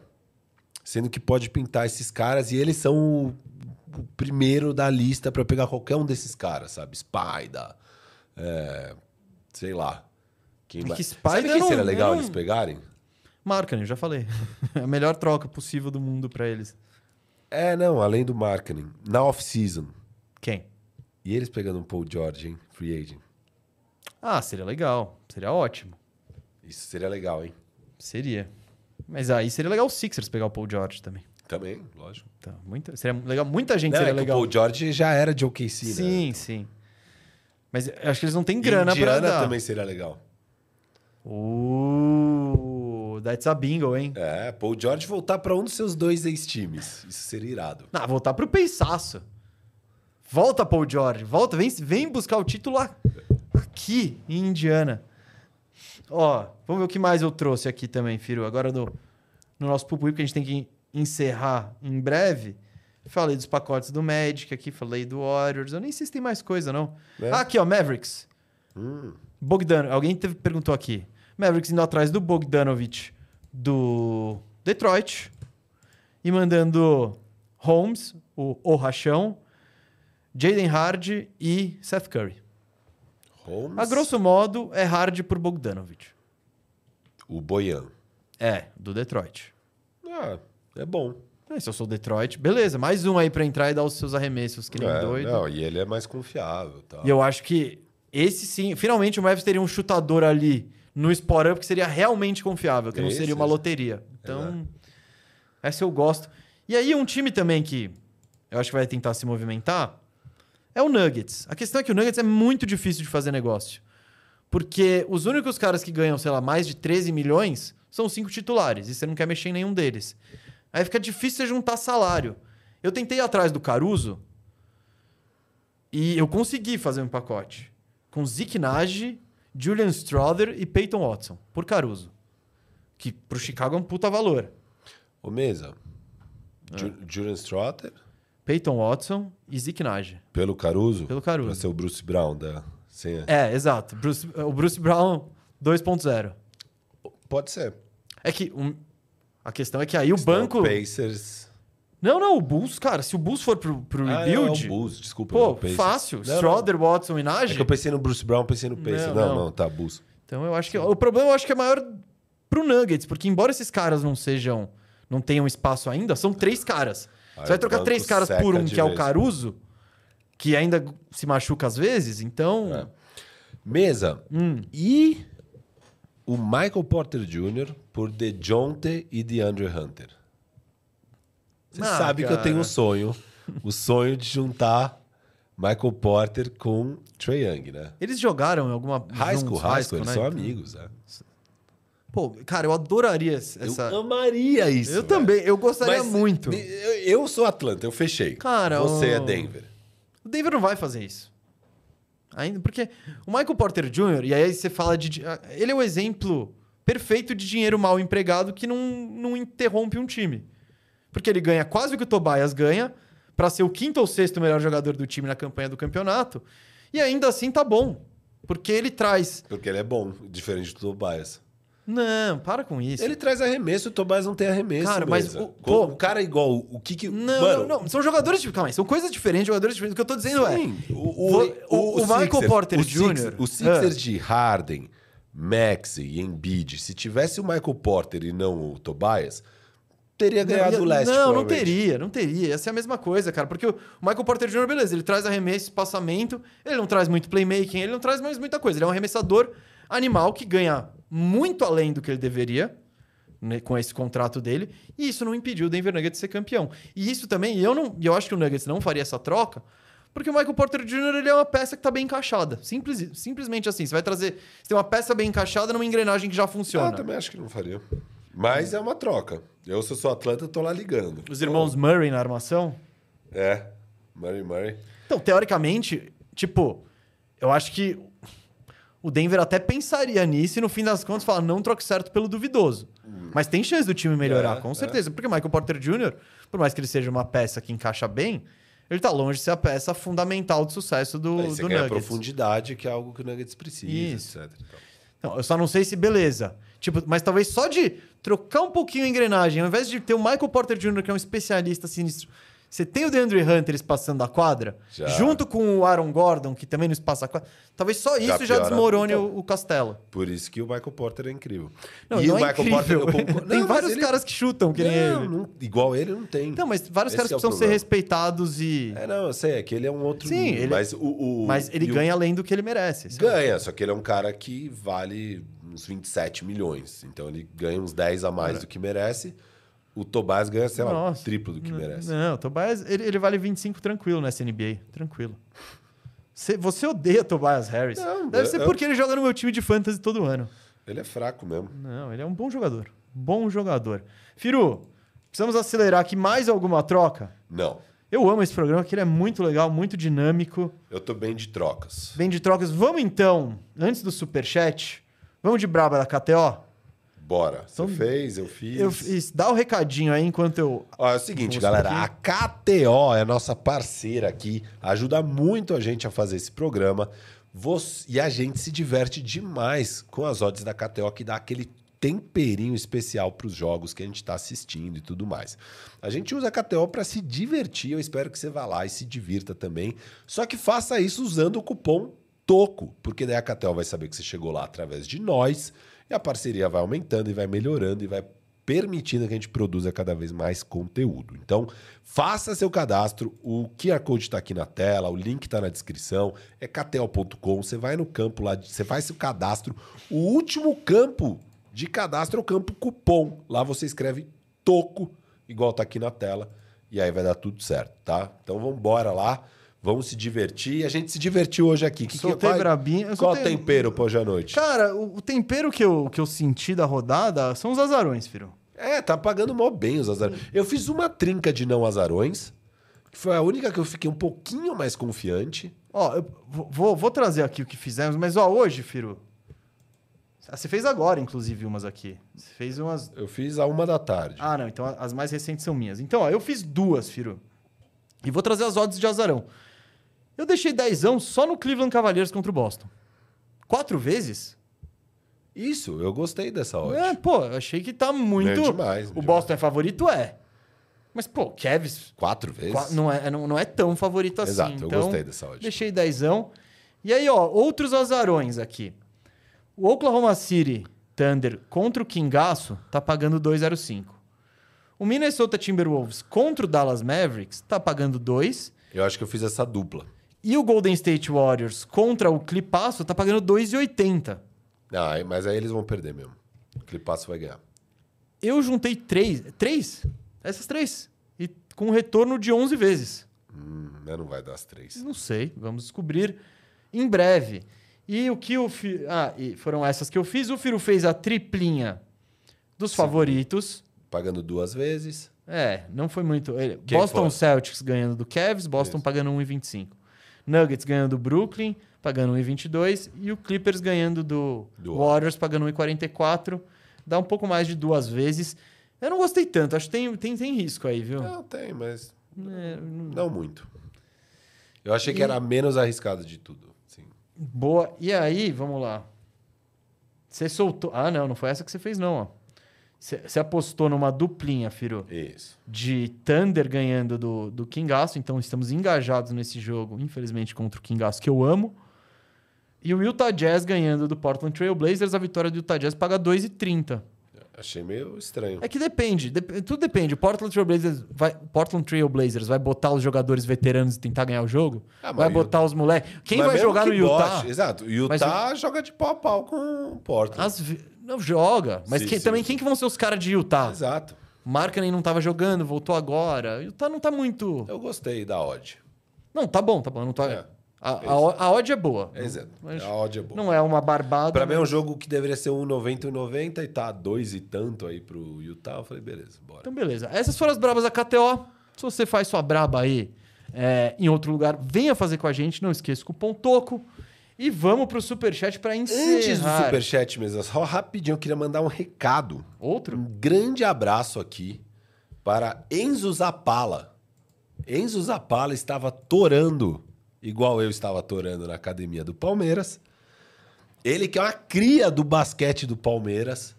sendo que pode pintar esses caras e eles são o, primeiro da lista pra pegar qualquer um desses caras, sabe? Spider, é, sei lá. Quem É mais? que Spider Sabe quem não- seria legal não- eles pegarem? Eu já falei. a melhor troca possível do mundo pra eles. É, não, além do marketing, na off-season. Quem? E eles pegando um Paul George, hein? Free agent. Ah, seria legal. Seria ótimo. Isso seria legal, hein? Seria. Mas aí seria legal o Sixers pegar o Paul George também. Também, lógico. Tá, muita, seria legal. Muita gente Não, seria é legal. O Paul George já era de OKC, né? Sim, sim. Mas acho que eles não têm grana Indiana pra dar. também seria legal. Uh, that's a bingo, hein? É, Paul George voltar pra um dos seus dois ex-times. Isso seria irado. Ah, voltar pro peiçaço. Volta, Paul George. Volta, vem, vem buscar o título aqui, em Indiana. Ó, vamos ver o que mais eu trouxe aqui também, Firo. Agora no, no nosso público, porque a gente tem que encerrar em breve. Falei dos pacotes do Magic aqui, falei do Warriors. Eu nem sei se tem mais coisa, não. É. Ah, aqui, ó, Mavericks. Hum, Bogdan, alguém teve, perguntou aqui. Mavericks indo atrás do Bogdanovich do Detroit e mandando Holmes, o, o Rachão, Jaden Hardy e Seth Curry. Holmes. A grosso modo, é Hardy por Bogdanovich. O Boyan. É, do Detroit. Ah, é bom. É, se eu sou Detroit, beleza. Mais um aí pra entrar e dar os seus arremessos, que nem É, doido. Não, e ele é mais confiável. Tá? E eu acho que esse sim, finalmente o Mavericks teria um chutador ali no spot up que seria realmente confiável, que não Esse, seria uma loteria. Então, essa eu gosto. E aí um time também que eu acho que vai tentar se movimentar é o Nuggets. A questão é que o Nuggets é muito difícil de fazer negócio. Porque os únicos caras que ganham, sei lá, mais de 13 milhões são cinco titulares. E você não quer mexer em nenhum deles. Aí fica difícil você juntar salário. Eu tentei ir atrás do Caruso e eu consegui fazer um pacote com Zeke Nage, Julian Strother e Peyton Watson por Caruso. Que pro Chicago é um puta valor. Ô, Mesa. Ju- Julian Strother, Peyton Watson e Zeke Nage. pelo Caruso. Pelo Caruso. Pra ser o Bruce Brown da... Sem... É, exato. Bruce- o Bruce Brown 2.0. Pode ser. É que um- a questão é que aí o Questão banco. Pacers... Não, não, o Bulls, cara, se o Bulls for pro, pro Ah, rebuild, é o Bulls, desculpa. pô, não, Pacers. fácil. Não, não. Strother, Watson e É Nage. que eu pensei no Bruce Brown, pensei no Pacers. Não, Não, não. não, tá, Bulls. Então eu acho que. O problema eu acho que é maior pro Nuggets, porque embora esses caras não sejam. não tenham espaço ainda, são três caras. Aí Você vai trocar três caras por um, que é o. Caruso, que ainda se machuca às vezes, então. É. Mesa. Hum. E o Michael Porter Jr. por DeJounte e DeAndre Hunter. Você Ah, sabe que eu cara. tenho um sonho. O sonho de juntar Michael Porter com Trae Young, né? Eles jogaram em alguma. High school, juntos, high school, eles né? são Então- amigos, né? Pô, cara, eu adoraria essa. Eu amaria isso. Eu velho. também, eu gostaria Mas muito. Eu, eu sou Atlanta, eu fechei. Cara, Você o- é Denver. O Denver não vai fazer isso. Ainda porque o Michael Porter Jr., e aí você fala de. Ele é o exemplo perfeito de dinheiro mal empregado que não, não interrompe um time. Porque ele ganha quase o que o Tobias ganha para ser o quinto ou sexto melhor jogador do time na campanha do campeonato. E ainda assim tá bom. Porque ele traz. Porque ele é bom, diferente do Tobias. Não, para com isso. Ele traz arremesso, o Tobias não tem arremesso. Cara, mas o- pô- o cara é igual. O que que. Não, Mano, não, não. São jogadores de. Calma aí, são coisas diferentes, jogadores diferentes. O que eu tô dizendo é. Sim, o, Vo- o- o Michael Sixers- Porter o Jr. O Sixers Ah. de Harden, Maxi e Embiid, se tivesse o Michael Porter e não o Tobias, teria ganhado o leste. Não, não teria, não teria. Ia ser a mesma coisa, cara. Porque o Michael Porter Jr., beleza, ele traz arremesso, passamento, ele não traz muito playmaking, ele não traz mais muita coisa. Ele é um arremessador animal que ganha muito além do que ele deveria né, com esse contrato dele, e isso não impediu o Denver Nuggets de ser campeão. E isso também, eu não, eu acho que o Nuggets não faria essa troca, porque o Michael Porter Jr. ele é uma peça que está bem encaixada. Simples, simplesmente assim. Você vai trazer. Você tem uma peça bem encaixada numa engrenagem que já funciona. Ah, também acho que não faria. Mas é uma troca. Eu, se eu sou atleta, tô lá ligando. Os irmãos Murray na armação? É. Murray Murray. Então, teoricamente, tipo, eu acho que o Denver até pensaria nisso e no fim das contas fala, não troque certo pelo duvidoso. Mas tem chance do time melhorar, É, com é. certeza. Porque o Michael Porter Jr., por mais que ele seja uma peça que encaixa bem, ele tá longe de ser a peça fundamental de sucesso do, você do Nuggets. profundidade, que é algo que o Nuggets precisa, Isso. etc. e tal. Não, eu só não sei se beleza. Tipo, mas talvez só de trocar um pouquinho a engrenagem, ao invés de ter o Michael Porter Jr., que é um especialista sinistro, você tem o DeAndre Hunter espaçando a quadra, Já. junto com o Aaron Gordon, que também não espaça a quadra. Talvez só isso já, piora. desmorone Então. o, o castelo. Por isso que o Michael Porter é incrível. Não, e não o é Michael incrível. Porter... concordo- tem Não, vários ele- caras que chutam que nem Não, ele. não- igual ele não tem. Não, mas vários Esse caras que é o precisam ser problema. respeitados e... É, não, eu sei, é que ele é um outro Sim, nível, ele- mas o, o- Mas ele e o- ganha além do que ele merece. Ganha, só que ele é um cara que vale uns 27 milhões. Então ele ganha uns 10 a mais do que merece. O Tobias ganha, sei lá, o Nossa. triplo do que merece. Não, o Tobias, ele, ele vale 25 tranquilo nessa NBA. Tranquilo. Você, você odeia Tobias Harris. Não, Deve eu- ser eu- porque ele joga no meu time de fantasy todo ano. Ele é fraco mesmo. Não, ele é um bom jogador. Bom jogador. Firu, precisamos acelerar aqui mais alguma troca? Não. Eu amo esse programa, que ele é muito legal, muito dinâmico. Eu tô bem de trocas. Bem de trocas. Vamos então, antes do superchat, vamos de braba da KTO? Bora. Você Então, fez, eu fiz. Eu fiz, dá o recadinho aí enquanto eu Ó, é o seguinte, galera. aqui. A KTO é a nossa parceira aqui. Ajuda muito a gente a fazer esse programa. Você- E a gente se diverte demais com as odds da KTO, que dá aquele temperinho especial para os jogos que a gente está assistindo e tudo mais. A gente usa a KTO para se divertir. Eu espero que você vá lá e se divirta também. Só que faça isso usando o cupom TOCO, porque daí a KTO vai saber que você chegou lá através de nós e a parceria vai aumentando e vai melhorando e vai permitindo que a gente produza cada vez mais conteúdo. Então, faça seu cadastro. O QR Code está aqui na tela, o link está na descrição. É ktel.com. Você vai no campo lá, você faz seu cadastro. O último campo de cadastro é o campo cupom. Lá você escreve TOCO, igual tá aqui na tela, e aí vai dar tudo certo, tá? Então vamos embora lá. Vamos se divertir. A gente se divertiu hoje aqui. Que, Soltei qual, brabinho, eu Qual soltei- tempero pra hoje à noite? Cara, o, o tempero que eu, que eu senti da rodada são os azarões, Firu. É, tá pagando mó bem os azarões. Eu fiz uma trinca de não azarões, que foi a única que eu fiquei um pouquinho mais confiante. Ó, eu vou- vou, trazer aqui o que fizemos, mas ó, hoje, Firu. Ah, Você fez agora, inclusive, umas aqui. Você fez umas. Eu fiz a uma da tarde. Ah, não, então as mais recentes são minhas. Então, ó, eu fiz duas, Firu. E vou trazer as odds de azarão. Eu deixei dezão só no Cleveland Cavaliers contra o Boston. Quatro vezes? Isso, eu gostei dessa odd. É, pô, eu achei que tá muito. É demais, o demais. Boston é favorito? É. Mas, pô, Cavs Quatro vezes? Não é, não, não é tão favorito assim. Exato, eu então, gostei dessa odd. Deixei dezão. E aí, ó, outros azarões aqui. O Oklahoma City Thunder contra o Kingaço tá pagando 2,05. O Minnesota Timberwolves contra o Dallas Mavericks tá pagando 2. Eu acho que eu fiz essa dupla. E o Golden State Warriors contra o Clipasso tá pagando 2,80. Ah, mas aí eles vão perder mesmo. O Clipasso vai ganhar. Eu juntei três. Três? Essas três. E com um retorno de 11 vezes. Hum, não vai dar as três. Não sei, vamos descobrir em breve. E o que o. Ah, e foram essas que eu fiz. O Firo fez a triplinha dos favoritos. Pagando duas vezes. É, não foi muito. Quem Boston foi? Celtics ganhando do Cavs, Boston Isso. pagando 1,25. Nuggets ganhando do Brooklyn, pagando 1,22. E o Clippers ganhando do, Do Warriors, pagando 1,44. Dá um pouco mais de duas vezes. Eu não gostei tanto, acho que tem, tem, tem risco aí, viu? Não, tem, mas É, não- não muito. Eu achei que era a menos arriscado de tudo. Sim. Boa. E aí, vamos lá. Você soltou. Ah, não, não foi essa que você fez, não, ó. Você apostou numa duplinha, Firu, Isso. de Thunder ganhando do, do Kingaço, então estamos engajados nesse jogo, infelizmente, contra o Kingaço, que eu amo. E o Utah Jazz ganhando do Portland Trail Blazers, a vitória do Utah Jazz paga 2,30. Achei meio estranho. É que depende, dep- tudo depende. O Portland Trail Blazers vai, Portland Trail Blazers vai botar os jogadores veteranos e tentar ganhar o jogo? Ah, mas vai botar os moleques. Quem Mas vai jogar que no Utah? bote- exato. O Utah joga de pau a pau com o Portland. As Não joga. Mas Sim, quem- sim, também sim. quem que vão ser os caras de Utah? Exato. Markkanen não tava jogando, voltou agora. Utah não tá muito. Eu gostei da odd. Não, tá bom, tá bom. Não tá... É. A, a, a odd é boa. Exato. A odd é boa. Não é uma barbada. Pra mim é um mas- jogo que deveria ser 1,90 e 90 e tá dois e tanto aí pro Utah. Eu falei, beleza, bora. Então, beleza. Essas foram as brabas da KTO. Se você faz sua braba aí é, em outro lugar, venha fazer com a gente. Não esqueça o cupom TOCO. E vamos pro superchat pra encerrar. Antes do superchat mesmo, só rapidinho, eu queria mandar um recado. Outro? Um grande abraço aqui para Enzo Zapala. Enzo Zapala estava torando, igual eu estava torando na academia do Palmeiras. Ele que é uma cria do basquete do Palmeiras.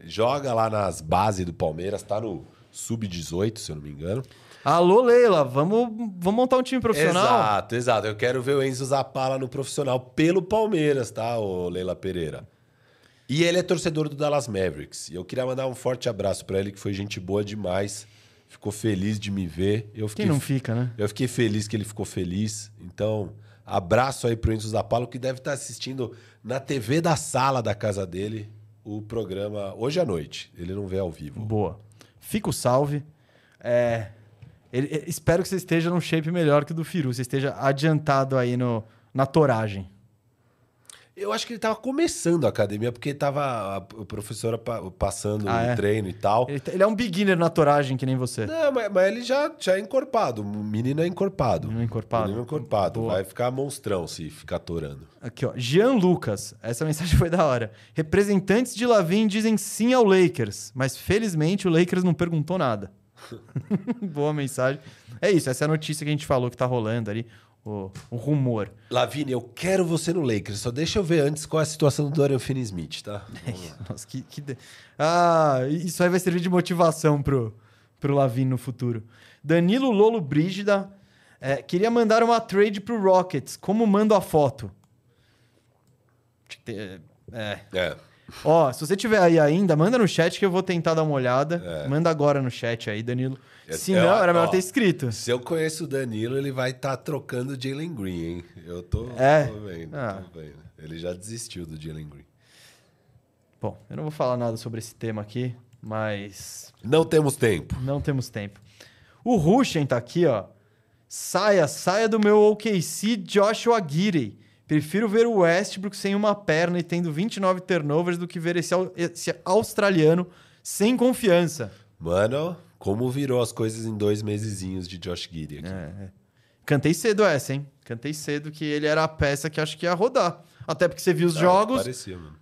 Joga lá nas bases do Palmeiras, tá no sub-18, se eu não me engano. Alô, Leila. Vamos, vamos montar um time profissional? Exato, exato. Eu quero ver o Enzo Zapala no profissional pelo Palmeiras, tá, ô Leila Pereira? E ele é torcedor do Dallas Mavericks. E eu queria mandar um forte abraço pra ele, que foi gente boa demais. Ficou feliz de me ver. Eu fiquei, Quem não fica, né? eu fiquei feliz que ele ficou feliz. Então, abraço aí pro Enzo Zapala, que deve estar assistindo na TV da sala da casa dele o programa hoje à noite. Ele não vê ao vivo. Boa. Fica o salve. É, ele- ele- espero que você esteja num shape melhor que o do Firu. Você esteja adiantado aí no, na toragem. Eu acho que ele tava começando a academia, porque tava a, professora pa- passando Ah, o é? treino e tal. Ele, é um beginner na toragem, que nem você. Não, mas, mas ele já, já é encorpado. O menino é encorpado. Menino encorpado? Menino encorpado. Boa. Vai ficar monstrão se ficar torando. Aqui, ó. Jean Lucas. Essa mensagem foi da hora. Representantes de Lavin dizem sim ao Lakers, mas felizmente o Lakers não perguntou nada. Boa mensagem. É isso, essa é a notícia que a gente falou que tá rolando ali, o, o rumor. Lavínia, eu quero você no Lakers. Só deixa eu ver antes qual é a situação do Dorian Finney-Smith, tá? Nossa, que, que de- Ah, isso aí vai servir de motivação pro, pro Lavin no futuro. Danilo Lolo Brígida é, queria mandar uma trade pro Rockets. Como mando a foto? Ter- É. É. Ó, se você tiver aí ainda, manda no chat que eu vou tentar dar uma olhada. É. Manda agora no chat aí, Danilo. É- Se é, não, ó, era melhor ó. ter escrito. Se eu conheço o Danilo, ele vai estar trocando o Jalen Green, hein? Eu tô, É? tô vendo, Ah. tô vendo. Ele já desistiu do Jalen Green. Bom, eu não vou falar nada sobre esse tema aqui, mas Não temos tempo. Não temos tempo. O Rushen tá aqui, ó. Saia, saia do meu OKC Joshua Gidey. Prefiro ver o Westbrook sem uma perna e tendo 29 turnovers do que ver esse, esse australiano sem confiança. Mano, como virou as coisas em dois mesezinhos de Josh Giddy aqui. É, Cantei cedo essa, hein? Cantei cedo que ele era a peça que acho que ia rodar. Até porque você viu os Ah, jogos. Parecia, mano.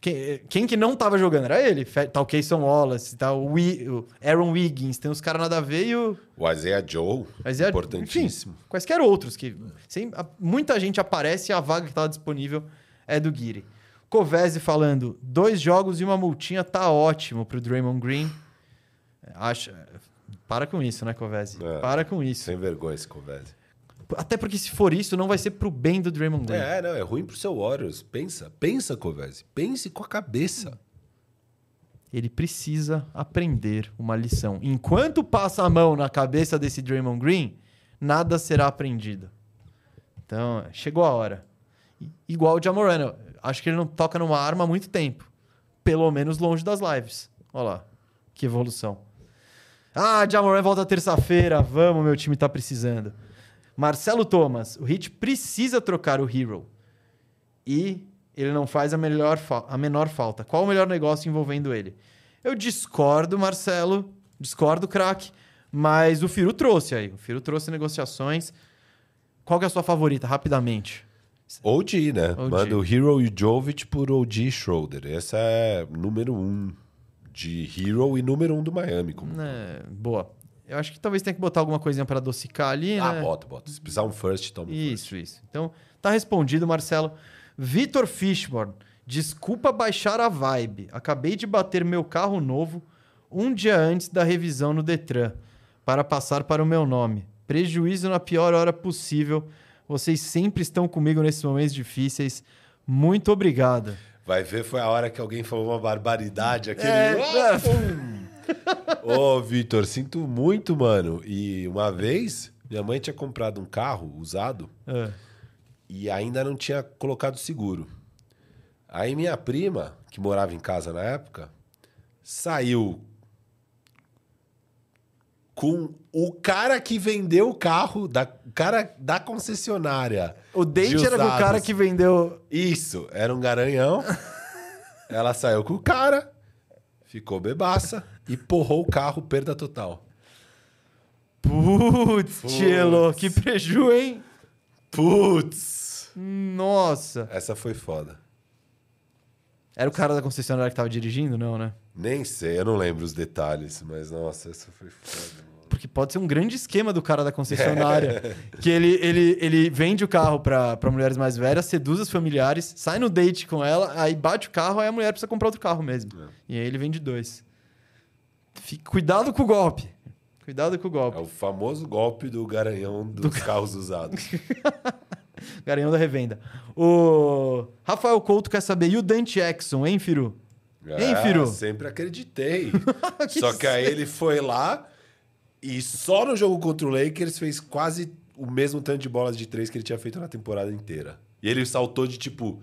Quem, quem que não tava jogando era ele. Fe- Tá o Kayson Wallace, tá o, Wi- o Aaron Wiggins, tem os caras nada a ver e o, O Isaiah Joe, é, importantíssimo. Enfim, quaisquer outros que sem, a- muita gente aparece e a vaga que estava disponível é do Guiri. Covese falando, dois jogos e uma multinha tá ótimo pro Draymond Green. Acha, para com isso, né, Covese? É. Para com isso. Sem vergonha esse conversa. Até porque se for isso, não vai ser pro bem do Draymond Green. É, não, é ruim pro seu Warriors. Pensa, pensa, Covese. Pense com a cabeça. Ele precisa aprender uma lição. Enquanto passa a mão na cabeça desse Draymond Green, nada será aprendido. Então, chegou a hora. Igual o Jamorano. Acho que ele não toca numa arma há muito tempo. Pelo menos longe das lives. Olha lá. Que evolução. Ah, Jamoran volta terça-feira. Vamos, meu time tá precisando. Marcelo Thomas. O Hit precisa trocar o Hero. E ele não faz a, melhor a menor falta. Qual o melhor negócio envolvendo ele? Eu discordo, Marcelo. Discordo, craque. Mas o Firu trouxe aí. O Firu trouxe negociações. Qual é a sua favorita, rapidamente? OG, né? OG. Manda o Hero e Jovic por OG Schroeder. Essa é número um de Hero e número um do Miami. Como... É, boa. Eu acho que talvez tenha que botar alguma coisinha para adocicar ali, Ah, né? bota, bota. Se precisar um first, toma um first. Isso, isso. Então, tá respondido, Marcelo. Vitor Fishborn, desculpa baixar a vibe. Acabei de bater meu carro novo um dia antes da revisão no Detran para passar para o meu nome. Prejuízo na pior hora possível. Vocês sempre estão comigo nesses momentos difíceis. Muito obrigado. Vai ver, foi a hora que alguém falou uma barbaridade. Aquele. É, Ah. Ô, Vitor, sinto muito, mano. E uma vez, minha mãe tinha comprado um carro usado É. e ainda não tinha colocado seguro. Aí minha prima, que morava em casa na época, saiu com o cara que vendeu o carro, da, o cara da concessionária. O date de era com o cara que vendeu. Isso, era um garanhão. Ela saiu com o cara, ficou bebaça e porrou o carro, perda total. Putz, Tchelo, que preju, hein? Putz! Nossa. Essa foi foda. Era o cara da concessionária que tava dirigindo? Não, né? Nem sei, eu não lembro os detalhes, mas nossa, essa foi foda. mano. Porque pode ser um grande esquema do cara da concessionária. que ele, ele, ele vende o carro pra, pra mulheres mais velhas, seduz as familiares, sai no date com ela, aí bate o carro, aí a mulher precisa comprar outro carro mesmo. E aí ele vende dois. Fique, cuidado com o golpe. Cuidado com o É golpe. o famoso golpe do garanhão dos carros usados. Garanhão da revenda. O Rafael Couto quer saber, e o Dante Exxon, hein, Firu? Hein, É, Firu? Sempre acreditei. Que Só que aí ele foi lá e só no jogo contra o Lakers fez quase o mesmo tanto de bolas de três que ele tinha feito na temporada inteira. E ele saltou de tipo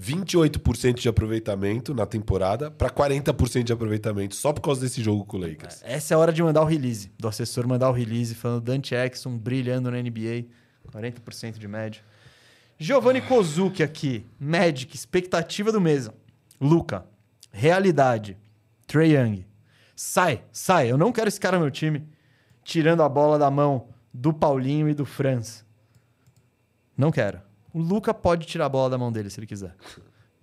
28% de aproveitamento na temporada para 40% de aproveitamento só por causa desse jogo com o Lakers. Essa é a hora de mandar o release, do assessor mandar o release, falando Dante Exxon brilhando na NBA, 40% de média. Giovanni Kozuki aqui, Magic, expectativa do mês. Luca, realidade, Trey Young. Sai, sai, eu não quero esse cara no meu time, tirando a bola da mão do Paulinho e do Franz. Não quero. O Luca pode tirar a bola da mão dele se ele quiser.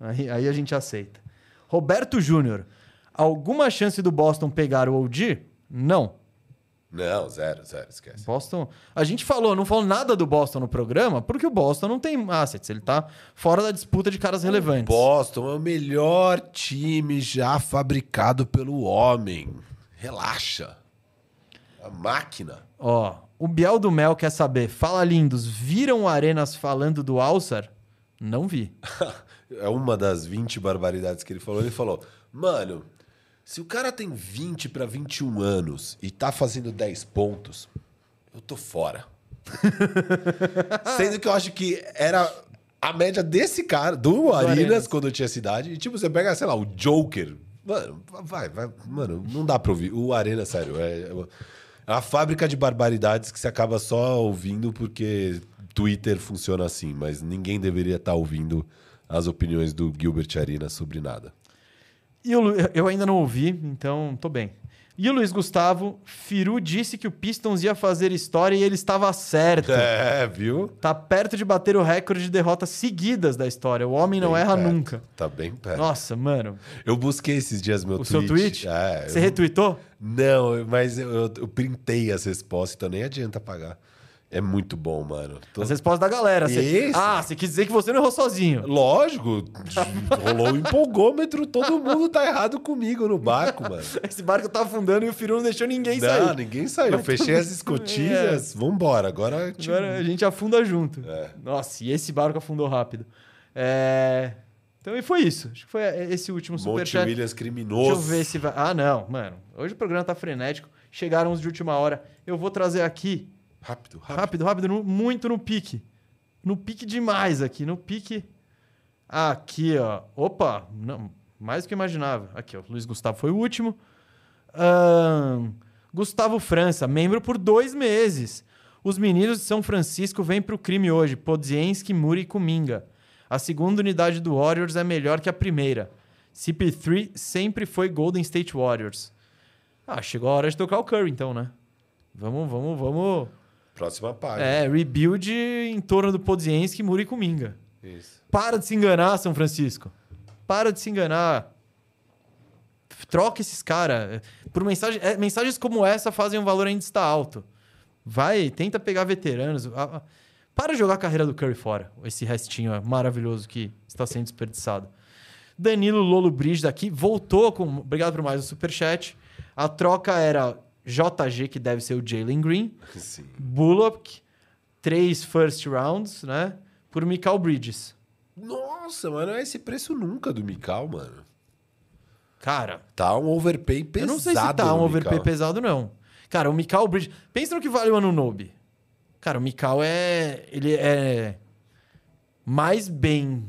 Aí, aí a gente aceita. Roberto Júnior. Alguma chance do Boston pegar o OG? Não. Não, zero, zero, esquece. Boston. A gente falou, não falou nada do Boston no programa, porque o Boston não tem assets. Ele tá fora da disputa de caras relevantes. Boston é o melhor time já fabricado pelo homem. Relaxa. A máquina. Ó, o Biel do Mel quer saber. Fala lindos, viram o Arenas falando do Alçar? Não vi. É uma das 20 barbaridades que ele falou. Ele falou: Mano, se o cara tem 20 para 21 anos e tá fazendo 10 pontos, eu tô fora. Sendo que eu acho que era a média desse cara, do, Arenas, Arenas. quando eu tinha essa idade. E tipo, você pega, sei lá, o Joker. Mano, vai, vai. Mano, não dá pra ouvir. O Arena, sério, é, é uma fábrica de barbaridades que você acaba só ouvindo porque Twitter funciona assim, mas ninguém deveria estar ouvindo as opiniões do Gilbert Arenas sobre nada. E Lu- eu ainda não ouvi, então tô bem. E o Luiz Gustavo, Firu disse que o Pistons ia fazer história e ele estava certo. É, viu? Tá perto de bater o recorde de derrotas seguidas da história. O homem não Bem erra perto. nunca. Tá bem perto. Nossa, mano. Eu busquei esses dias meu O tweet. seu tweet? É, Você eu- retweetou? Não, mas eu, eu, eu printei as respostas, então nem adianta pagar. É muito bom, mano. Tô- As respostas da galera. Você- Isso. Ah, você quis dizer que você não errou sozinho. Lógico, rolou um empolgômetro, todo mundo tá errado comigo no barco, mano. Esse barco tá afundando e o Firu não deixou ninguém Não, sair. ninguém saiu. Eu fechei as escotilhas, vambora. Agora, tipo, Agora a gente afunda junto. É. Nossa, e esse barco afundou rápido. É... Então, e foi isso. Acho que foi esse último Monte superchat. Williams Deixa eu criminoso. ver se vai. Ah, não, mano. Hoje o programa tá frenético. Chegaram os de última hora. Eu vou trazer aqui, Rápido, rápido. rápido, rápido, muito no pique. No pique demais aqui. No pique. Aqui, ó. Opa, não, mais do que imaginava. Aqui, ó. Luiz Gustavo foi o último. Gustavo França, membro por dois meses. Os meninos de São Francisco vêm pro crime hoje. Podzienski, Muri e Kuminga. A segunda unidade do Warriors é melhor que a primeira. CP3 sempre foi Golden State Warriors. Ah, chegou a hora de tocar o Curry, então, né? Vamos, vamos, vamos. Próxima página. É, rebuild em torno do Podzienski, e Kuminga. Isso. Para de se enganar, São Francisco. Para de se enganar. Troca esses caras. Por mensagem, é, mensagens como essa fazem um valor ainda estar alto. Vai, tenta pegar veteranos. Ah, ah, Para de jogar a carreira do Curry fora. Esse restinho maravilhoso que está sendo desperdiçado. Danilo Lolo Brígida aqui voltou com. Obrigado por mais o superchat. A troca era JG, que deve ser o Jalen Green. Sim. Bullock, três first rounds, né? Por Michael Bridges. Nossa, mano, é esse preço nunca do Mikal, mano. Cara, Tá um overpay pesado. eu não sei se tá um overpay pesado, não. Cara, o Mikal Bridge. Pensa no que vale o Anunobi. Cara, o Mikal é. Ele é. Mais bem.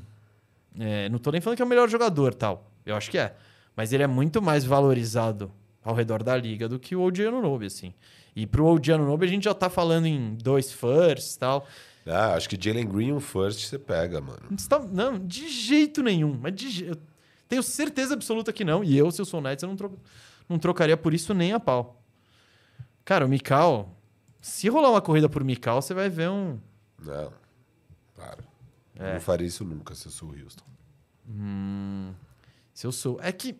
é, não tô nem falando que é o melhor jogador tal. Eu acho que é. Mas ele é muito mais valorizado ao redor da liga do que o OG Anunobi, assim. E pro OG Anunobi a gente já tá falando em dois firsts e tal. Ah, acho que Jalen Green um first você pega, mano. Tá- Não, de jeito nenhum. Mas de eu tenho certeza absoluta que não. E eu, se eu sou o Nets, eu não, tro- não trocaria por isso nem a pau. Cara, o Mikal... Se rolar uma corrida por Mikal, você vai ver um... Não. Para. É. Eu não faria isso nunca se eu sou o Houston. Se eu sou... É que...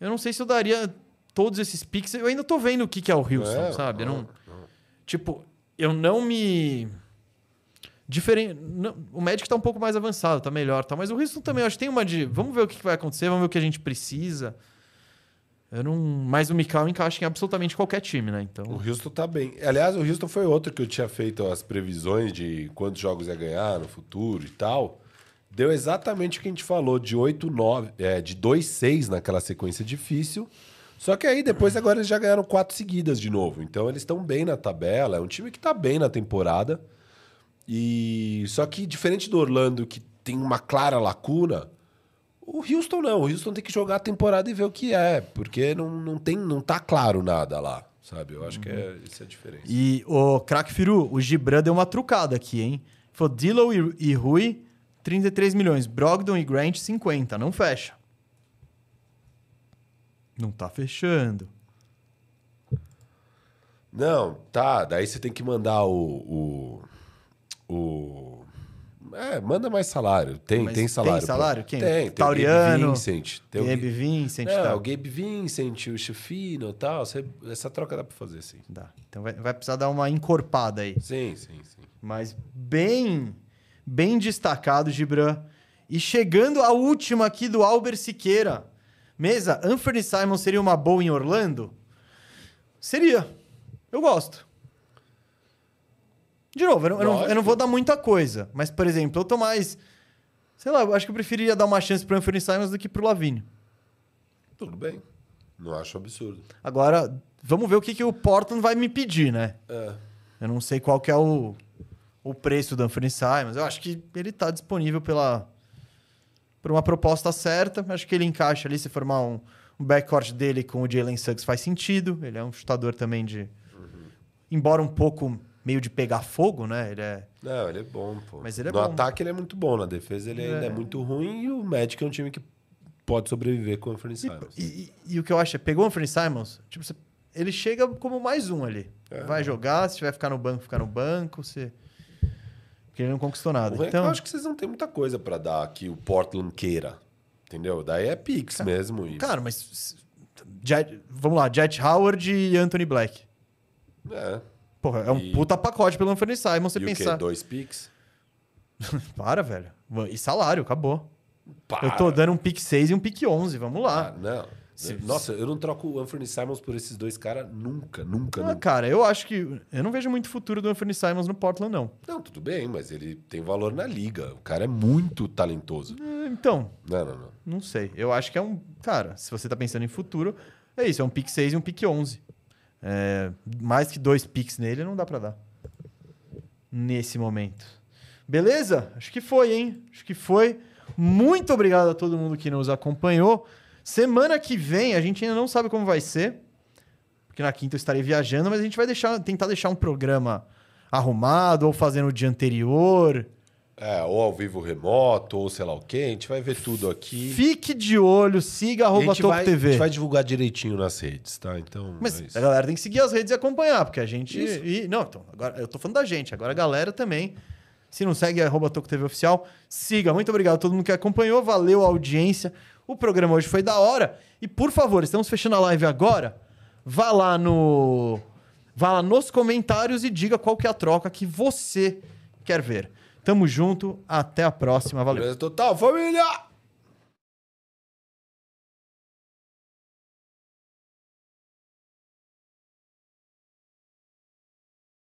Eu não sei se eu daria todos esses picks. Eu ainda tô vendo o que, que é o Houston, É, sabe? Eu não... não. Tipo, eu não me. Diferen... não- O Magic tá um pouco mais avançado, tá melhor, tá? Mas o Houston também, eu acho que tem uma de. Vamos ver o que que vai acontecer, vamos ver o que a gente precisa. Eu não. Mas o Mikal encaixa em absolutamente qualquer time, né? O Então. Houston tá bem. Aliás, o Houston foi outro que eu tinha feito as previsões de quantos jogos ia ganhar no futuro e tal. Deu exatamente o que a gente falou, de 8, 9, é, de 2, 6 naquela sequência difícil. Só que aí depois agora eles já ganharam quatro seguidas de novo. Então eles estão bem na tabela. É um time que tá bem na temporada. E só que diferente do Orlando, que tem uma clara lacuna, o Houston não. O Houston tem que jogar a temporada e ver o que é, porque não, não, tem, não tá claro nada lá, sabe? Eu acho que é, essa é a diferença. E o Crack Firu, o Gibran deu uma trucada aqui, hein? Foi Dillow e, e Rui, 33 milhões. Brogdon e Grant, 50. Não fecha. Não tá fechando. Não, tá. Daí você tem que mandar o. o, o- é, manda mais salário. Tem, Mas tem salário. tem salário? Quem? Tem, tem Tauriano, o Gabe Vincent. Tem o Gabe Gabe Vincent, Não, tá? o Gabe Vincent, o Chufino e tal. você- essa troca dá pra fazer, sim. Dá. Então vai, vai precisar dar uma encorpada aí. Sim, sim, sim. Mas bem, bem destacado, Gibran. E chegando a última aqui do Albert Siqueira. Mesa, Anthony Simon seria uma boa em Orlando? Seria. Eu gosto. De novo, eu não, eu não- eu não vou dar muita coisa. Mas, por exemplo, eu tô mais... Sei lá, eu acho que eu preferiria dar uma chance pro Anthony Simons do que pro Lavigne. Tudo bem. Não acho absurdo. Agora, vamos ver o que, que o Portland vai me pedir, né? É. Eu não sei qual que é o, o preço do Anthony Simons. Eu acho que ele está disponível pela por uma proposta certa. Acho que ele encaixa ali se formar um, um backcourt dele com o Jalen Suggs faz sentido. Ele é um chutador também de embora um pouco meio de pegar fogo, né? Ele é Não, ele é bom, pô. Mas ele é no bom. ataque ele é muito bom, na defesa ele ainda é É. muito ruim e o Magic é um time que pode sobreviver com o Anthony Simons. E, e- e o que eu acho é, pegou o Anthony Simons, tipo, você- ele chega como mais um ali. É. Vai jogar, se tiver ficar no banco, ficar no banco, se... Porque ele não conquistou O nada. que Então, eu acho que vocês não têm muita coisa pra dar que o Portland queira. Entendeu? Daí é Pix mesmo. E... cara, mas... Jet- vamos lá, Jet Howard e Anthony Black. É. Porra, é um E- puta pacote pelo Anthony Simons, você e o pensar. quê? Dois Pix? Para, velho. E salário, acabou. Para. Eu tô dando um pick 6 e um pick 11, vamos lá. Ah, não. Se- Nossa, eu não troco o Anthony Simons por esses dois caras nunca, nunca, Ah, nunca. cara, eu acho que... Eu não vejo muito futuro do Anthony Simons no Portland, não. Não, tudo bem, mas ele tem valor na liga. O cara é muito talentoso. Eh, Então, Não, não, não. Não sei. Eu acho que é um. Cara, se você tá pensando em futuro, é isso. É um pick 6 e um pick 11. É, mais que dois picks nele não dá pra dar. Nesse momento. Beleza? Acho que foi, hein? Acho que foi. Muito obrigado a todo mundo que nos acompanhou. Semana que vem, a gente ainda não sabe como vai ser. Porque na quinta eu estarei viajando, mas a gente vai deixar, tentar deixar um programa arrumado ou fazendo o dia anterior. É, ou ao vivo remoto, ou sei lá o quê. A gente vai ver tudo aqui. Fique de olho, siga a arroba gente, vai, Toco a TV. gente vai divulgar direitinho nas redes, tá? Então, Mas é a galera tem que seguir as redes e acompanhar, porque a gente. E, não, então, agora eu tô falando da gente, agora a galera também. Se não segue, é arroba Toco TV Oficial, siga. Muito obrigado a todo mundo que acompanhou, valeu a audiência. O programa hoje foi da hora. E por favor, estamos fechando a live agora. Vá lá no. Vá lá nos comentários e diga qual que é a troca que você quer ver. Tamo junto, até a próxima, valeu. Total, família!